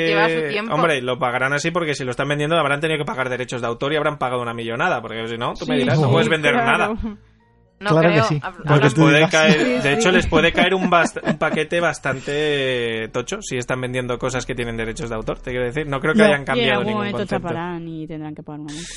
lleva su tiempo. Hombre, lo pagarán así porque si lo están vendiendo habrán tenido que pagar derechos de autor y habrán pagado una millonada. Porque si no, tú me Sí, dirás, no puedes vender claro. nada. no claro que creo. sí. Hab- Porque les tú puede caer, de hecho, les puede caer un, bast- un paquete bastante tocho si están vendiendo cosas que tienen derechos de autor. Te quiero decir, no creo que No. hayan cambiado ningún concepto. y tendrán que pagar una multa.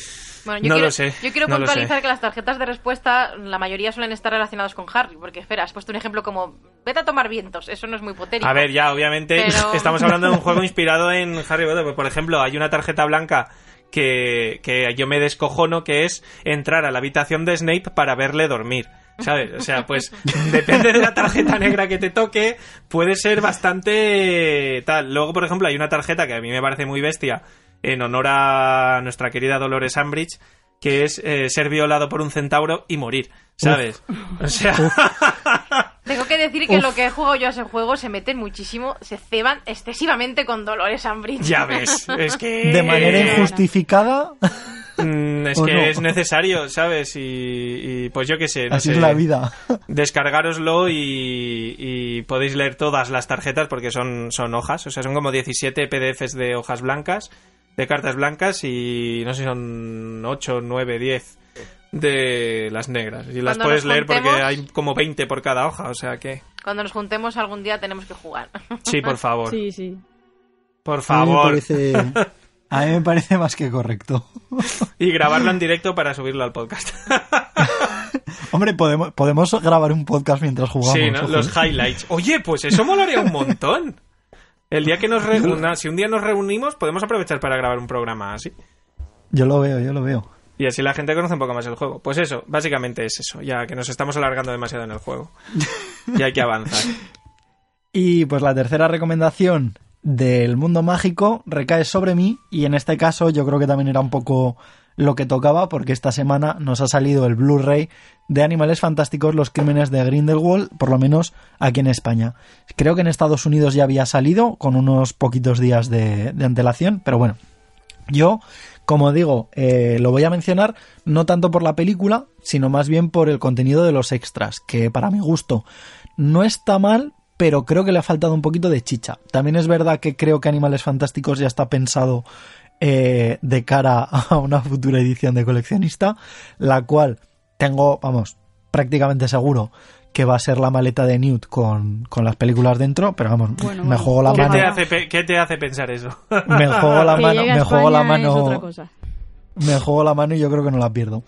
Bueno, yo No quiero, lo sé, Yo quiero no puntualizar que las tarjetas de respuesta, la mayoría suelen estar relacionadas con Harry. Porque, espera, has puesto un ejemplo como, vete a tomar vientos. Eso no es muy potético. A ver, ya, obviamente, Pero- estamos hablando de un juego inspirado en Harry Potter. Pues, Por ejemplo, hay una tarjeta blanca que, que yo me descojono, que es entrar a la habitación de Snape para verle dormir. ¿Sabes? O sea, pues depende de la tarjeta negra que te toque, puede ser bastante tal. Luego, por ejemplo, hay una tarjeta que a mí me parece muy bestia en honor a nuestra querida Dolores Umbridge, que es eh, ser violado por un centauro y morir. ¿Sabes? O sea, Tengo que decir que Uf. lo que he jugado yo a ese juego se meten muchísimo, se ceban excesivamente con Dolores Umbridge. ya ves, es que... De manera injustificada. Mm, es ¿O que no? es necesario, ¿sabes? Y, y, pues yo qué sé. no Así sé. es la vida. Descargároslo y, y podéis leer todas las tarjetas porque son, son hojas. O sea, son como 17 PDFs de hojas blancas, de cartas blancas y no sé si son 8, 9, 10 de las negras. Y las Cuando puedes leer porque hay como 20 por cada hoja. O sea que... Cuando nos juntemos algún día tenemos que jugar. Sí, por favor. Sí, sí. Por A mí me favor. parece, a mí me parece más que correcto. Y grabarlo en directo para subirlo al podcast. Hombre, podemos, podemos grabar un podcast mientras jugamos. sí, ¿no? los highlights. Oye, pues eso molaría un montón. El día que nos reúna, si un día nos reunimos, podemos aprovechar para grabar un programa así. Yo lo veo, yo lo veo. Y así la gente conoce un poco más el juego. Pues eso, básicamente es eso, ya que nos estamos alargando demasiado en el juego. Y hay que avanzar. Y pues la tercera recomendación del mundo mágico recae sobre mí y en este caso yo creo que también era un poco lo que tocaba porque esta semana nos ha salido el Blu-ray de Animales Fantásticos, los crímenes de Grindelwald, por lo menos aquí en España. Creo que en Estados Unidos ya había salido con unos poquitos días de, antelación, pero bueno, yo, como digo, eh, lo voy a mencionar no tanto por la película, sino más bien por el contenido de los extras, que para mi gusto no está mal, pero creo que le ha faltado un poquito de chicha. También es verdad que creo que Animales Fantásticos ya está pensado eh, de cara a una futura edición de coleccionista, la cual tengo, vamos, prácticamente seguro que va a ser la maleta de Newt con, con las películas dentro, pero vamos, Bueno, me juego la ¿Qué mano. te, hace pe- ¿Qué te hace pensar eso? Me juego la que mano, me juego la mano, cosa. me juego la mano y yo creo que no la pierdo.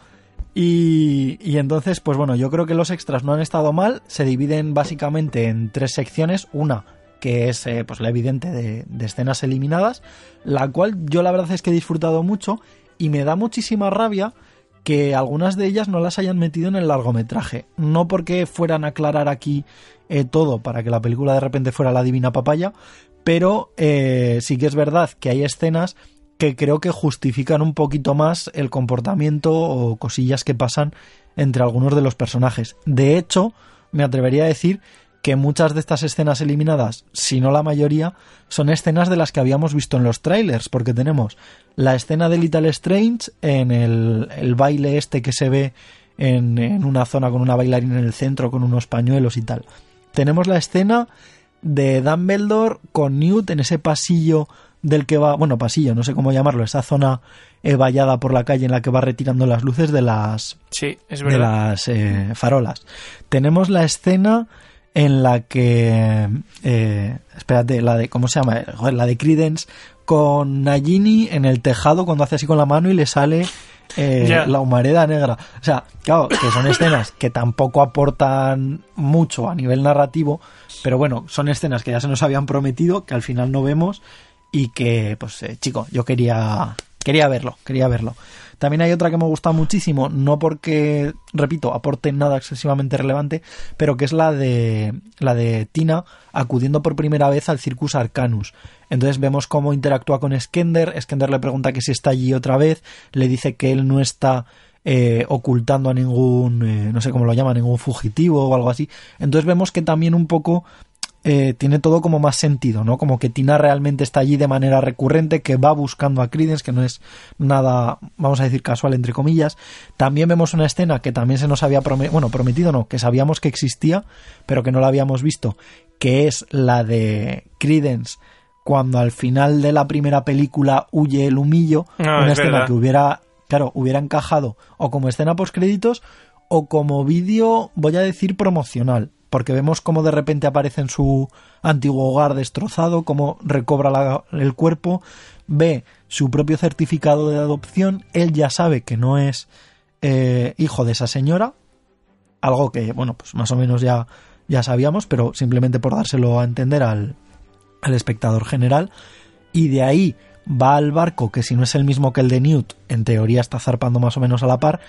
Y, y entonces, pues bueno, yo creo que los extras no han estado mal. Se dividen básicamente en tres secciones. Una que es eh, pues la evidente de, escenas eliminadas, la cual yo la verdad es que he disfrutado mucho y me da muchísima rabia que algunas de ellas no las hayan metido en el largometraje. No porque fueran a aclarar aquí eh, todo para que la película de repente fuera la divina papaya, pero eh, sí que es verdad que hay escenas que creo que justifican un poquito más el comportamiento o cosillas que pasan entre algunos de los personajes. De hecho, me atrevería a decir que muchas de estas escenas eliminadas, si no la mayoría, son escenas de las que habíamos visto en los trailers, porque tenemos la escena de Little Strange en el, el baile este que se ve en, en una zona con una bailarina en el centro con unos pañuelos y tal. Tenemos la escena de Dumbledore con Newt en ese pasillo del que va, bueno, pasillo, no sé cómo llamarlo, esa zona eh, vallada por la calle en la que va retirando las luces de las Sí, es de verdad. las eh, farolas. Tenemos la escena en la que eh, espérate, la de ¿cómo se llama? Joder, la de Credence con Nagini en el tejado cuando hace así con la mano y le sale eh, la humareda negra. O sea, claro, que son escenas que tampoco aportan mucho a nivel narrativo, pero bueno, son escenas que ya se nos habían prometido, que al final no vemos y que, pues, eh, chico, yo quería, quería verlo, quería verlo. También hay otra que me gusta muchísimo, no porque, repito, aporte nada excesivamente relevante, pero que es la de la de Tina acudiendo por primera vez al Circus Arcanus. Entonces vemos cómo interactúa con Skender, Skender le pregunta que si está allí otra vez, le dice que él no está eh, ocultando a ningún, eh, no sé cómo lo llama, ningún fugitivo o algo así. Entonces vemos que también un poco eh, tiene todo como más sentido, ¿no? Como que Tina realmente está allí de manera recurrente, que va buscando a Credence, que no es nada, vamos a decir, casual, entre comillas. También vemos una escena que también se nos había prometido, bueno, prometido no, que sabíamos que existía, pero que no la habíamos visto, que es la de Credence cuando al final de la primera película huye el humillo, Ah, una es escena verdad. que hubiera, claro, hubiera encajado o como escena post créditos o como vídeo, voy a decir, promocional, porque vemos cómo de repente aparece en su antiguo hogar destrozado, cómo recobra el cuerpo, ve su propio certificado de adopción, él ya sabe que no es eh, hijo de esa señora, algo que, bueno, pues más o menos ya, ya sabíamos, pero simplemente por dárselo a entender al, al espectador general, y de ahí va al barco, que si no es el mismo que el de Newt, en teoría está zarpando más o menos a la par,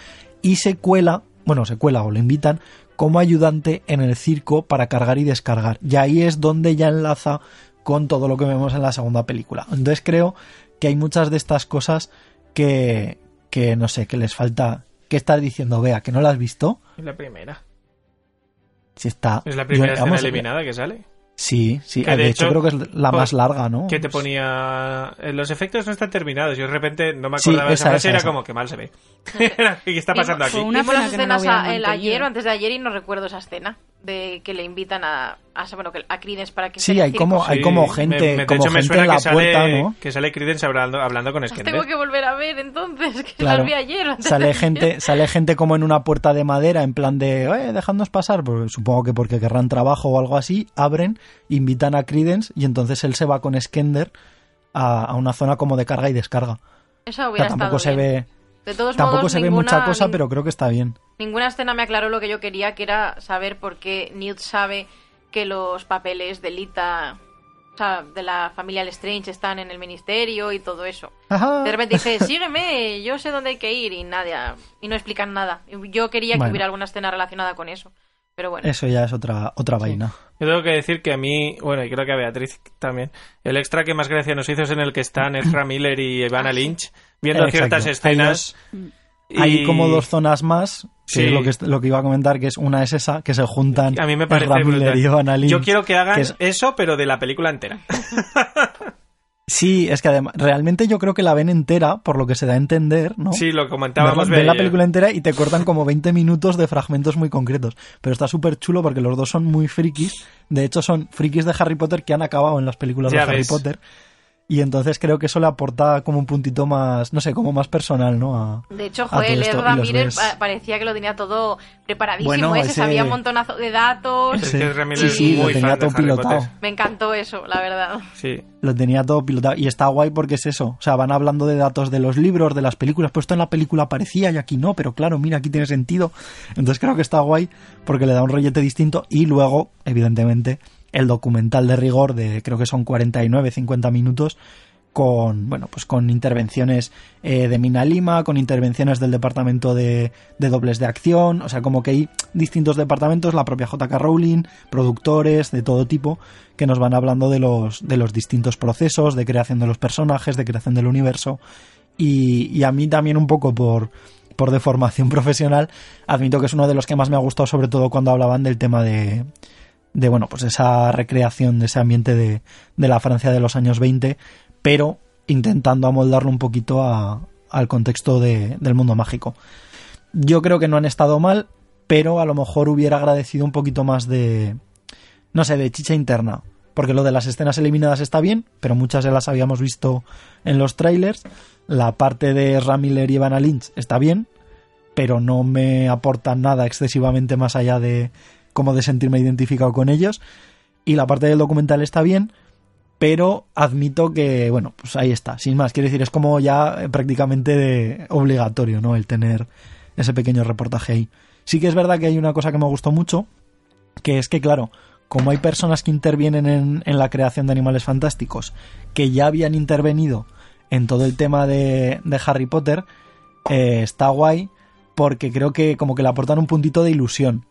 y se cuela, bueno, se cuela o le invitan como ayudante en el circo para cargar y descargar. Y ahí es donde ya enlaza con todo lo que vemos en la segunda película. Entonces creo que hay muchas de estas cosas que, que no sé, que les falta. ¿Qué estás diciendo, Bea? ¿Que no la has visto? Es la primera. Si está. Es la primera Yo- escena eliminada que sale. Sí, sí. Que de, de hecho, hecho, creo que es la po- más larga, ¿no? Que te ponía. eh, Los efectos no están terminados. Yo de repente no me Sí, acordaba de esa esa, frase. esa, Era esa. como que mal se ve. ¿Qué está pasando aquí? Fue una Vimos las no escenas hubieran a- el ayer o antes de ayer y no recuerdo esa escena de que le invitan a, a bueno, que- a Credence para que Sí, hay como, circo. hay Sí, como me- gente, me- de como hecho, me gente suena en la que sale, puerta, ¿no? Que sale Credence hablando, hablando con Las Skender. tengo que volver a ver entonces, que Claro. las vi ayer. Sale ayer. gente, sale gente como en una puerta de madera, en plan de, eh, dejadnos pasar, porque supongo que porque querrán trabajo o algo así, abren, invitan a Credence y entonces él se va con Skender a, a una zona como de carga y descarga. Eso O hubiera sea, tampoco estado se bien. ve, De todos tampoco modos, se ve mucha cosa, pero creo que está bien. Ninguna escena me aclaró lo que yo quería, que era saber por qué Newt sabe que los papeles de Lita, o sea, de la familia Lestrange están en el ministerio y todo eso. Ajá. De repente dice, sígueme, yo sé dónde hay que ir y nada, y no explican nada. Yo quería que Bueno. hubiera alguna escena relacionada con eso, pero bueno. Eso ya es otra, otra vaina. Yo tengo que decir que a mí, bueno, y creo que a Beatriz también, el extra que más gracia nos hizo es en el que están Ezra Miller y Ivana Lynch viendo Exacto. ciertas escenas. Hay y- como dos zonas más, que Sí. es lo que, est- lo que iba a comentar, que es una es esa, que se juntan A mí me parece Ezra Miller brutal. y Ivana Lynch, Yo quiero que hagan que es- eso, pero de la película entera. Sí, es que además, realmente yo creo que la ven entera, por lo que se da a entender, ¿no? Sí, lo Ven comentábamos. ven la ayer. película entera y te cortan como 20 minutos de fragmentos muy concretos. Pero está súper chulo porque los dos son muy frikis. De hecho, son frikis de Harry Potter que han acabado en las películas Ya de Harry. Potter. Y entonces creo que eso le aporta como un puntito más, no sé, como más personal, ¿no? A- De hecho, Joel esto. Pa- parecía que lo tenía todo preparadísimo. Bueno, ese, ese- sabía un montonazo de datos. Sí. Sí, lo tenía todo pilotado. Potter. Me encantó eso, la verdad. Sí. Lo tenía todo pilotado. Y está guay porque es eso. O sea, van hablando de datos de los libros, de las películas. Pues esto en la película aparecía y aquí no, pero claro, mira, aquí tiene sentido. Entonces creo que está guay porque le da un rollete distinto. Y luego, evidentemente, el documental de rigor de creo que son 49, 50 minutos con bueno pues con intervenciones eh, de Mina Lima, con intervenciones del departamento de, de dobles de acción, o sea como que hay distintos departamentos, la propia JK Rowling, productores de todo tipo que nos van hablando de los de los distintos procesos de creación de los personajes, de creación del universo. Y, y a mí también un poco por por deformación profesional admito que es uno de los que más me ha gustado sobre todo cuando hablaban del tema de de bueno pues esa recreación de ese ambiente de, de la Francia de los años 20 pero intentando amoldarlo un poquito a- al contexto de- del mundo mágico. Yo creo que no han estado mal, pero a lo mejor hubiera agradecido un poquito más de, no sé, de chicha interna. Porque lo de las escenas eliminadas está bien, pero muchas de las habíamos visto en los trailers. La parte de Ramiller y Ivana Lynch está bien, pero no me aporta nada excesivamente más allá de como de sentirme identificado con ellos. Y la parte del documental está bien, pero admito que, bueno, pues ahí está, sin más. Quiero decir, es como ya eh, prácticamente de- obligatorio, ¿no? El tener ese pequeño reportaje ahí. Sí que es verdad que hay una cosa que me gustó mucho, que es que, claro, como hay personas que intervienen en, la creación de animales fantásticos, que ya habían intervenido en todo el tema de, de Harry Potter, eh, está guay porque creo que como que le aportan un puntito de ilusión.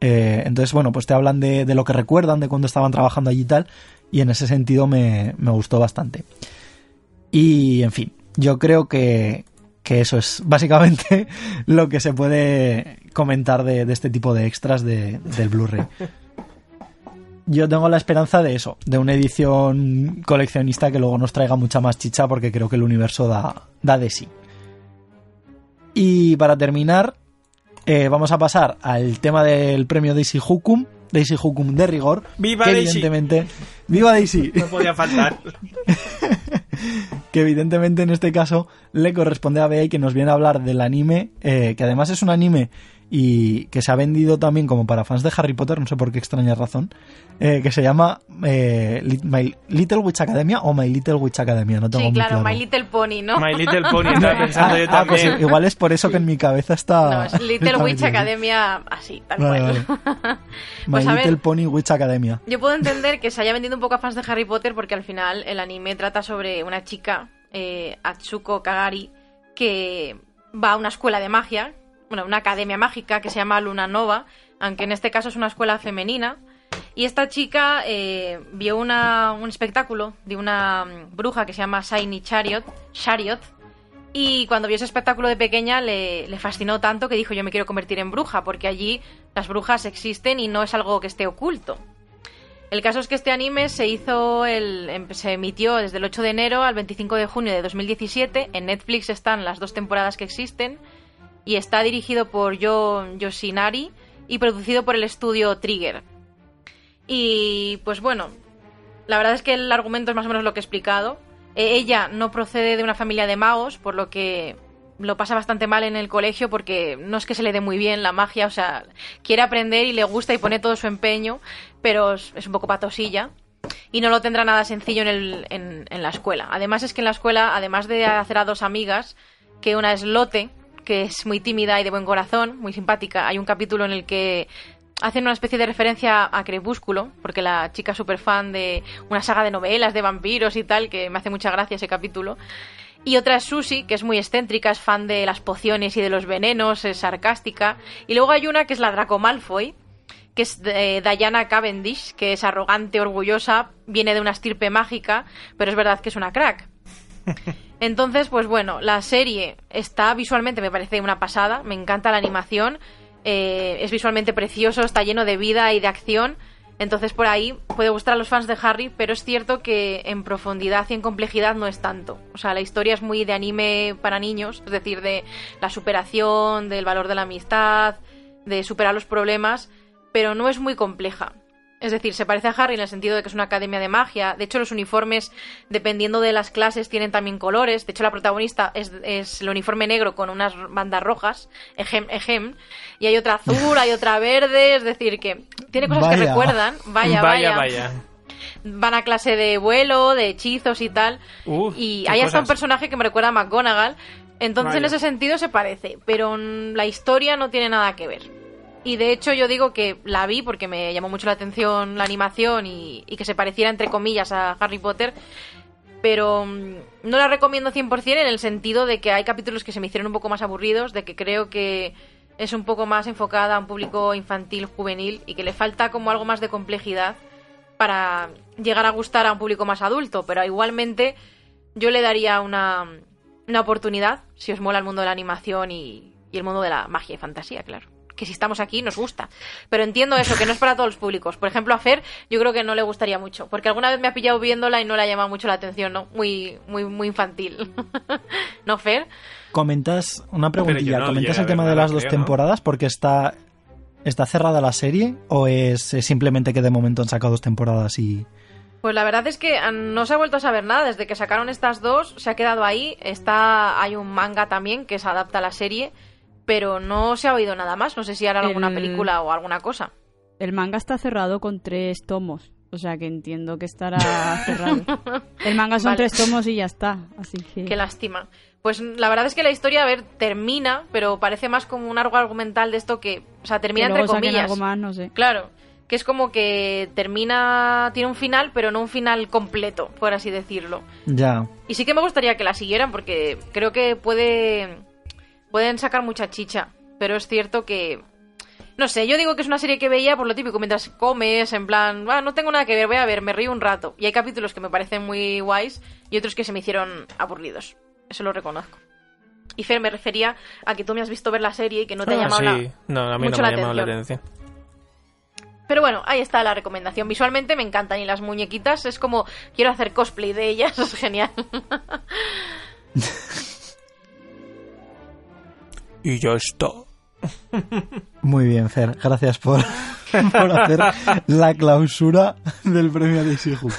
Eh, entonces, bueno, pues te hablan de, de lo que recuerdan, de cuando estaban trabajando allí y tal, y en ese sentido me, me gustó bastante. Y, en fin, yo creo que, que eso es básicamente lo que se puede comentar de, de este tipo de extras de- del Blu-ray. Yo tengo la esperanza de eso, de una edición coleccionista que luego nos traiga mucha más chicha porque creo que el universo da, da de sí. Y para terminar, eh, vamos a pasar al tema del premio Daisy Hukum, Daisy Hukum de rigor. ¡Viva que Daisy! Evidentemente, ¡Viva Daisy! No podía faltar. que evidentemente en este caso le corresponde a Bea y que nos viene a hablar del anime, eh, que además es un anime y que se ha vendido también como para fans de Harry Potter, no sé por qué extraña razón, eh, que se llama eh, My Little Witch Academia o My Little Witch Academia, no tengo Sí, muy claro, claro. My Little Pony, ¿no? My Little Pony, estaba pensando yo Ah, pues también. igual es por eso que en mi cabeza está... No, es Little está Witch. Academia así, tal Vale, cual. My Pues a ver- Little Pony Witch Academia. Yo puedo entender que se haya vendido un poco a fans de Harry Potter porque al final el anime trata sobre una chica, eh, Atsuko Kagari, que va a una escuela de magia, bueno, una academia mágica que se llama Luna Nova, aunque en este caso es una escuela femenina. Y esta chica eh, vio un espectáculo de una mm, bruja que se llama Shiny Chariot, Chariot, y cuando vio ese espectáculo de pequeña le, le fascinó tanto que dijo yo me quiero convertir en bruja, porque allí las brujas existen y no es algo que esté oculto. El caso es que este anime se hizo, el, em- se emitió desde el 8 de enero al 25 de junio de 2017. En Netflix están las dos temporadas que existen y está dirigido por Yo Yoshinari y producido por el estudio Trigger. Y pues bueno, la verdad es que el argumento es más o menos lo que he explicado. Eh, ella no procede de una familia de magos, por lo que lo pasa bastante mal en el colegio porque no es que se le dé muy bien la magia, o sea, quiere aprender y le gusta y pone todo su empeño, pero es, un poco patosilla y no lo tendrá nada sencillo en, el, en, en la escuela. Además es que en la escuela, además de hacer a dos amigas, que una es Lote, que es muy tímida y de buen corazón, muy simpática, hay un capítulo en el que hacen una especie de referencia a Crepúsculo, porque la chica es súper fan de una saga de novelas de vampiros y tal, que me hace mucha gracia ese capítulo. Y otra es Susie, que es muy excéntrica, es fan de las pociones y de los venenos, es sarcástica. Y luego hay una que es la Draco Malfoy, que es de Diana Cavendish, que es arrogante, orgullosa, viene de una estirpe mágica, pero es verdad que es una crack. Entonces, pues bueno, la serie está visualmente, me parece una pasada, me encanta la animación, eh, es visualmente precioso, está lleno de vida y de acción. Entonces por ahí puede gustar a los fans de Harry, pero es cierto que en profundidad y en complejidad no es tanto. O sea, la historia es muy de anime para niños, es decir, de la superación, del valor de la amistad, de superar los problemas, pero no es muy compleja. Es decir, se parece a Harry en el sentido de que es una academia de magia. De hecho, los uniformes, dependiendo de las clases, tienen también colores. De hecho, la protagonista es, es el uniforme negro con unas bandas rojas, ejem, ejem. Y hay otra azul, hay otra verde. Es decir, que tiene cosas que recuerdan. Vaya, vaya, vaya. vaya. Van a clase de vuelo, de hechizos y tal. Uh, y hay hasta un cosas. personaje que me recuerda a McGonagall. Entonces, en ese sentido se parece. Pero la historia no tiene nada que ver. Y de hecho yo digo que la vi porque me llamó mucho la atención la animación y, y que se pareciera entre comillas a Harry Potter, pero mm, no la recomiendo 100% en el sentido de que hay capítulos que se me hicieron un poco más aburridos, de que creo que es un poco más enfocada a un público infantil, juvenil y que le falta como algo más de complejidad para llegar a gustar a un público más adulto, pero igualmente yo le daría una, una oportunidad si os mola el mundo de la animación y, y el mundo de la magia y fantasía, claro. Que si estamos aquí nos gusta. Pero entiendo eso, que no es para todos los públicos. Por ejemplo, a Fer yo creo que no le gustaría mucho. Porque alguna vez me ha pillado viéndola y no le ha llamado mucho la atención, ¿no? Muy, muy, muy infantil. ¿No, Fer? Comentas una preguntilla, no comentas el tema de las dos creo, ¿no? temporadas porque está está cerrada la serie o es eh, simplemente que de momento han sacado dos temporadas y Pues la verdad es que ah, no se ha vuelto a saber nada. Desde que sacaron estas dos, se ha quedado ahí. Está, hay un manga también que se adapta a la serie. Pero no se ha oído nada más. No sé si hará alguna El- película o alguna cosa. El manga está cerrado con tres tomos. O sea que entiendo que estará cerrado. El manga son Vale. tres tomos y ya está. Así que. Qué lástima. Pues la verdad es que la historia, a ver, termina, pero parece más como un algo argumental de esto que, o sea, que termina entre comillas. algo más, no sé. Claro, que es como que termina, tiene un final, pero no un final completo, por así decirlo. ya. Y sí que me gustaría que la siguieran porque creo que puede, pueden sacar mucha chicha, pero es cierto que, no sé, yo digo que es una serie que veía por lo típico mientras comes, en plan, "Ah, no tengo nada que ver, voy a ver, me río un rato. Y hay capítulos que me parecen muy guays y otros que se me hicieron aburridos. Eso lo reconozco. Y Fer, me refería a que tú me has visto ver la serie y que no te ha Ah, llamado la- sí. No, a mí mucho no me la ha llamado la atención. atención. Pero bueno, ahí está la recomendación. Visualmente me encantan y las muñequitas es como quiero hacer cosplay de ellas, es genial. Y ya está. Muy bien, Fer. Gracias por, por hacer la clausura del premio de Ishijuku.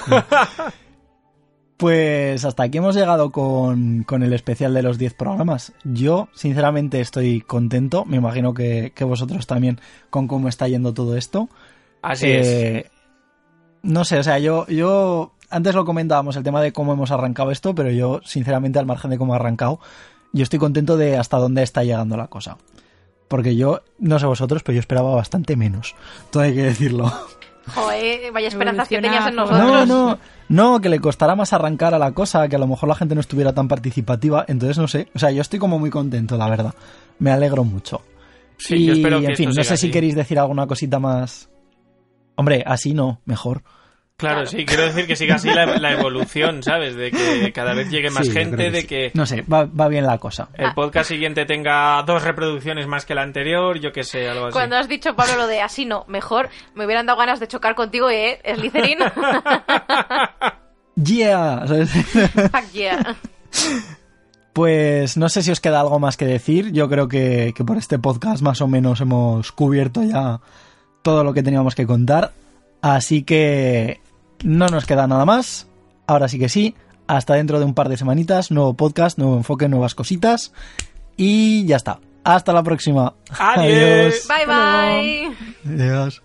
Pues hasta aquí hemos llegado con, con el especial de los 10 programas. Yo, sinceramente, estoy contento. Me imagino que, que vosotros también con cómo está yendo todo esto. Así es. Eh, No sé, o sea, yo, yo antes lo comentábamos el tema de cómo hemos arrancado esto, pero yo, sinceramente, al margen de cómo ha arrancado, yo estoy contento de hasta dónde está llegando la cosa. Porque yo, no sé vosotros, pero yo esperaba bastante menos. Todo hay que decirlo. Joder, vaya esperanzas que tenías en nosotros. No, no, no, que le costará más arrancar a la cosa, que a lo mejor la gente no estuviera tan participativa. Entonces, no sé. O sea, yo estoy como muy contento, la verdad. Me alegro mucho. Sí, y, yo espero que en fin, esto no sé si queréis decir alguna cosita más. Hombre, así no, mejor. Claro, sí, quiero decir que siga así la, la evolución, ¿sabes? De que cada vez llegue más Sí, gente, que de sí. que No sé, va, va bien la cosa. el podcast siguiente tenga dos reproducciones más que el anterior, yo qué sé, algo así. Cuando has dicho, Pablo, lo de así no, mejor, me hubieran dado ganas de chocar contigo, ¿eh? Slytherin. ¡Yeah! ¿Sabes? Fuck yeah. Pues no sé si os queda algo más que decir. Yo creo que, que por este podcast más o menos hemos cubierto ya todo lo que teníamos que contar. Así que no nos queda nada más. Ahora sí que sí. Hasta dentro de un par de semanitas. Nuevo podcast, nuevo enfoque, nuevas cositas. Y ya está. Hasta la próxima. Adiós. Bye bye. Adiós.